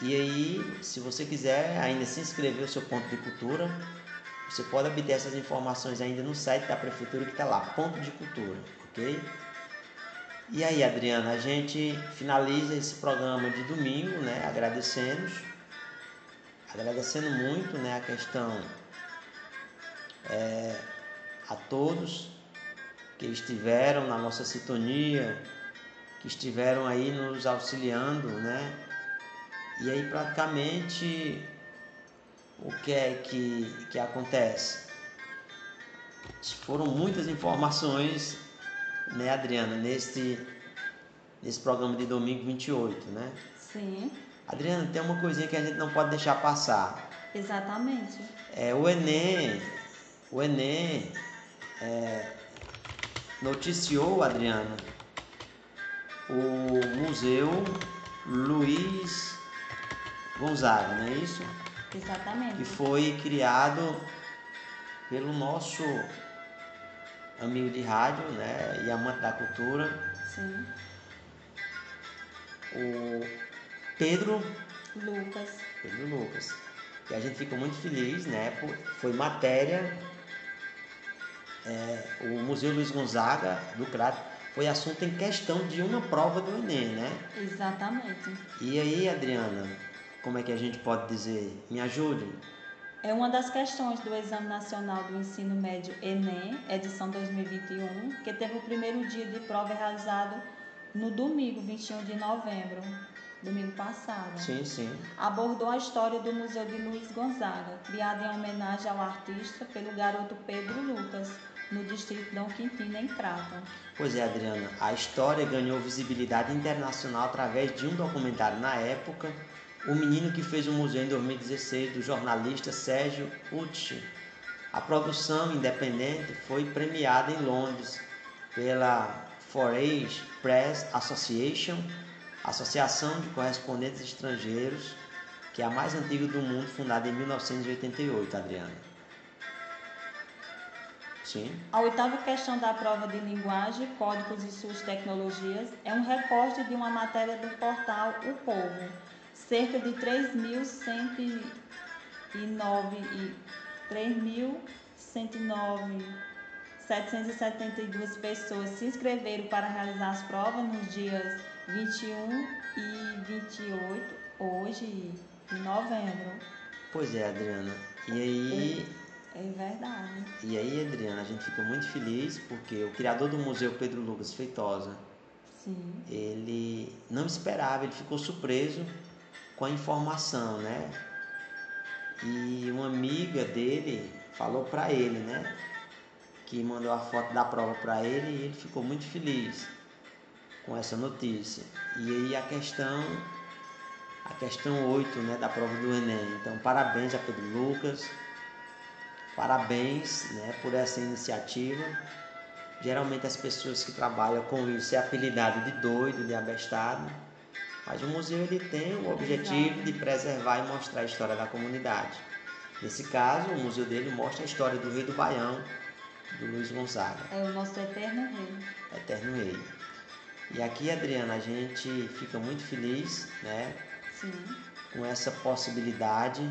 E aí, se você quiser ainda se inscrever no seu ponto de cultura, você pode obter essas informações ainda no site da prefeitura que está lá, ponto de cultura, ok? E aí, Adriana, a gente finaliza esse programa de domingo, né? Agradecendo, agradecendo muito, né? A questão é, a todos que estiveram na nossa sintonia, que estiveram aí nos auxiliando, né? E aí praticamente o que é que, que acontece? Foram muitas informações, né, Adriana, nesse, nesse programa de domingo 28, né? Sim. Adriana, tem uma coisinha que a gente não pode deixar passar. Exatamente. É, o Enem, o Enem é, noticiou, Adriana, o Museu Luiz Gonzaga, não é isso? Exatamente. Que foi criado pelo nosso amigo de rádio, né, e amante da cultura, Sim. o Pedro Lucas. Pedro Lucas. E a gente fica muito feliz, né? Foi matéria. é, o Museu Luiz Gonzaga do Crato foi assunto em questão de uma prova do Enem, né? Exatamente. E aí, Adriana, como é que a gente pode dizer? Me ajude? É uma das questões do Exame Nacional do Ensino Médio Enem, edição 2021, que teve o primeiro dia de prova realizado no domingo, 21 de novembro, domingo passado. Sim, sim. Abordou a história do Museu de Luiz Gonzaga, criado em homenagem ao artista pelo garoto Pedro Lucas, no distrito Dom Quintino, em Crato. Pois é, Adriana, a história ganhou visibilidade internacional através de um documentário na época, O Menino que Fez o Museu em 2016, do jornalista Sérgio Ucci. A produção independente foi premiada em Londres pela Forage Press Association, Associação de Correspondentes Estrangeiros, que é a mais antiga do mundo, fundada em 1988, Adriana. Sim. A oitava questão da prova de linguagem, códigos e suas tecnologias é um recorte de uma matéria do portal O Povo. Cerca de 3.109 e 3.109 772 pessoas se inscreveram para realizar as provas nos dias 21 e 28, hoje, de novembro. Pois é, Adriana. E aí, É verdade. e aí, Adriana, a gente ficou muito feliz porque o criador do museu, Pedro Lucas Feitosa, Sim. ele não esperava, ele ficou surpreso com a informação, né? E uma amiga dele falou para ele, né? Que mandou a foto da prova para ele e ele ficou muito feliz com essa notícia. E aí a questão a questão 8, né, da prova do ENEM. Então, parabéns a Pedro Lucas. Parabéns, né, por essa iniciativa. Geralmente as pessoas que trabalham com isso é apelidado de doido, de abestado. Mas o museu ele tem o objetivo de preservar e mostrar a história da comunidade. Nesse caso, o museu dele mostra a história do rei do Baião, do Luiz Gonzaga, É o nosso eterno rei. eterno rei. E aqui, Adriana, a gente fica muito feliz, né, Sim. com essa possibilidade.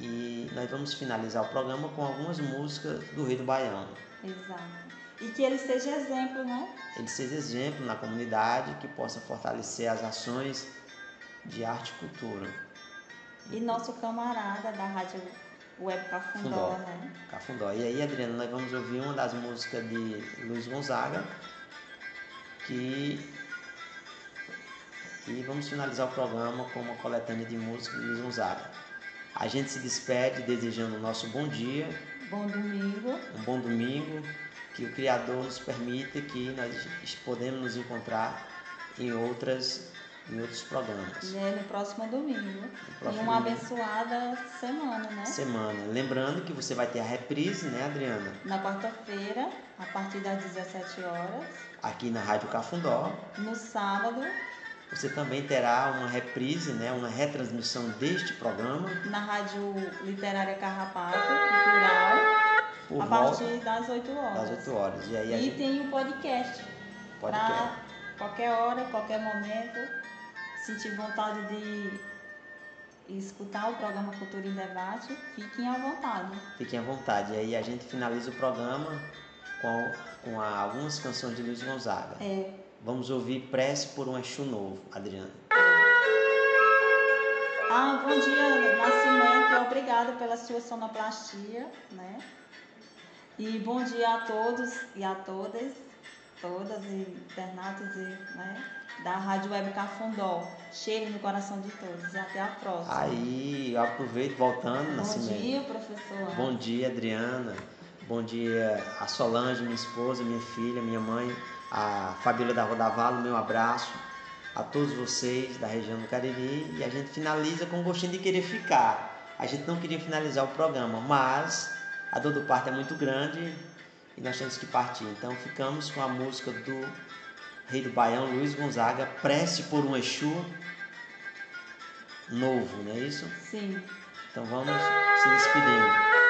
E nós vamos finalizar o programa com algumas músicas do Rei do Baião. Exato. E que ele seja exemplo, né? Ele seja exemplo na comunidade que possa fortalecer as ações de arte e cultura. E nosso camarada da Rádio Web Cafundó, Fundó. né? Cafundó. E aí, Adriana, nós vamos ouvir uma das músicas de Luiz Gonzaga, que e vamos finalizar o programa com uma coletânea de músicas de Luiz Gonzaga. A gente se despede desejando o nosso bom dia, Bom domingo. um bom domingo, que o Criador nos permita que nós podemos nos encontrar em outras em outros programas. Né, no próximo domingo. próximo e uma domingo. abençoada semana, né? Semana. Lembrando que você vai ter a reprise, né, Adriana? Na quarta-feira, a partir das 17 horas. Aqui na Rádio Cafundó. No sábado, Você também terá uma reprise, né, uma retransmissão deste programa na Rádio Literária Carrapato, Cultural. Por a volta partir das 8 horas. das 8 horas. E aí a E gente tem o podcast. podcast. Pra qualquer hora, qualquer momento, sentir vontade de escutar o programa Cultura em Debate, fiquem à vontade. Fiquem à vontade. E aí a gente finaliza o programa com, com a- algumas canções de Luiz Gonzaga. É, Vamos ouvir Prece por um Exu Novo, Adriana. Ah, bom dia, Nascimento, obrigada pela sua sonoplastia, né? E bom dia a todos e a todas, todas e internautas e, né, da Rádio Web Cafundó. Cheiro no coração de todos e até a próxima. Aí eu aproveito, voltando, bom Nascimento. dia, professor. Bom dia, Adriana. Bom dia a Solange, minha esposa, minha filha, minha mãe, a Fabíola da Rodavalo, meu abraço a todos vocês da região do Cariri e a gente finaliza com gostinho de querer ficar. A gente não queria finalizar o programa, mas a dor do parto é muito grande e nós temos que partir. Então ficamos com a música do Rei do Baião, Luiz Gonzaga, Prece por um Exu novo, não é isso? Sim. Então vamos se despedindo.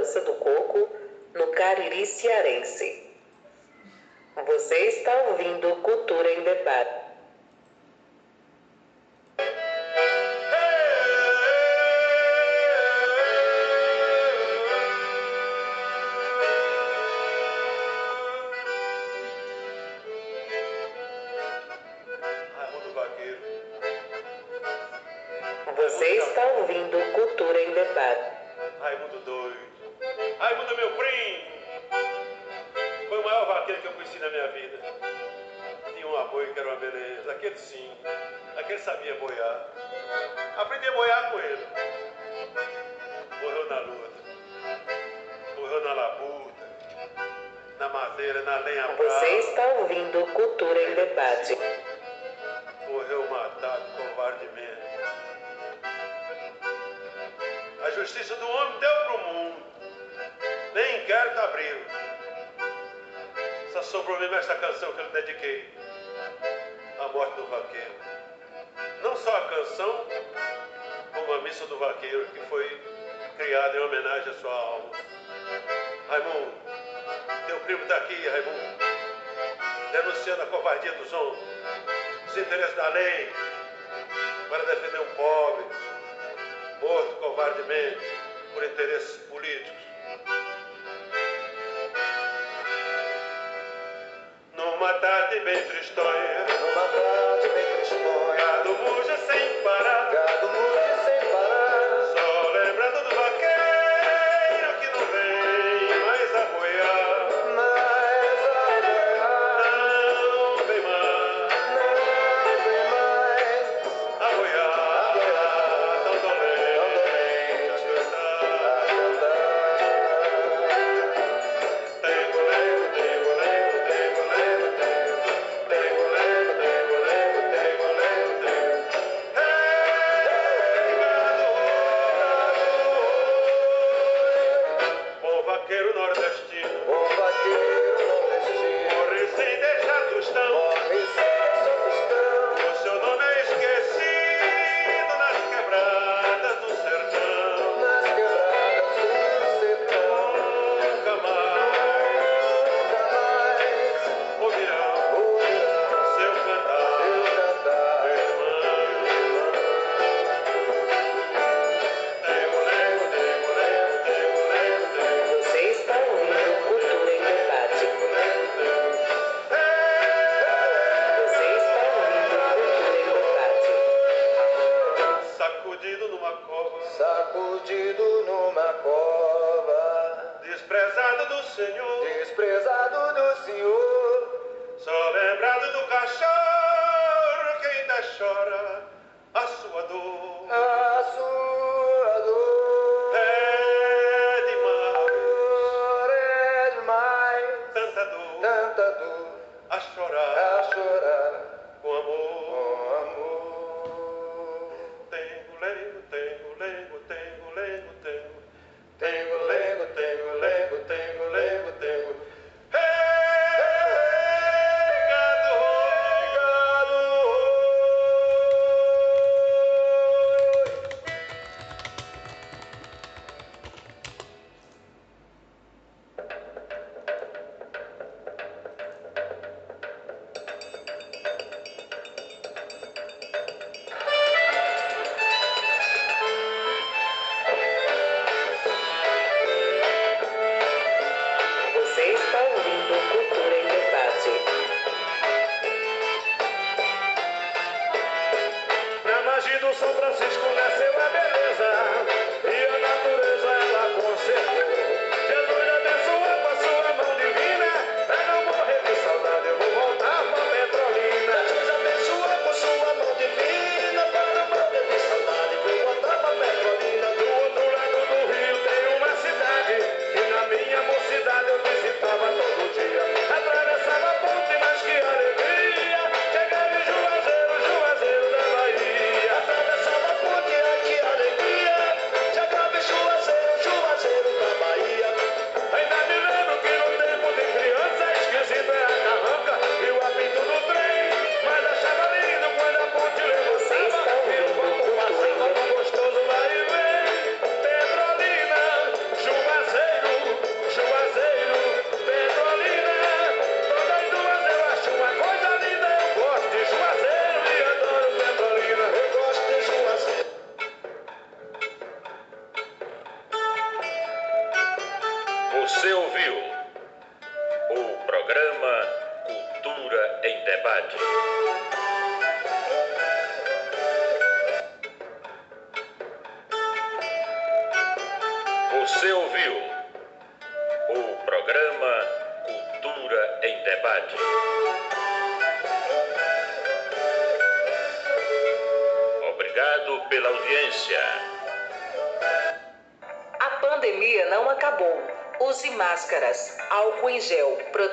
Dança do Coco no Cariri Cearense. Você está ouvindo Cultura em Debate.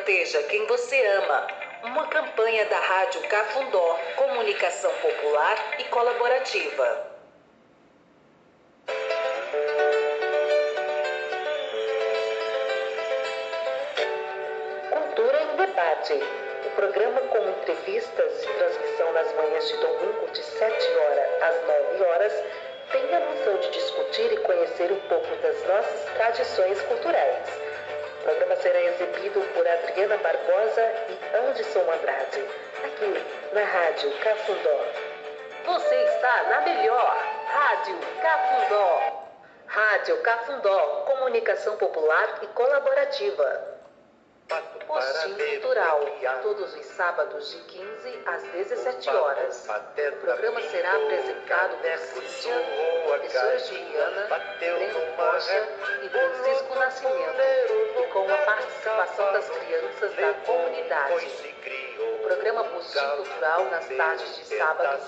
Proteja quem você ama. Uma campanha da Rádio Cafundó, comunicação popular e colaborativa. Cultura em Debate. O programa com entrevistas e transmissão nas manhãs de domingo de 7 horas às 9 horas tem a missão de discutir e conhecer um pouco das nossas tradições culturais. Programa será exibido por Adriana Barbosa e Anderson Andrade, aqui na Rádio Cafundó. Você está na melhor Rádio Cafundó. Rádio Cafundó, comunicação popular e colaborativa. Postinho Cultural, todos os sábados de 15 às 17 horas. O programa será apresentado por Cíntia, professora Juliana, Breno Rocha e Francisco Nascimento, e com a participação das crianças da comunidade. O programa Postinho Cultural, nas tardes de sábado,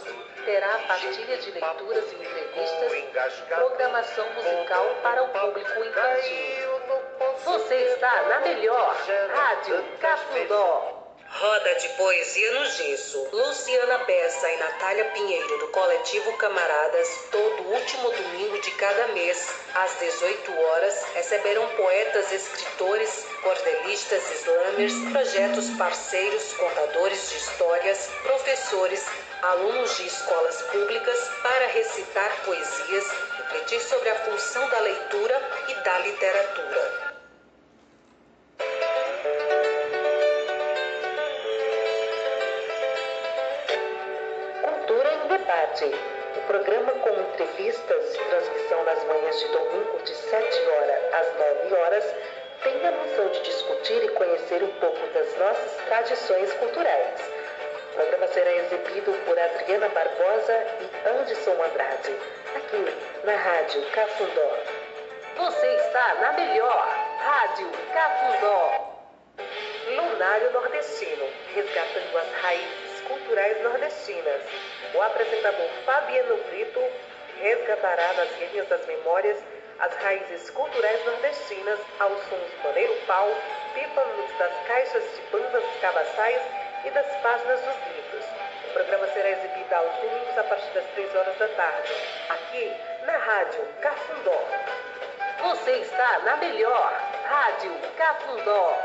terá partilha de leituras e entrevistas, programação musical para o público infantil. Você está na melhor Rádio Cafundó. Roda de Poesia no Gesso. Luciana Bessa e Natália Pinheiro, do coletivo Camaradas, todo último domingo de cada mês, às 18 horas, receberão poetas, escritores, cordelistas, slamers, projetos parceiros, contadores de histórias, professores, alunos de escolas públicas para recitar poesias, refletir sobre a função da leitura e da literatura. O programa com entrevistas e transmissão nas manhãs de domingo de 7 horas às 9 horas tem a missão de discutir e conhecer um pouco das nossas tradições culturais. O programa será exibido por Adriana Barbosa e Anderson Andrade, aqui na Rádio Cafundó. Você está na melhor Rádio Cafundó. Lunário Nordestino, resgatando as raízes culturais nordestinas. O apresentador Fabiano Brito resgatará nas linhas das memórias as raízes culturais nordestinas aos sons do maneiro pau, pífanos das caixas de bandas cabaçais e das páginas dos livros. O programa será exibido aos domingos a partir das 3 horas da tarde, aqui na Rádio Cafundó. Você está na melhor Rádio Cafundó.